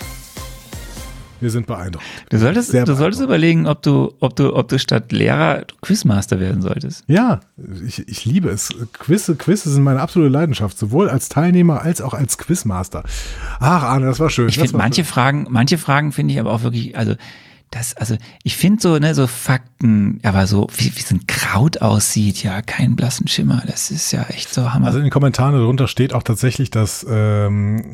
Wir sind beeindruckt. Du solltest, du solltest überlegen, ob du, ob du, ob du statt Lehrer Quizmaster werden solltest. Ja, ich, ich liebe es. Quizze, Quizze sind meine absolute Leidenschaft, sowohl als Teilnehmer als auch als Quizmaster. Ach, Arne, das war schön. Ich finde manche schön. Fragen, manche Fragen finde ich aber auch wirklich, also das, also ich finde so, ne, so Fakten, aber so, wie, wie so ein Kraut aussieht, ja, keinen blassen Schimmer. Das ist ja echt so Hammer. Also in den Kommentaren darunter steht auch tatsächlich, dass ähm,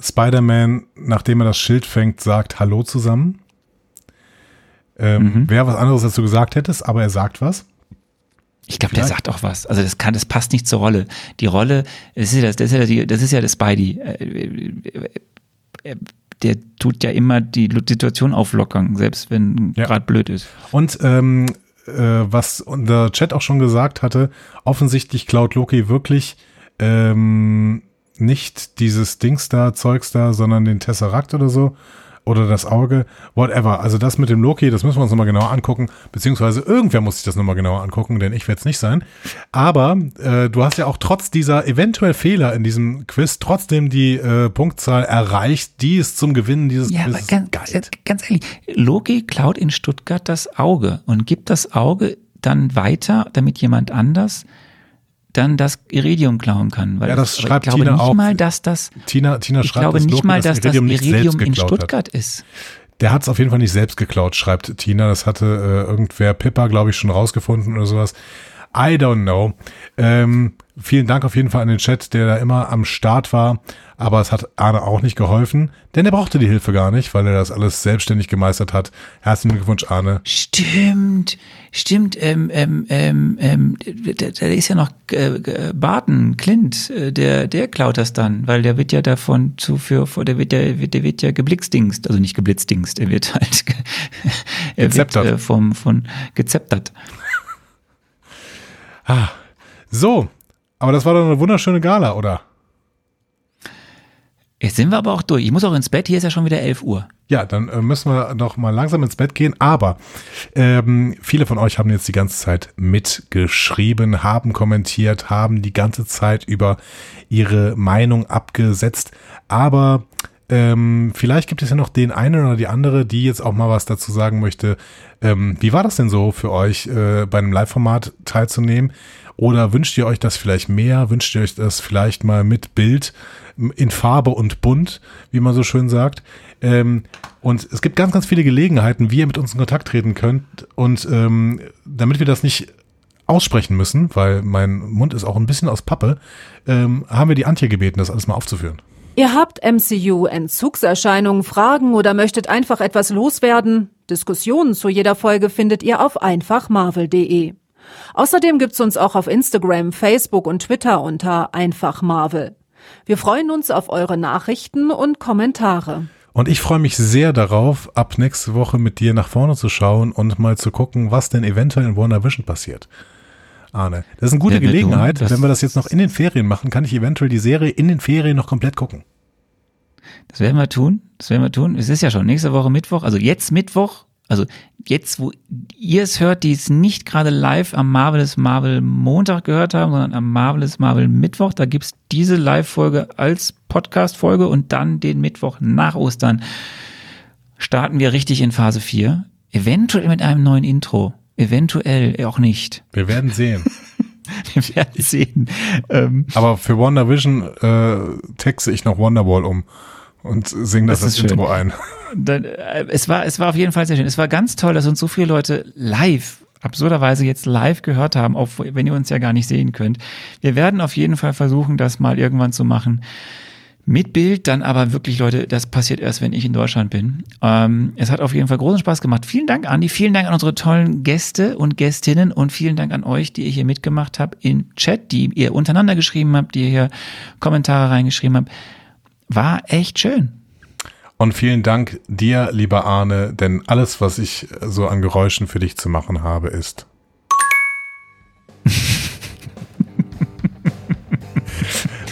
Spider-Man, nachdem er das Schild fängt, sagt Hallo zusammen. Ähm, mhm. Wäre was anderes, als du gesagt hättest, aber er sagt was. Ich glaube, der sagt auch was. Also das kann, das passt nicht zur Rolle. Die Rolle, das ist ja das, das ist ja, die, das ist ja das Spidey. Äh, äh, äh, der tut ja immer die Situation auflockern, selbst wenn ja. gerade blöd ist. Und ähm, äh, was unser Chat auch schon gesagt hatte, offensichtlich klaut Loki wirklich ähm, nicht dieses Dings da, Zeugs da, sondern den Tesseract oder so oder das Auge, whatever. Also das mit dem Loki, das müssen wir uns nochmal genauer angucken, beziehungsweise irgendwer muss sich das nochmal genauer angucken, denn ich werde es nicht sein. Aber äh, du hast ja auch trotz dieser eventuell Fehler in diesem Quiz trotzdem die äh, Punktzahl erreicht, die es zum Gewinnen dieses ja, Quiz ganz, galt. Ganz ehrlich, Loki klaut in Stuttgart das Auge und gibt das Auge dann weiter, damit jemand anders dann das Iridium klauen kann. Weil ja, das ich schreibt glaube Tina nicht auch. mal, dass das. Tina, Tina ich schreibt, glaube dass nicht Loki mal, dass das Iridium, das Iridium in Stuttgart hat. ist. Der hat es auf jeden Fall nicht selbst geklaut, schreibt Tina. Das hatte äh, irgendwer Pippa, glaube ich, schon rausgefunden oder sowas. I don't know. Ähm, vielen Dank auf jeden Fall an den Chat, der da immer am Start war. Aber es hat Arne auch nicht geholfen, denn er brauchte die Hilfe gar nicht, weil er das alles selbstständig gemeistert hat. Herzlichen Glückwunsch, Arne. Stimmt, stimmt. Ähm, ähm, ähm, ähm, da, da ist ja noch äh, Barton, Clint, äh, der, der klaut das dann, weil der wird ja davon zu für, der wird ja, der wird ja geblitzdingst, also nicht geblitzdingst, er wird halt er wird, äh, vom, von gezeptert. Ah, so, aber das war doch eine wunderschöne Gala, oder? Jetzt sind wir aber auch durch. Ich muss auch ins Bett. Hier ist ja schon wieder 11 Uhr. Ja, dann äh, müssen wir noch mal langsam ins Bett gehen. Aber ähm, viele von euch haben jetzt die ganze Zeit mitgeschrieben, haben kommentiert, haben die ganze Zeit über ihre Meinung abgesetzt. Aber ähm, vielleicht gibt es ja noch den einen oder die andere, die jetzt auch mal was dazu sagen möchte. Ähm, wie war das denn so für euch, äh, bei einem Live-Format teilzunehmen? Oder wünscht ihr euch das vielleicht mehr? Wünscht ihr euch das vielleicht mal mit Bild? in Farbe und bunt, wie man so schön sagt. Ähm, und es gibt ganz, ganz viele Gelegenheiten, wie ihr mit uns in Kontakt treten könnt. Und ähm, damit wir das nicht aussprechen müssen, weil mein Mund ist auch ein bisschen aus Pappe, ähm, haben wir die Antje gebeten, das alles mal aufzuführen. Ihr habt MCU-Entzugserscheinungen, Fragen oder möchtet einfach etwas loswerden? Diskussionen zu jeder Folge findet ihr auf einfachmarvel.de. Außerdem gibt's uns auch auf Instagram, Facebook und Twitter unter einfachmarvel. Wir freuen uns auf eure Nachrichten und Kommentare. Und ich freue mich sehr darauf, ab nächste Woche mit dir nach vorne zu schauen und mal zu gucken, was denn eventuell in WandaVision passiert. Arne, das ist eine gute Gelegenheit. Wenn wir das jetzt noch in den Ferien machen, kann ich eventuell die Serie in den Ferien noch komplett gucken. Das werden wir tun. Das werden wir tun. Es ist ja schon nächste Woche Mittwoch, also jetzt Mittwoch, also jetzt, wo ihr es hört, die es nicht gerade live am Marvelous Marvel Montag gehört haben, sondern am Marvelous Marvel Mittwoch, da gibt's diese Live-Folge als Podcast-Folge und dann den Mittwoch nach Ostern starten wir richtig in Phase 4. Eventuell mit einem neuen Intro. Eventuell auch nicht. Wir werden sehen. wir werden sehen. Ähm, Aber für WandaVision äh, texte ich noch Wonderwall um und sing das, das, das Intro ein. Dann, äh, es war, es war auf jeden Fall sehr schön. Es war ganz toll, dass uns so viele Leute live absurderweise jetzt live gehört haben, auch wenn ihr uns ja gar nicht sehen könnt. Wir werden auf jeden Fall versuchen, das mal irgendwann zu machen. Mit Bild, dann aber wirklich, Leute, das passiert erst, wenn ich in Deutschland bin. Ähm, es hat auf jeden Fall großen Spaß gemacht. Vielen Dank, Andi. Vielen Dank an unsere tollen Gäste und Gästinnen und vielen Dank an euch, die ihr hier mitgemacht habt im Chat, die ihr untereinander geschrieben habt, die ihr hier Kommentare reingeschrieben habt. War echt schön. Und vielen Dank dir, lieber Arne, denn alles, was ich so an Geräuschen für dich zu machen habe, ist.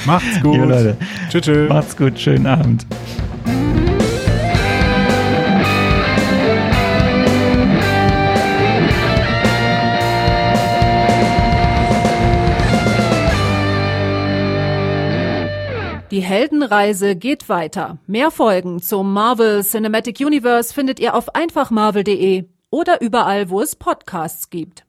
Macht's gut. Leute. Tschüss. Tschü. Macht's gut. Schönen Abend. Die Heldenreise geht weiter. Mehr Folgen zum Marvel Cinematic Universe findet ihr auf einfachmarvel.de oder überall, wo es Podcasts gibt.